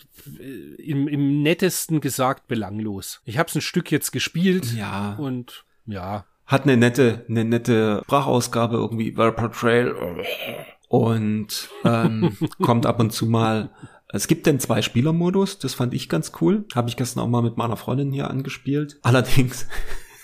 im, im nettesten gesagt belanglos. Ich habe es ein Stück jetzt gespielt
ja.
und ja.
Hat eine nette, eine nette Sprachausgabe irgendwie, Vapor Trail und ähm, kommt ab und zu mal. Es gibt den Zwei-Spieler-Modus, das fand ich ganz cool. Habe ich gestern auch mal mit meiner Freundin hier angespielt. Allerdings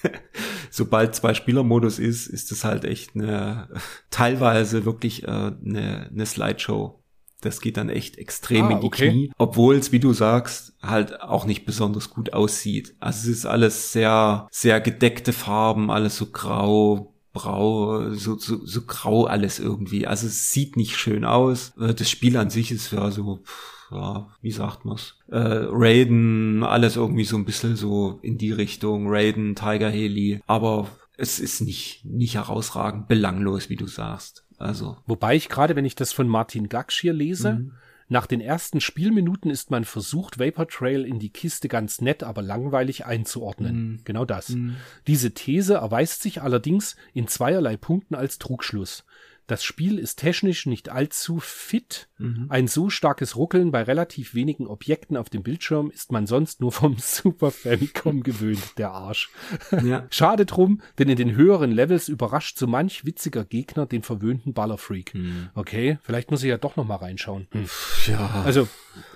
sobald zwei Spieler-Modus ist, ist es halt echt eine teilweise wirklich äh, eine, eine Slideshow. Das geht dann echt extrem ah, in die okay. Knie, obwohl es, wie du sagst, halt auch nicht besonders gut aussieht. Also es ist alles sehr, sehr gedeckte Farben, alles so grau, brau, so, so, so grau alles irgendwie. Also es sieht nicht schön aus. Äh, das Spiel an sich ist ja so, ja, wie sagt man's? Äh, Raiden, alles irgendwie so ein bisschen so in die Richtung. Raiden, Tiger Haley. Aber es ist nicht, nicht herausragend belanglos, wie du sagst. Also.
Wobei ich gerade, wenn ich das von Martin Gakschir lese, mhm. nach den ersten Spielminuten ist man versucht, Vapor Trail in die Kiste ganz nett, aber langweilig einzuordnen. Mhm. Genau das. Mhm. Diese These erweist sich allerdings in zweierlei Punkten als Trugschluss. Das Spiel ist technisch nicht allzu fit. Mhm. Ein so starkes Ruckeln bei relativ wenigen Objekten auf dem Bildschirm ist man sonst nur vom Super Famicom gewöhnt, der Arsch. Ja. Schade drum, denn in den höheren Levels überrascht so manch witziger Gegner den verwöhnten Ballerfreak. Mhm. Okay, vielleicht muss ich ja doch noch mal reinschauen. Hm. Ja. Also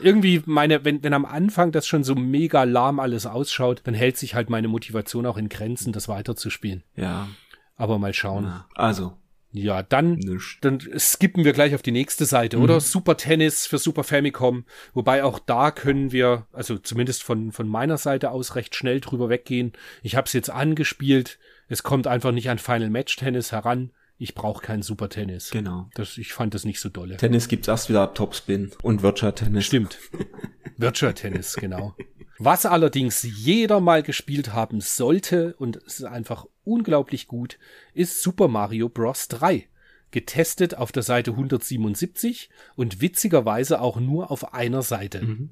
irgendwie meine, wenn, wenn am Anfang das schon so mega lahm alles ausschaut, dann hält sich halt meine Motivation auch in Grenzen, das weiterzuspielen.
Ja.
Aber mal schauen.
Ja. Also,
ja, dann, dann skippen wir gleich auf die nächste Seite, mhm. oder? Super Tennis für Super Famicom. Wobei auch da können wir, also zumindest von, von meiner Seite aus, recht schnell drüber weggehen. Ich habe es jetzt angespielt. Es kommt einfach nicht an Final Match Tennis heran. Ich brauche kein Super Tennis.
Genau.
Das, ich fand das nicht so dolle.
Tennis gibt's erst wieder ab Topspin und Virtual Tennis.
Stimmt. Virtual Tennis, genau. Was allerdings jeder mal gespielt haben sollte, und es ist einfach unglaublich gut, ist Super Mario Bros. 3. Getestet auf der Seite 177 und witzigerweise auch nur auf einer Seite. Mhm.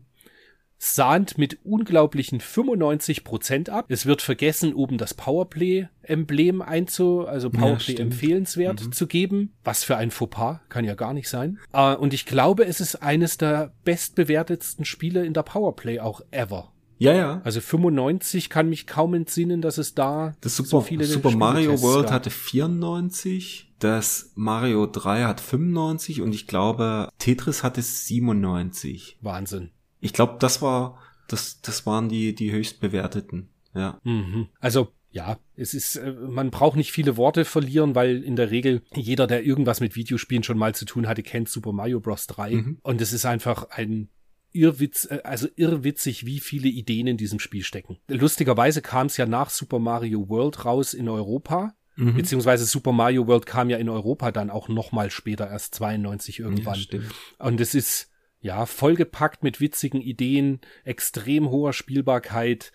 Sahnt mit unglaublichen 95% ab. Es wird vergessen, oben das Powerplay-Emblem einzu, also Powerplay ja, empfehlenswert mhm. zu geben. Was für ein Fauxpas, kann ja gar nicht sein. Uh, und ich glaube, es ist eines der bestbewertetsten Spiele in der Powerplay auch ever.
Ja, ja.
Also 95 kann mich kaum entsinnen, dass es da
das Super, so viele Super Mario World gab. hatte 94, das Mario 3 hat 95 und ich glaube Tetris hatte 97.
Wahnsinn.
Ich glaube, das war das das waren die die höchst bewerteten. Ja.
Mhm. Also ja, es ist, äh, man braucht nicht viele Worte verlieren, weil in der Regel jeder, der irgendwas mit Videospielen schon mal zu tun hatte, kennt Super Mario Bros. 3. Mhm. Und es ist einfach ein irrwitz, äh, also irrwitzig, wie viele Ideen in diesem Spiel stecken. Lustigerweise kam es ja nach Super Mario World raus in Europa. Mhm. Beziehungsweise Super Mario World kam ja in Europa dann auch noch mal später, erst 92 irgendwann. Ja, Und es ist, ja, vollgepackt mit witzigen Ideen, extrem hoher Spielbarkeit,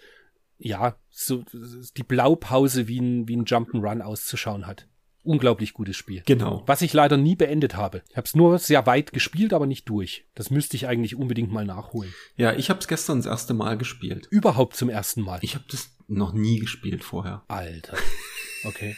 ja, so die Blaupause wie ein, wie ein Jump'n'Run auszuschauen hat. Unglaublich gutes Spiel.
Genau.
Was ich leider nie beendet habe. Ich habe es nur sehr weit gespielt, aber nicht durch. Das müsste ich eigentlich unbedingt mal nachholen.
Ja, ich habe es gestern das erste Mal gespielt.
Überhaupt zum ersten Mal.
Ich habe das noch nie gespielt vorher.
Alter. Okay.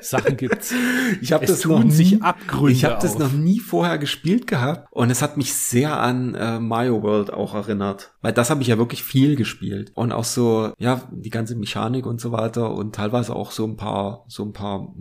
Sachen gibt's.
Ich habe
Es
das noch nie,
Abgründe
Ich habe das noch nie vorher gespielt gehabt und es hat mich sehr an äh, Mario World auch erinnert, weil das habe ich ja wirklich viel gespielt und auch so ja die ganze Mechanik und so weiter und teilweise auch so ein paar so ein paar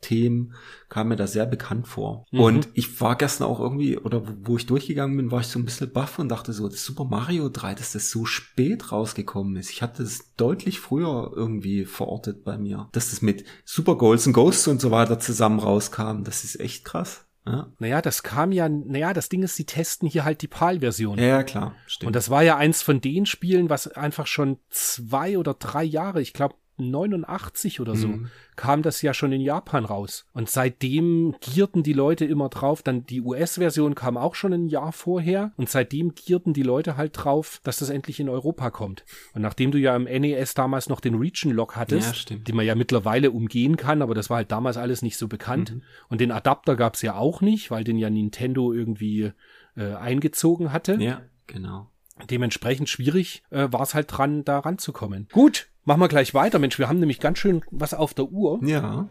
Musikthemen kam mir da sehr bekannt vor.
Mhm.
Und ich war gestern auch irgendwie, oder wo, wo ich durchgegangen bin, war ich so ein bisschen baff und dachte so, das Super Mario 3, dass das so spät rausgekommen ist. Ich hatte das deutlich früher irgendwie verortet bei mir. Dass das mit Super Goals and Ghosts und so weiter zusammen rauskam, das ist echt krass. Ja,
Naja, das kam ja, naja, das Ding ist, sie testen hier halt die PAL-Version.
ja, ja klar. Stimmt.
Und das war ja eins von den Spielen, was einfach schon zwei oder drei Jahre, ich glaube 89 oder so,
Mhm.
kam das ja schon in Japan raus. Und seitdem gierten die Leute immer drauf, dann die US-Version kam auch schon ein Jahr vorher und seitdem gierten die Leute halt drauf, dass das endlich in Europa kommt. Und nachdem du ja im NES damals noch den Region-Lock hattest,
Ja,
den man ja mittlerweile umgehen kann, aber das war halt damals alles nicht so bekannt.
Mhm.
Und den Adapter gab's ja auch nicht, weil den ja Nintendo irgendwie äh, eingezogen hatte.
ja, genau.
Dementsprechend schwierig äh, war es halt dran, da ranzukommen. Gut, machen wir gleich weiter. Mensch, wir haben nämlich ganz schön was auf der Uhr.
Ja,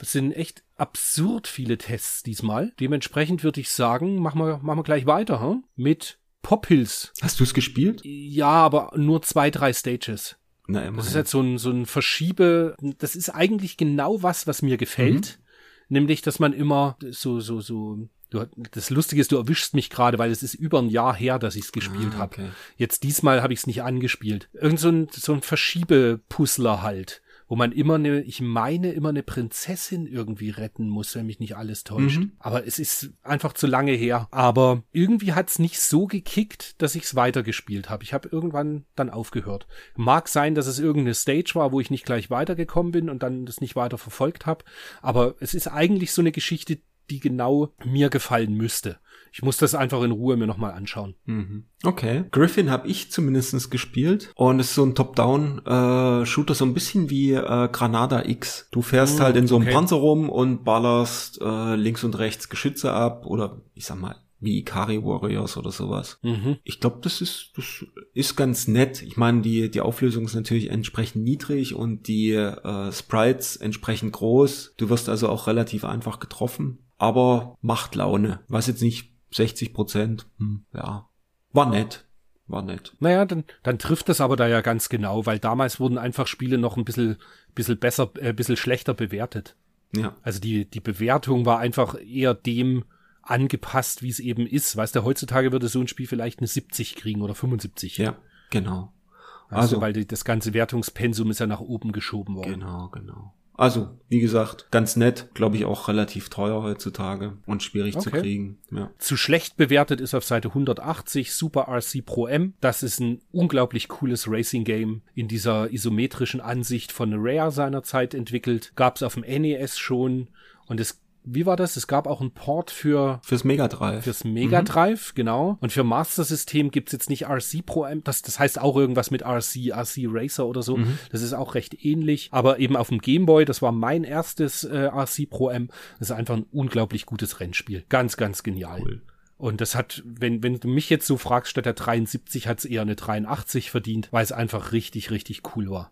Es sind echt absurd viele Tests diesmal. Dementsprechend würde ich sagen, machen wir, machen wir gleich weiter hm? mit Pop Hills.
hast du es gespielt?
Ja, aber nur zwei, drei Stages.
Na,
Das ist
immerhin.
halt so ein, so ein Verschiebe. Das ist eigentlich genau was, was mir gefällt. Nämlich, dass man immer so, so, so. Du, das Lustige ist, du erwischst mich gerade, weil es ist über ein Jahr her, dass ich es gespielt
Ah,
habe.
okay.
Jetzt diesmal habe ich es nicht angespielt. Irgend so ein, so ein Verschiebepuzzler halt, wo man immer eine, ich meine, immer eine Prinzessin irgendwie retten muss, wenn mich nicht alles täuscht.
Mhm.
Aber es ist einfach zu lange her. Aber irgendwie hat es nicht so gekickt, dass ich es weitergespielt habe. Ich habe irgendwann dann aufgehört. Mag sein, dass es irgendeine Stage war, wo ich nicht gleich weitergekommen bin und dann das nicht weiter verfolgt habe. Aber es ist eigentlich so eine Geschichte, die genau mir gefallen müsste. Ich muss das einfach in Ruhe mir nochmal anschauen.
Mhm. Okay. Griffin habe ich zumindestens gespielt und es ist so ein Top-Down-Shooter, so ein bisschen wie äh, Granada X. Du fährst
Mm,
halt in so einem
okay.
Panzer rum und ballerst äh, links und rechts Geschütze ab oder ich sag mal wie Ikari Warriors oder sowas.
Mhm.
Ich glaube, das ist das ist ganz nett. Ich meine, die die Auflösung ist natürlich entsprechend niedrig und die äh, Sprites entsprechend groß. Du wirst also auch relativ einfach getroffen, aber macht Laune. Was jetzt nicht 60 Prozent. Hm, ja, war nett, war nett.
Naja, dann, dann trifft das aber da ja ganz genau, weil damals wurden einfach Spiele noch ein bisschen, bisschen besser, äh, bisschen schlechter bewertet.
Ja,
Also die, die Bewertung war einfach eher dem angepasst, wie es eben ist. Weißt du, heutzutage würde so ein Spiel vielleicht eine 70 kriegen oder 75.
ja, genau.
Also,
Also-
weil die, das ganze Wertungspensum ist ja nach oben geschoben worden.
Genau, genau. Also, wie gesagt, ganz nett, glaube ich auch relativ teuer heutzutage und schwierig zu
Okay.
kriegen. Ja.
Zu schlecht bewertet ist auf Seite 180 Super RC Pro M. Das ist ein unglaublich cooles Racing Game in dieser isometrischen Ansicht von Rare seinerzeit entwickelt. Gab es auf dem NES schon und es wie war das? Es gab auch einen Port für
Fürs Mega Drive.
fürs Mega Drive, genau. Und für Master System gibt's jetzt nicht RC Pro M, das, das heißt auch irgendwas mit RC, RC Racer oder so. Das ist auch recht ähnlich. Aber eben auf dem Game Boy, das war mein erstes äh, RC Pro M. Das ist einfach ein unglaublich gutes Rennspiel. Ganz, ganz genial.
Cool.
Und das hat, wenn, wenn du mich jetzt so fragst, statt der 73 hat's eher eine 83 verdient, weil es einfach richtig, richtig cool war.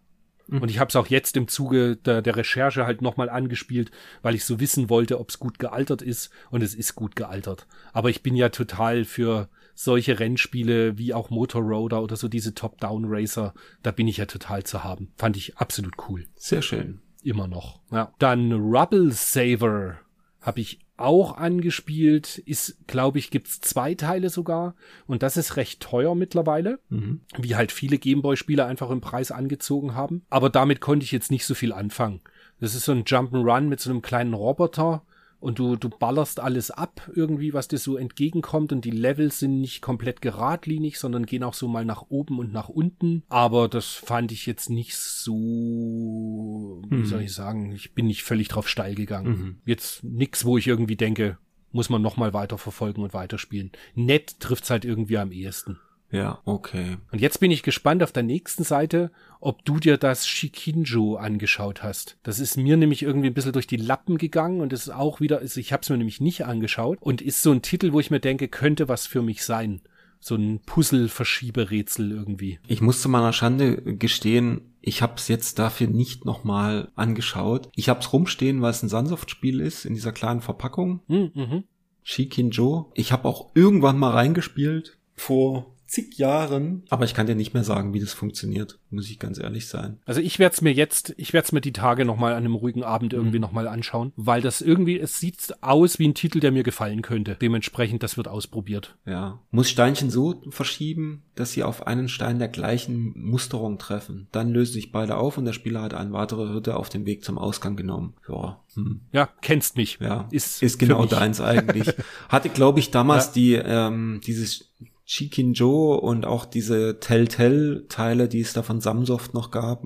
Und ich habe es auch jetzt im Zuge der, der Recherche halt nochmal angespielt, weil ich so wissen wollte, ob es gut gealtert ist. Und es ist gut gealtert. Aber ich bin ja total für solche Rennspiele wie auch Motorroader oder so diese Top-Down-Racer. Da bin ich ja total zu haben. Fand ich absolut cool.
Sehr schön.
Immer noch. Ja. Dann Rubble Saver habe ich auch angespielt. Ist, glaube ich, gibt's zwei Teile sogar. Und das ist recht teuer mittlerweile.
Mhm.
Wie halt viele Gameboy-Spiele einfach im Preis angezogen haben. Aber damit konnte ich jetzt nicht so viel anfangen. Das ist so ein Jump'n'Run mit so einem kleinen Roboter. Und du, du ballerst alles ab, irgendwie, was dir so entgegenkommt. Und die Levels sind nicht komplett geradlinig, sondern gehen auch so mal nach oben und nach unten. Aber das fand ich jetzt nicht so, wie
Mhm.
soll ich sagen, ich bin nicht völlig drauf steil gegangen.
Mhm.
Jetzt nix, wo ich irgendwie denke, muss man noch mal weiter verfolgen und weiterspielen. Nett trifft's halt irgendwie am ehesten.
Ja, okay.
Und jetzt bin ich gespannt auf der nächsten Seite, ob du dir das Shikinjo angeschaut hast. Das ist mir nämlich irgendwie ein bisschen durch die Lappen gegangen und es ist auch wieder, also ich habe es mir nämlich nicht angeschaut und ist so ein Titel, wo ich mir denke, könnte was für mich sein. So ein Puzzle-Verschieberätsel irgendwie.
Ich muss zu meiner Schande gestehen, ich habe es jetzt dafür nicht nochmal angeschaut. Ich habe es rumstehen, weil es ein Sunsoft-Spiel ist, in dieser kleinen Verpackung.
Hm, mhm.
Shikinjo. Ich habe auch irgendwann mal reingespielt vor zig Jahren. Aber ich kann dir nicht mehr sagen, wie das funktioniert, muss ich ganz ehrlich sein.
Also ich werde es mir jetzt, ich werde es mir die Tage nochmal an einem ruhigen Abend irgendwie mhm. nochmal anschauen, weil das irgendwie, es sieht aus wie ein Titel, der mir gefallen könnte. Dementsprechend, das wird ausprobiert.
Ja. Muss Steinchen so verschieben, dass sie auf einen Stein der gleichen Musterung treffen. Dann lösen sich beide auf und der Spieler hat eine weitere Hürde auf dem Weg zum Ausgang genommen. Ja.
Hm. Ja, kennst mich.
Ja. Ist, ist genau deins eigentlich. Hatte, glaube ich, damals ja. die, ähm, dieses Chikinjo und auch diese Telltale-Teile, die es da von Samsoft noch gab,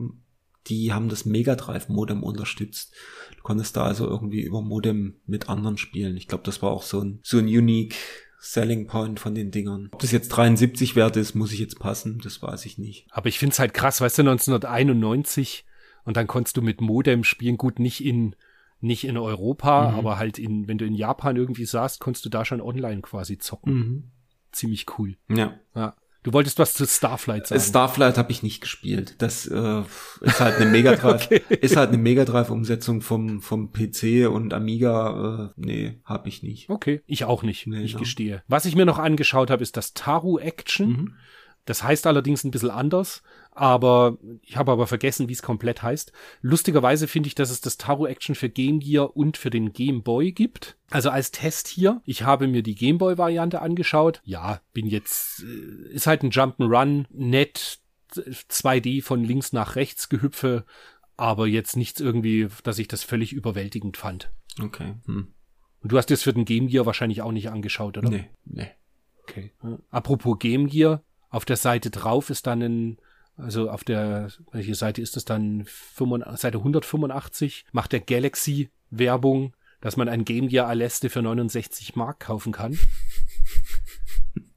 die haben das Mega Drive Modem unterstützt. Du konntest da also irgendwie über Modem mit anderen spielen. Ich glaube, das war auch so ein, so ein unique Selling Point von den Dingern. Ob das jetzt 73 wert ist, muss ich jetzt passen, das weiß ich nicht.
Aber ich find's halt krass, weißt du, 1991 und dann konntest du mit Modem spielen, gut, nicht in nicht in Europa, mhm. aber halt in, wenn du in Japan irgendwie saßt, konntest du da schon online quasi zocken. Mhm ziemlich cool.
Ja.
ja. Du wolltest was zu Starflight sagen.
Starflight habe ich nicht gespielt. Das äh, ist halt eine Mega Drive, okay. ist halt eine Mega Drive Umsetzung vom vom PC und Amiga. Äh, nee, habe ich nicht.
Okay, ich auch nicht. Nee, ich ja. gestehe. Was ich mir noch angeschaut habe, ist das Taru Action. Mhm. Das heißt allerdings ein bisschen anders, aber ich habe aber vergessen, wie es komplett heißt. Lustigerweise finde ich, dass es das Taro Action für Game Gear und für den Game Boy gibt. Also als Test hier, ich habe mir die Game Boy Variante angeschaut. Ja, bin jetzt, äh, ist halt ein Jump'n'Run, nett, 2D von links nach rechts gehüpfe, aber jetzt nichts irgendwie, dass ich das völlig überwältigend fand.
Okay. Hm.
Und du hast das für den Game Gear wahrscheinlich auch nicht angeschaut, oder?
Nee, nee.
Okay. Apropos Game Gear, auf der Seite drauf ist dann ein, also auf der, welche Seite ist das dann? Seite 185 macht der Galaxy Werbung, dass man ein Game Gear Aleste für 69 Mark kaufen kann.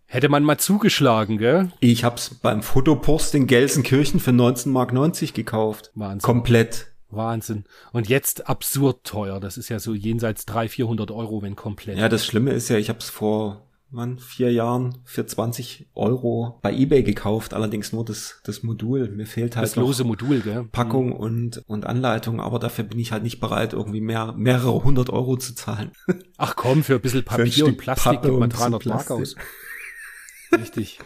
Hätte man mal zugeschlagen, gell?
Ich hab's beim Fotopost in Gelsenkirchen für 19 Mark 90 gekauft.
Wahnsinn.
Komplett.
Wahnsinn. Und jetzt absurd teuer. Das ist ja so jenseits 300, 400 Euro, wenn komplett.
Ja, das Schlimme ist ja, ich hab's vor man, vier Jahren für 20 Euro bei eBay gekauft, allerdings nur das, das Modul. Mir fehlt halt
das lose Modul, gell?
Packung mhm. und, und Anleitung, aber dafür bin ich halt nicht bereit, irgendwie mehr, mehrere hundert Euro zu zahlen.
Ach komm, für ein bisschen Papier ein und Plastik gibt man 300 Mark aus. Richtig.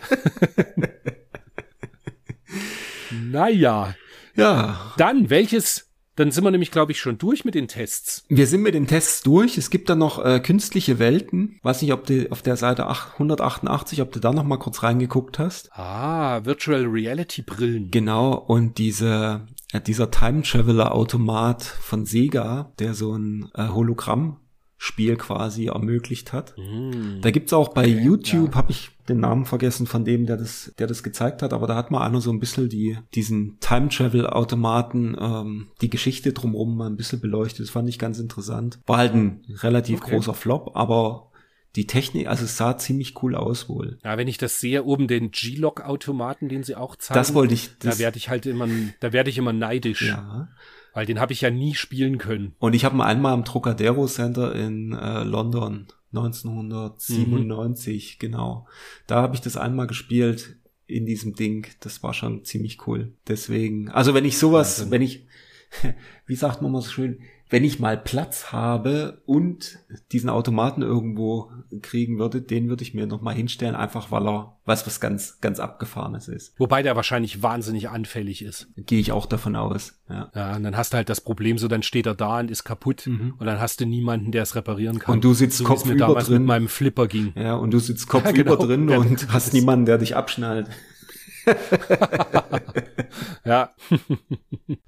naja.
Ja.
Dann, welches dann sind wir nämlich, glaube ich, schon durch mit den Tests.
Wir sind mit den Tests durch. Es gibt dann noch äh, künstliche Welten. Weiß nicht, ob du auf der Seite 188, ob du da noch mal kurz reingeguckt hast.
Ah, Virtual Reality Brillen.
Genau. Und diese, äh, dieser Time Traveler Automat von Sega, der so ein äh, Hologramm Spiel quasi ermöglicht hat. Mm. Da gibt's auch bei okay, YouTube, ja. habe ich den Namen vergessen von dem, der das, der das gezeigt hat, aber da hat man einer so ein bisschen die, diesen Time-Travel-Automaten, ähm, die Geschichte drumherum mal ein bisschen beleuchtet. Das fand ich ganz interessant. War halt ein relativ okay. großer Flop, aber die Technik, also es sah ziemlich cool aus wohl.
Ja, wenn ich das sehe, oben den G-Log-Automaten, den sie auch zeigen.
Das wollte ich.
Das da werde ich halt immer, da werde ich immer neidisch.
Ja.
Weil den habe ich ja nie spielen können.
Und ich habe ihn einmal am Trocadero Center in äh, London 1997, mhm. genau. Da habe ich das einmal gespielt in diesem Ding. Das war schon ziemlich cool. Deswegen, also wenn ich sowas, Wahnsinn. wenn ich, wie sagt man mal so schön, wenn ich mal Platz habe und diesen Automaten irgendwo kriegen würde, den würde ich mir noch mal hinstellen, einfach weil er was was ganz ganz abgefahrenes ist.
Wobei der wahrscheinlich wahnsinnig anfällig ist.
Gehe ich auch davon aus. Ja.
ja, und dann hast du halt das Problem, so dann steht er da und ist kaputt mhm. und dann hast du niemanden, der es reparieren kann.
Und du sitzt so, kopfüber damals drin
mit meinem Flipper ging.
Ja, und du sitzt kopfüber ja, genau. drin und hast niemanden, der dich abschnallt.
ja.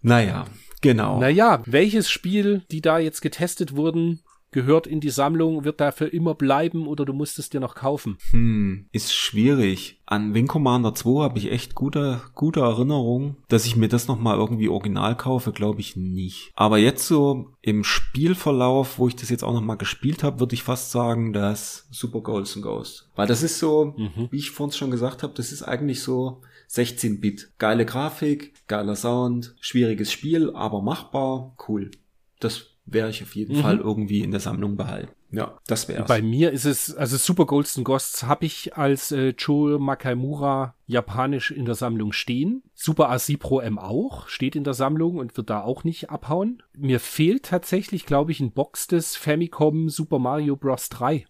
naja, Genau.
Naja, welches Spiel, die da jetzt getestet wurden, gehört in die Sammlung, wird dafür immer bleiben oder du musst es dir noch kaufen?
Hm, ist schwierig. An Wing Commander 2 habe ich echt gute, gute Erinnerungen. Dass ich mir das nochmal irgendwie original kaufe, glaube ich nicht. Aber jetzt so im Spielverlauf, wo ich das jetzt auch nochmal gespielt habe, würde ich fast sagen, dass Super Golden Ghost. Weil das ist so, mhm. wie ich vorhin schon gesagt habe, das ist eigentlich so 16-Bit. Geile Grafik, geiler Sound, schwieriges Spiel, aber machbar, cool. Das werde ich auf jeden mhm. Fall irgendwie in der Sammlung behalten. Ja, das wäre
Bei mir ist es, also Super Golden Ghosts habe ich als äh, Joe Makaimura japanisch in der Sammlung stehen. Super AC Pro M auch, steht in der Sammlung und wird da auch nicht abhauen. Mir fehlt tatsächlich, glaube ich, ein Box des Famicom Super Mario Bros. 3.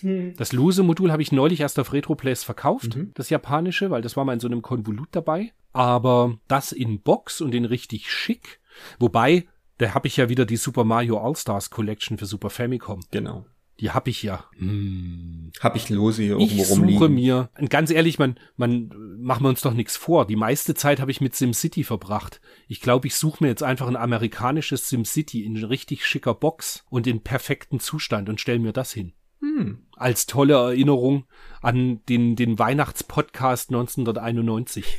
Hm. Das lose Modul habe ich neulich erst auf RetroPlays verkauft, mhm. das japanische, weil das war mal in so einem Konvolut dabei. Aber das in Box und in richtig schick. Wobei, da habe ich ja wieder die Super Mario All-Stars Collection für Super Famicom.
Genau.
Die habe ich ja.
Hm. Hab ich lose hier
irgendwo ich rumliegen. Ich suche mir, und ganz ehrlich, man, man, machen wir uns doch nichts vor. Die meiste Zeit habe ich mit SimCity verbracht. Ich glaube, ich suche mir jetzt einfach ein amerikanisches SimCity in richtig schicker Box und in perfektem Zustand und stell mir das hin. Hm. Als tolle Erinnerung an den, den Weihnachtspodcast 1991.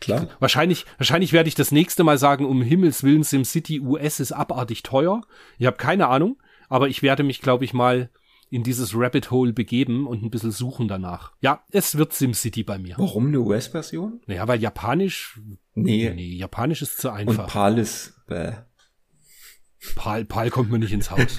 Klar.
Wahrscheinlich, wahrscheinlich werde ich das nächste Mal sagen, um Himmels Willen, SimCity US ist abartig teuer. Ich habe keine Ahnung, aber ich werde mich, glaube ich, mal in dieses Rabbit Hole begeben und ein bisschen suchen danach. Ja, es wird SimCity bei mir.
Warum eine US-Version?
Naja, weil Japanisch.
Nee.
Nee, Japanisch ist zu einfach.
Und PAL ist. Bäh.
PAL, PAL kommt mir nicht ins Haus.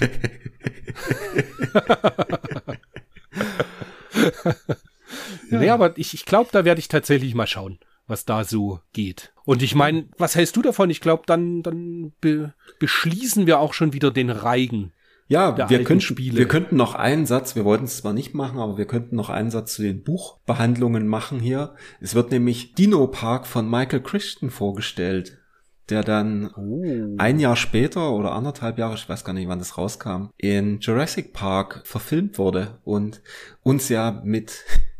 ja. Nee, aber ich, ich glaube, da werde ich tatsächlich mal schauen was da so geht. Und ich meine, was hältst du davon? Ich glaube, dann, dann be beschließen wir auch schon wieder den Reigen.
Ja, wir, könnten, Spiele. wir könnten noch einen Satz, wir wollten es zwar nicht machen, aber wir könnten noch einen Satz zu den Buchbehandlungen machen hier. Es wird nämlich Dino Park von Michael Christian vorgestellt, der dann oh. ein Jahr später oder anderthalb Jahre, ich weiß gar nicht, wann das rauskam, in Jurassic Park verfilmt wurde und uns ja mit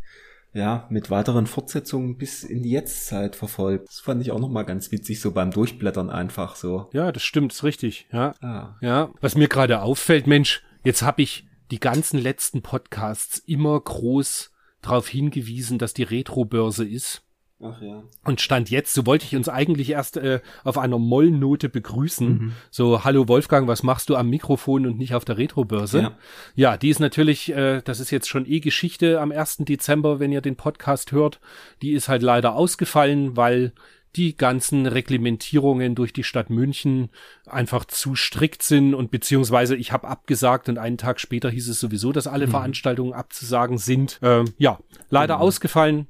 ja, mit weiteren Fortsetzungen bis in die Jetztzeit verfolgt. Das fand ich auch nochmal ganz witzig, so beim Durchblättern einfach so.
Ja, das stimmt, ist richtig, ja. Ah. Ja, was mir gerade auffällt, Mensch, jetzt habe ich die ganzen letzten Podcasts immer groß darauf hingewiesen, dass die Retro-Börse ist.
Ach ja.
Und stand jetzt, so wollte ich uns eigentlich erst äh, auf einer Mollnote begrüßen. Mhm. So, hallo Wolfgang, was machst du am Mikrofon und nicht auf der Retrobörse? Ja. ja, die ist natürlich, äh, das ist jetzt schon eh Geschichte am 1. Dezember, wenn ihr den Podcast hört. Die ist halt leider ausgefallen, weil die ganzen Reglementierungen durch die Stadt München einfach zu strikt sind und beziehungsweise ich habe abgesagt und einen Tag später hieß es sowieso, dass alle mhm. Veranstaltungen abzusagen sind. Ähm, ja, leider mhm. ausgefallen.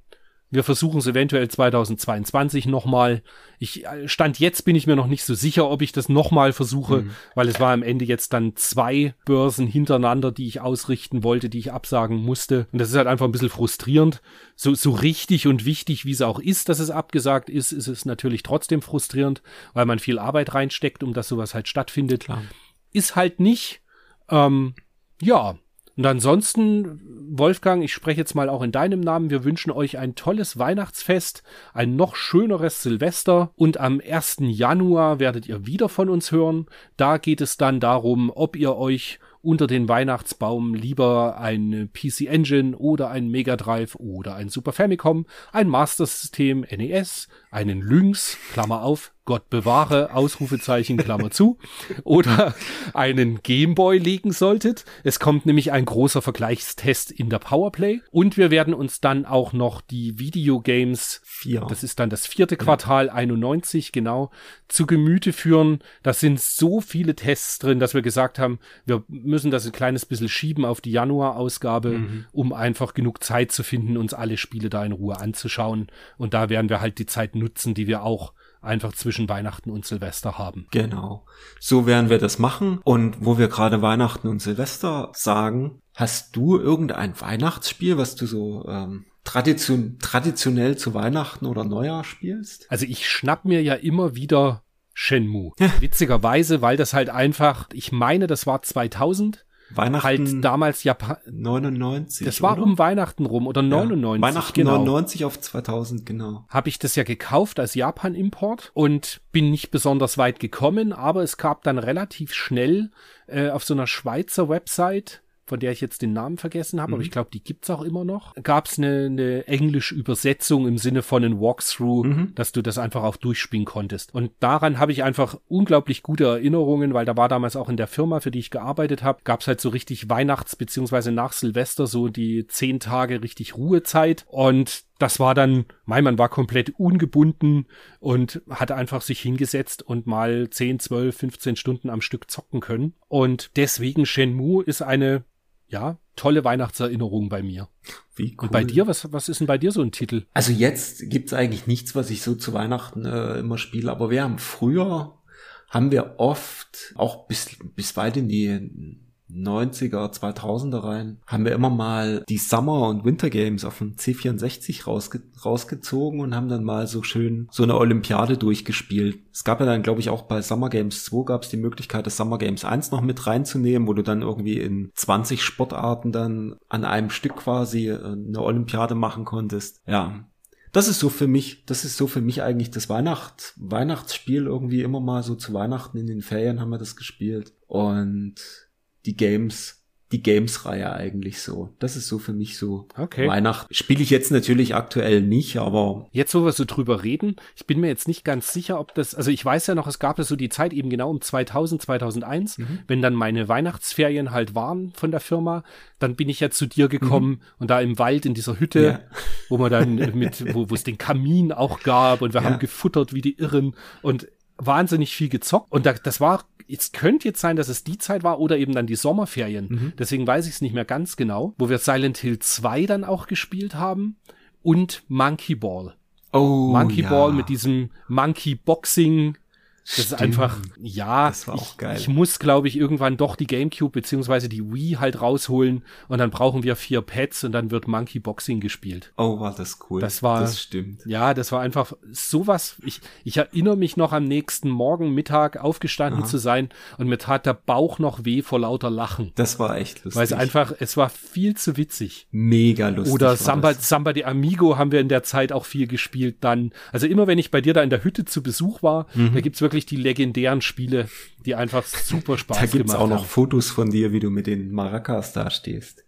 Wir versuchen es eventuell 2022 nochmal. Ich äh, stand jetzt bin ich mir noch nicht so sicher, ob ich das nochmal versuche, mhm. weil es war am Ende jetzt dann zwei Börsen hintereinander, die ich ausrichten wollte, die ich absagen musste. Und das ist halt einfach ein bisschen frustrierend. So, so richtig und wichtig, wie es auch ist, dass es abgesagt ist, ist es natürlich trotzdem frustrierend, weil man viel Arbeit reinsteckt, um dass sowas halt stattfindet. Klar. Ist halt nicht. Ähm, ja, und ansonsten, Wolfgang, ich spreche jetzt mal auch in deinem Namen. Wir wünschen euch ein tolles Weihnachtsfest, ein noch schöneres Silvester und am 1. Januar werdet ihr wieder von uns hören. Da geht es dann darum, ob ihr euch unter den Weihnachtsbaum lieber ein PC Engine oder ein Mega Drive oder ein Super Famicom, ein Master System NES, einen Lynx, Klammer auf, Gott bewahre, Ausrufezeichen, Klammer zu, oder einen Gameboy legen solltet. Es kommt nämlich ein großer Vergleichstest in der Powerplay und wir werden uns dann auch noch die Videogames, Vier. das ist dann das vierte Quartal ja. 91, genau, zu Gemüte führen. Da sind so viele Tests drin, dass wir gesagt haben, wir müssen das ein kleines bisschen schieben auf die Januar-Ausgabe, mhm. um einfach genug Zeit zu finden, uns alle Spiele da in Ruhe anzuschauen. Und da werden wir halt die Zeit nutzen, die wir auch einfach zwischen Weihnachten und Silvester haben.
Genau. So werden wir das machen. Und wo wir gerade Weihnachten und Silvester sagen, hast du irgendein Weihnachtsspiel, was du so ähm, tradition traditionell zu Weihnachten oder Neujahr spielst?
Also ich schnapp mir ja immer wieder Shenmue. Witzigerweise, weil das halt einfach, ich meine, das war 2000
Weihnachten
halt damals Japan
99.
Das war
oder?
um Weihnachten rum oder 99.
Ja, Weihnachten
genau.
99 auf 2000, genau.
Habe ich das ja gekauft als Japan-Import und bin nicht besonders weit gekommen, aber es gab dann relativ schnell äh, auf so einer Schweizer Website von der ich jetzt den Namen vergessen habe, aber ich glaube, die gibt's auch immer noch. Gab es eine, eine englische Übersetzung im Sinne von einem Walkthrough, dass du das einfach auch durchspielen konntest. Und daran habe ich einfach unglaublich gute Erinnerungen, weil da war damals auch in der Firma, für die ich gearbeitet habe, gab's halt so richtig Weihnachts- beziehungsweise nach Silvester so die zehn Tage richtig Ruhezeit. Und das war dann, mein man war komplett ungebunden und hat einfach sich hingesetzt und mal 10, 12, 15 Stunden am Stück zocken können. Und deswegen Shenmue ist eine, ja, tolle Weihnachtserinnerung bei mir.
Wie cool.
Und bei dir, was, was ist denn bei dir so ein Titel?
Also jetzt gibt's eigentlich nichts, was ich so zu Weihnachten äh, immer spiele, aber wir haben früher, haben wir oft, auch bis, bis weit in die 90er, 2000er rein, haben wir immer mal die Summer- und Winter Games auf dem C64 rausge rausgezogen und haben dann mal so schön so eine Olympiade durchgespielt. Es gab ja dann, glaube ich, auch bei Summer Games 2 gab es die Möglichkeit, das Summer Games 1 noch mit reinzunehmen, wo du dann irgendwie in 20 Sportarten dann an einem Stück quasi äh, eine Olympiade machen konntest. Ja, das ist so für mich, das ist so für mich eigentlich das Weihnacht, Weihnachtsspiel irgendwie immer mal so zu Weihnachten in den Ferien haben wir das gespielt und die Games, die Games-Reihe eigentlich so. Das ist so für mich so
Okay.
Weihnachten. Spiele ich jetzt natürlich aktuell nicht, aber
Jetzt, wo wir so drüber reden, ich bin mir jetzt nicht ganz sicher, ob das, also ich weiß ja noch, es gab ja so die Zeit eben genau um 2000, 2001, wenn dann meine Weihnachtsferien halt waren von der Firma, dann bin ich ja zu dir gekommen und da im Wald in dieser Hütte,
Ja.
wo man dann mit, wo, wo es den Kamin auch gab und wir
Ja.
haben gefuttert wie die Irren und wahnsinnig viel gezockt und da, das war es könnte jetzt sein, dass es die Zeit war oder eben dann die Sommerferien. Deswegen weiß ich es nicht mehr ganz genau, wo wir Silent Hill 2 dann auch gespielt haben und Monkey Ball.
oh,
Monkey
ja.
Ball mit diesem Monkey Boxing. Das ist
Stimmt.
einfach, ja,
Das war
ich,
auch geil.
ich muss, glaube ich, irgendwann doch die Gamecube beziehungsweise die Wii halt rausholen und dann brauchen wir vier Pads und dann wird Monkey Boxing gespielt.
Oh, war das cool.
Das war-
Das stimmt.
Ja, das war einfach sowas. Ich, ich erinnere mich noch am nächsten Morgen, Mittag aufgestanden zu sein und mir tat der Bauch noch weh vor lauter Lachen.
Das war echt lustig.
Weil es einfach, es war viel zu witzig.
mega lustig.
Oder Samba,
das.
Samba de Amigo haben wir in der Zeit auch viel gespielt dann. Also immer wenn ich bei dir da in der Hütte zu Besuch war, da gibt's wirklich die legendären Spiele, die einfach super Spaß
Da gibt's
gemacht
auch noch
haben.
Fotos von dir, wie du mit den Maracas da stehst.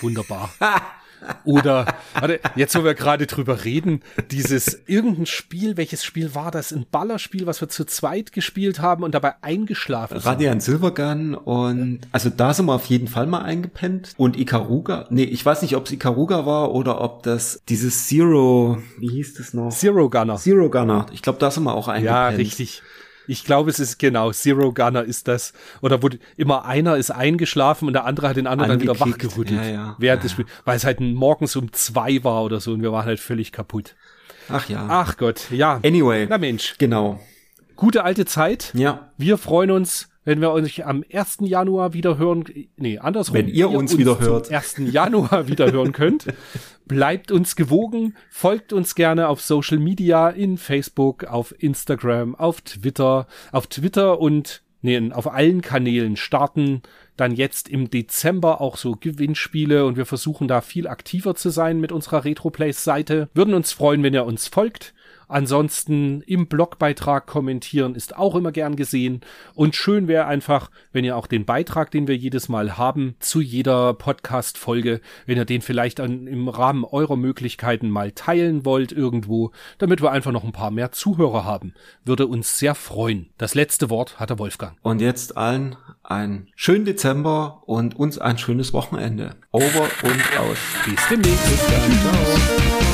Wunderbar. Oder, warte, jetzt wo wir gerade drüber reden, dieses irgendein Spiel, welches Spiel war das? Ein Ballerspiel, was wir zu zweit gespielt haben und dabei eingeschlafen sind.
Radiant Silvergun und also da sind wir auf jeden Fall mal eingepennt. Und Ikaruga, nee, ich weiß nicht, ob es Ikaruga war oder ob das dieses Zero, wie hieß das noch?
Zero Gunner.
Zero Gunner. Ich glaube, da sind wir auch eingepennt.
Ja, richtig. Ich glaube, es ist genau, Zero Gunner ist das. Oder wo immer einer ist eingeschlafen und der andere hat den anderen dann wieder
Angekickt.
wachgerüttelt.
Ja, ja.
Während
Ja,
des. Spiels. Weil es halt morgens um zwei war oder so und wir waren halt völlig kaputt.
Ach ja.
Ach Gott, ja.
Anyway.
Na Mensch,
Genau.
gute alte Zeit.
Ja.
Wir freuen uns, wenn wir euch am 1. Januar wieder hören. Nee, andersrum.
Wenn ihr uns wieder hört.
Zum 1. Januar wieder hören könnt. Bleibt uns gewogen, folgt uns gerne auf Social Media, in Facebook, auf Instagram, auf Twitter, auf Twitter und nee, auf allen Kanälen starten dann jetzt im Dezember auch so Gewinnspiele und wir versuchen da viel aktiver zu sein mit unserer Retroplays-Seite. Würden uns freuen, wenn ihr uns folgt. Ansonsten im Blogbeitrag kommentieren ist auch immer gern gesehen. Und schön wäre einfach, wenn ihr auch den Beitrag, den wir jedes Mal haben, zu jeder Podcast-Folge, wenn ihr den vielleicht an, im Rahmen eurer Möglichkeiten mal teilen wollt irgendwo, damit wir einfach noch ein paar mehr Zuhörer haben. Würde uns sehr freuen. Das letzte Wort hat der Wolfgang.
Und jetzt allen einen schönen Dezember und uns ein schönes Wochenende. Over und aus.
Bis demnächst. Ciao.